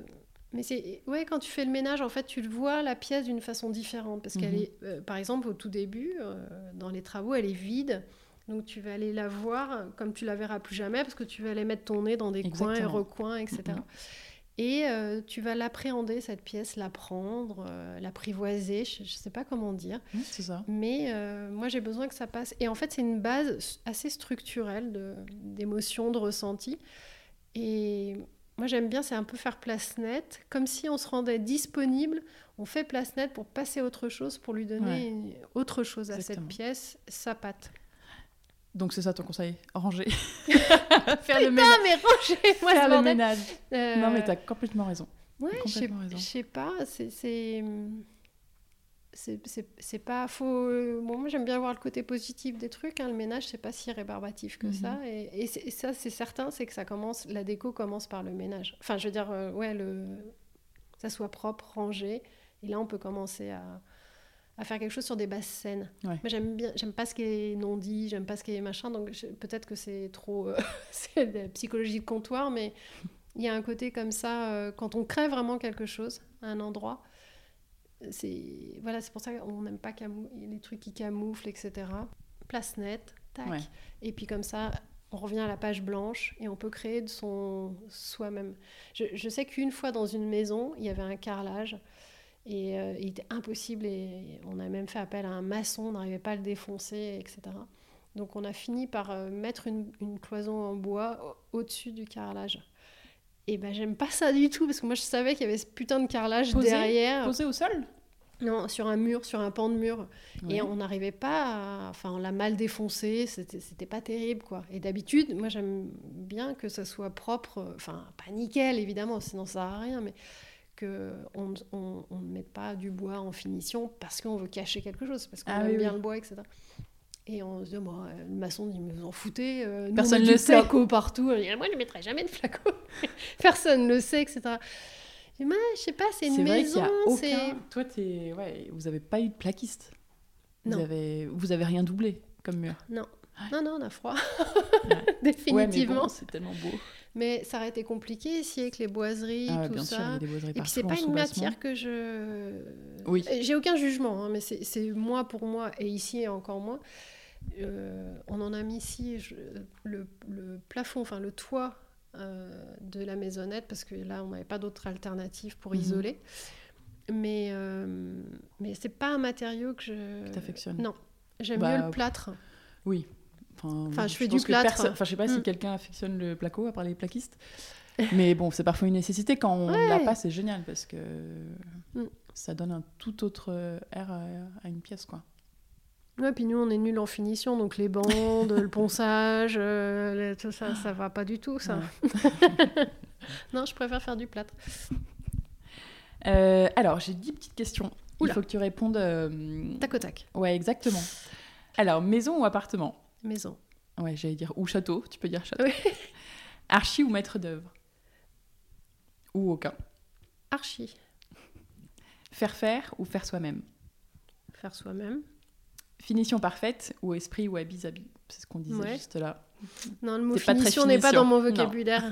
mais c'est ouais, quand tu fais le ménage, en fait, tu le vois la pièce d'une façon différente parce qu'elle mhm. est, euh, par exemple, au tout début, euh, dans les travaux, elle est vide. Donc tu vas aller la voir comme tu la verras plus jamais parce que tu vas aller mettre ton nez dans des coins et recoins, etc. Et euh, tu vas l'appréhender, cette pièce, l'apprendre, l'apprivoiser, je ne sais pas comment dire. c'est ça. Mais moi, j'ai besoin que ça passe. Et en fait, c'est une base assez structurelle d'émotions, de, de ressentis. Et moi j'aime bien, c'est un peu faire place nette, comme si on se rendait disponible, on fait place nette pour passer autre chose, pour lui donner autre chose à cette pièce, sa patte. Donc c'est ça ton conseil, ranger. (laughs) Faire le ménage. mais ranger, moi, Faire le ménage. Euh, non, mais t'as complètement raison. Ouais, je sais pas, c'est c'est pas faux. Bon, moi, j'aime bien voir le côté positif des trucs. Hein. Le ménage, c'est pas si rébarbatif que ça. Mhm. Et, et, ça, c'est certain, c'est que ça commence. La déco commence par le ménage. Enfin, je veux dire, euh, ouais, le, ça soit propre, rangé. Et là, on peut commencer à, à faire quelque chose sur des basses scènes. Moi, j'aime bien, j'aime pas ce qui est non dit, j'aime pas ce qui est machin. Donc, peut-être que c'est trop, euh, (laughs) c'est de la psychologie de comptoir, mais il y a un côté comme ça euh, quand on crée vraiment quelque chose à un endroit c'est voilà, c'est pour ça qu'on n'aime pas les trucs qui camouflent, etc. Place nette, tac. Et puis comme ça, on revient à la page blanche et on peut créer de son soi-même. Je, sais qu'une fois dans une maison, il y avait un carrelage et euh, il était impossible et on a même fait appel à un maçon, on n'arrivait pas à le défoncer, etc. Donc on a fini par euh, mettre une, une, cloison en bois au-dessus du carrelage. Et ben j'aime pas ça du tout parce que moi je savais qu'il y avait ce putain de carrelage derrière. Posé au sol? Non, sur un mur, sur un pan de mur. Et on n'arrivait pas à... Enfin, on l'a mal défoncé, c'était pas terrible quoi. Et d'habitude, moi j'aime bien que ça soit propre, enfin pas nickel évidemment, sinon ça sert à rien, mais qu'on ne on, on mette pas du bois en finition parce qu'on veut cacher quelque chose, parce qu'on ah aime bien le bois, etc. Et on se dit, bon, euh, le maçon dit, mais vous en foutez, euh, (laughs) personne ne le sait. flaco partout. moi, je ne mettrai jamais de flaco. personne ne le sait, etc. Je dis, je sais pas, c'est une maison. Vrai aucun... Toi, es... Ouais, vous n'avez pas eu de plaquiste. Vous non. Avez... Vous avez rien doublé comme mur. Non. Non, non, on a froid. (laughs) Définitivement. c'est tellement beau. Mais ça aurait été compliqué ici avec les boiseries, ah tout ça. et puis c'est pas une matière que je. Oui. J'ai aucun jugement, hein, mais c'est moi pour moi et ici encore moins. Euh, on en a mis ici le, plafond, enfin le toit euh, de la maisonnette, parce que là, on n'avait pas d'autre alternative pour mhm. isoler. Mais, euh, mais c'est pas un matériau que je. t'affectionnes Non. J'aime bah, mieux le plâtre. Oui. Enfin, je, fais du plâtre. Enfin, je sais pas si mm. quelqu'un affectionne le placo, à part les plaquistes. (laughs) Mais bon, c'est parfois une nécessité. Quand on ne l'a pas, c'est génial parce que mm. ça donne un tout autre air à, une pièce, quoi. Ouais, puis nous, on est nuls en finition, donc les bandes, le (laughs) ponçage, euh, tout ça, ça va pas du tout, ça. (laughs) non, je préfère faire du plâtre. Euh, alors, j'ai dix petites questions. Il faut que tu répondes. Euh... Tac au tac. Ouais, exactement. Alors, maison ou appartement? Maison. Ouais, j'allais dire ou château, tu peux dire château. (laughs) Archi ou maître d'œuvre? Ou aucun Archi. Faire faire ou faire soi-même? Faire soi-même. Finition parfaite ou esprit ou habits habits C'est ce qu'on disait juste là. Non, le mot finition n'est pas dans mon vocabulaire.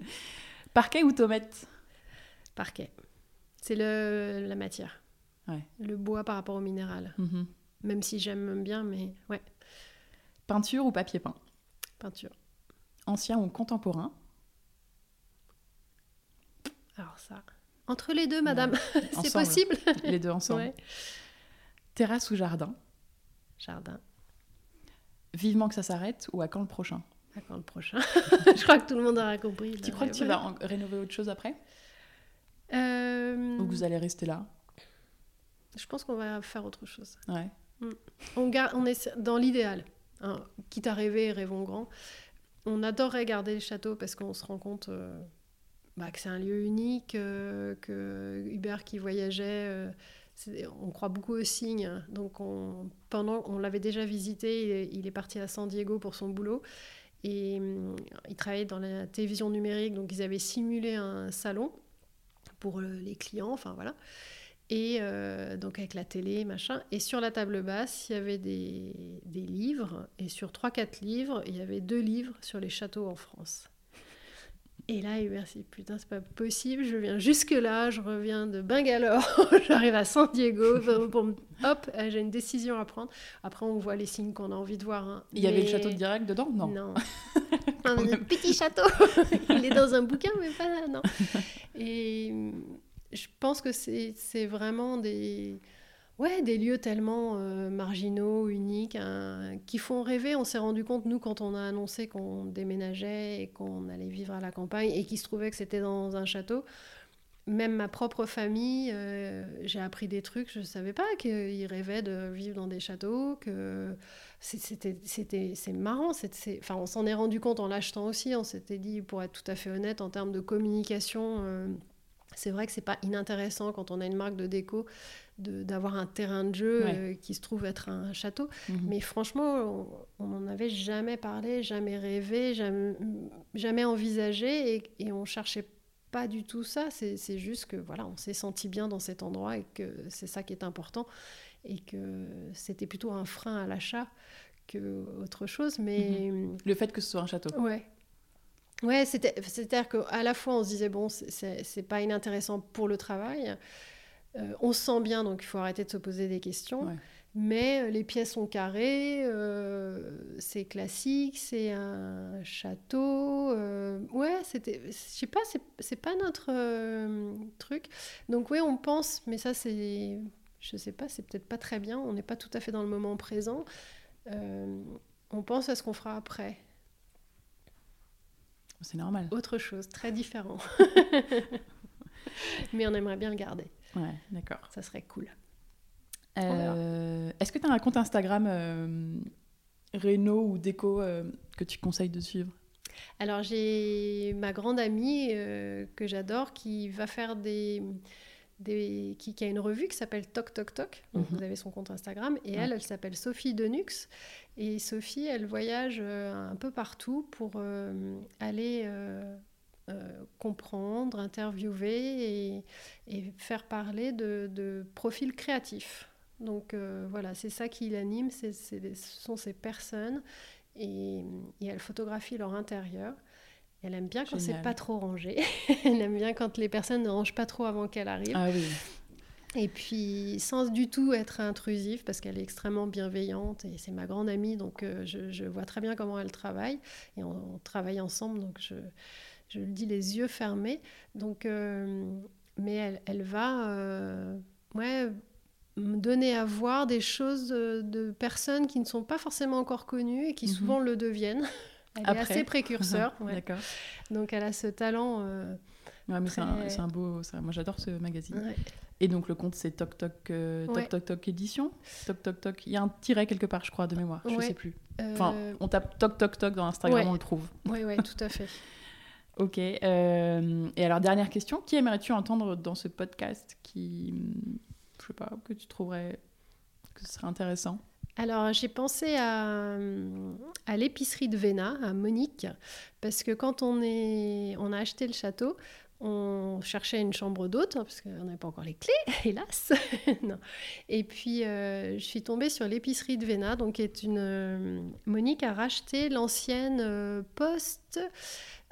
(laughs) Parquet ou tomate Parquet. C'est la matière. Le bois par rapport au minéral. Mhm. Même si j'aime bien, mais ouais. Peinture ou papier peint Peinture. Ancien ou contemporain Alors ça. Entre les deux, madame. (laughs) C'est possible Les deux ensemble. Terrasse ou jardin Jardin. Vivement que ça s'arrête ou à quand le prochain À quand le prochain (laughs) Je crois que tout le monde aura compris. Tu crois que tu vas rénover autre chose après euh... Ou que vous allez rester là Je pense qu'on va faire autre chose. Ouais. Mm. On, garde, on est dans l'idéal. Hein, quitte à rêver, rêvons grand. On adorerait garder le château parce qu'on se rend compte euh, bah, que c'est un lieu unique, euh, que Hubert qui voyageait, euh, on croit beaucoup aux signes. Donc on, pendant, on l'avait déjà visité, il est, parti à San Diego pour son boulot. Et il travaillait dans la télévision numérique, donc ils avaient simulé un salon pour les clients, enfin voilà. Et euh, donc avec la télé, machin. Et sur la table basse, il y avait des, des livres. Et sur 3-4 livres, il y avait deux livres sur les châteaux en France. Et là, il dit putain, c'est pas possible, je viens jusque-là, je reviens de Bangalore, (laughs) j'arrive à San Diego, hop, euh, j'ai une décision à prendre. Après, on voit les signes qu'on a envie de voir. Hein. Il y avait le château de direct dedans? Non. Non. (laughs) un petit château. (laughs) il est dans un bouquin, mais pas là, non. Et je pense que c'est vraiment des, ouais, des lieux tellement euh, marginaux, uniques, hein, qui font rêver. On s'est rendu compte, nous, quand on a annoncé qu'on déménageait et qu'on allait vivre à la campagne et qu'il se trouvait que c'était dans un château, même ma propre famille, euh, j'ai appris des trucs, je ne savais pas qu'ils rêvaient de vivre dans des châteaux, que c'était, marrant, enfin, on s'en est rendu compte en l'achetant aussi, on s'était dit, pour être tout à fait honnête, en termes de communication, euh, c'est vrai que c'est pas inintéressant quand on a une marque de déco d'avoir un terrain de jeu euh, qui se trouve être un château. Mhm. Mais franchement, on n'en avait jamais parlé, jamais rêvé, jamais, jamais envisagé et, et on cherchait pas du tout ça. C'est juste que voilà, on s'est senti bien dans cet endroit et que c'est ça qui est important et que c'était plutôt un frein à l'achat que autre chose. Mais mhm. le fait que ce soit un château. Ouais. Ouais, c'est-à-dire qu'à la fois on se disait bon, c'est pas inintéressant pour le travail. Euh, on se sent bien, donc il faut arrêter de se poser des questions. Mais euh, les pièces sont carrées, euh, c'est classique, c'est un château. ouais, c'était, je sais pas, c'est pas notre truc. Donc oui, on pense, mais ça c'est, je sais pas, c'est peut-être pas très bien. On n'est pas tout à fait dans le moment présent. on pense à ce qu'on fera après. C'est normal. Autre chose, très différent. (laughs) mais on aimerait bien le garder. Ouais, d'accord. Ça serait cool. Euh, est-ce que tu as un compte Instagram euh, Réno ou déco euh, que tu conseilles de suivre? Alors j'ai ma grande amie que j'adore qui va faire des, des qui, a une revue qui s'appelle Toc Toc Toc. Donc mhm. vous avez son compte Instagram et elle, elle s'appelle Sophie Denux et Sophie, elle voyage un peu partout pour aller euh, comprendre, interviewer et, faire parler de, profils créatifs. Donc euh, voilà, c'est ça qui l'anime, ce sont ces personnes et, elle photographie leur intérieur. Elle aime bien quand c'est pas trop rangé. (laughs) elle aime bien quand les personnes ne rangent pas trop avant qu'elle arrive. Ah oui. Et puis, sans du tout être intrusive, parce qu'elle est extrêmement bienveillante et c'est ma grande amie, donc euh, je, vois très bien comment elle travaille. Et on travaille ensemble, donc je, je le dis les yeux fermés. Donc, euh, mais elle, elle va euh, ouais, me donner à voir des choses de, personnes qui ne sont pas forcément encore connues et qui mhm. souvent le deviennent. (laughs) Elle est assez précurseur. (laughs) D'accord. Donc elle a ce talent. Euh, ouais, mais c'est un, beau. moi j'adore ce magazine. Et donc le compte c'est Toc Toc Toc Toc Toc édition. Toc Toc Toc. Il y a un tiret quelque part, je crois, de mémoire. Je ne sais plus. Enfin, on tape Toc Toc Toc dans Instagram, on le trouve. Oui, oui, tout à fait. (laughs) (laughs) Ok. Euh, et alors, dernière question. Qui aimerais-tu entendre dans ce podcast qui, je sais pas, que tu trouverais que ce serait intéressant? Alors, j'ai pensé à, à l'épicerie de Véna, à Monique, parce que quand on, est, on a acheté le château, on cherchait une chambre d'hôte, hein, parce qu'on n'avait pas encore les clés, (laughs) hélas. (laughs) non. Et puis, euh, je suis tombée sur l'épicerie de Véna, donc est une... Euh, Monique a racheté l'ancienne poste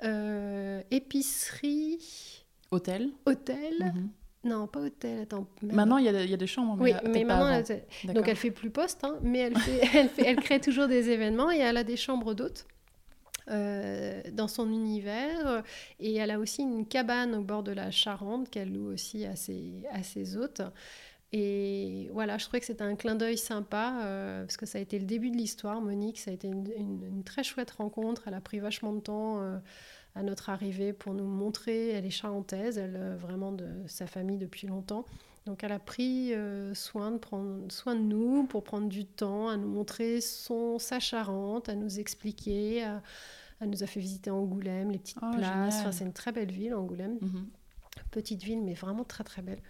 euh, épicerie. Hôtel. Hôtel. Mhm. Non, pas hôtel. Attends. Maintenant, il y, y, a des chambres. Mais oui, mais maintenant, elle, donc elle fait plus poste, hein, mais elle, (laughs) elle, fait, elle, crée toujours des événements et elle a des chambres d'hôtes. Euh, dans son univers et elle a aussi une cabane au bord de la Charente qu'elle loue aussi à ses, à ses hôtes. Et voilà, je trouvais que c'était un clin d'œil sympa, euh, parce que ça a été le début de l'histoire. Monique, ça a été une, très chouette rencontre. Elle a pris vachement de temps euh, à notre arrivée pour nous montrer. Elle est charentaise, elle euh, vraiment de sa famille depuis longtemps. Donc elle a pris soin, de prendre soin de nous pour prendre du temps, à nous montrer son, sa Charente, à nous expliquer. elle nous a fait visiter Angoulême, les petites oh, places. Enfin, c'est une très belle ville, Angoulême. Mhm. Petite ville, mais vraiment très très belle.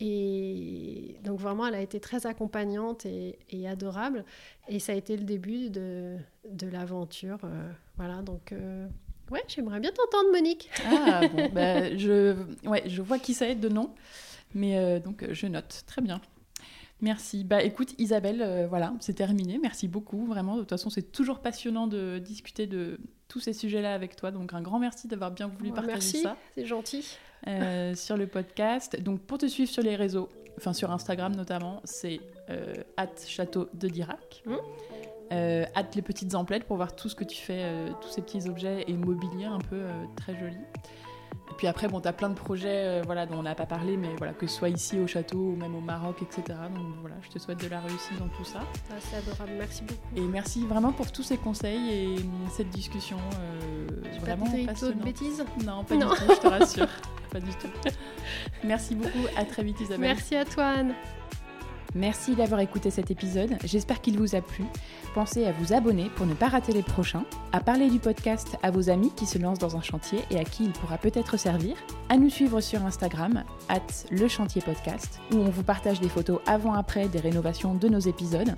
Et donc vraiment, elle a été très accompagnante et, adorable. Et ça a été le début de, de l'aventure. Euh, voilà, donc euh, ouais, j'aimerais bien t'entendre, Monique. Ah bon, bah, je, ouais, je vois qui ça est de nom, mais euh, donc je note. Très bien. Merci. Bah écoute, Isabelle, voilà, c'est terminé. Merci beaucoup, vraiment. De toute façon, c'est toujours passionnant de discuter de tous ces sujets-là avec toi. Donc un grand merci d'avoir bien voulu partager ça. Merci, c'est gentil. Euh, (laughs) sur le podcast. Donc pour te suivre sur les réseaux, enfin sur Instagram notamment, c'est euh, château de Dirac. Mmh. Euh, les petites emplettes pour voir tout ce que tu fais, euh, tous ces petits objets et mobilier un peu très jolis. Et puis après, bon, tu as plein de projets voilà, dont on n'a pas parlé, mais voilà, que ce soit ici au château ou même au Maroc, etc. Donc voilà, je te souhaite de la réussite dans tout ça. Ah, c'est adorable, merci beaucoup. Et merci vraiment pour tous ces conseils et cette discussion. vraiment pas de bêtises? Non, pas du tout, je te rassure. (laughs) pas du tout. Merci beaucoup, à très vite Isabelle. Merci à toi Anne. Merci d'avoir écouté cet épisode, j'espère qu'il vous a plu. Pensez à vous abonner pour ne pas rater les prochains, à parler du podcast à vos amis qui se lancent dans un chantier et à qui il pourra peut-être servir, à nous suivre sur Instagram, at le chantier où on vous partage des photos avant-après des rénovations de nos épisodes,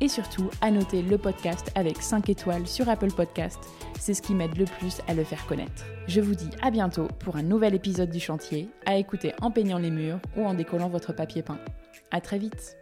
et surtout à noter le podcast avec 5 étoiles sur Apple Podcast, c'est ce qui m'aide le plus à le faire connaître. Je vous dis à bientôt pour un nouvel épisode du chantier, à écouter en peignant les murs ou en décollant votre papier peint. À très vite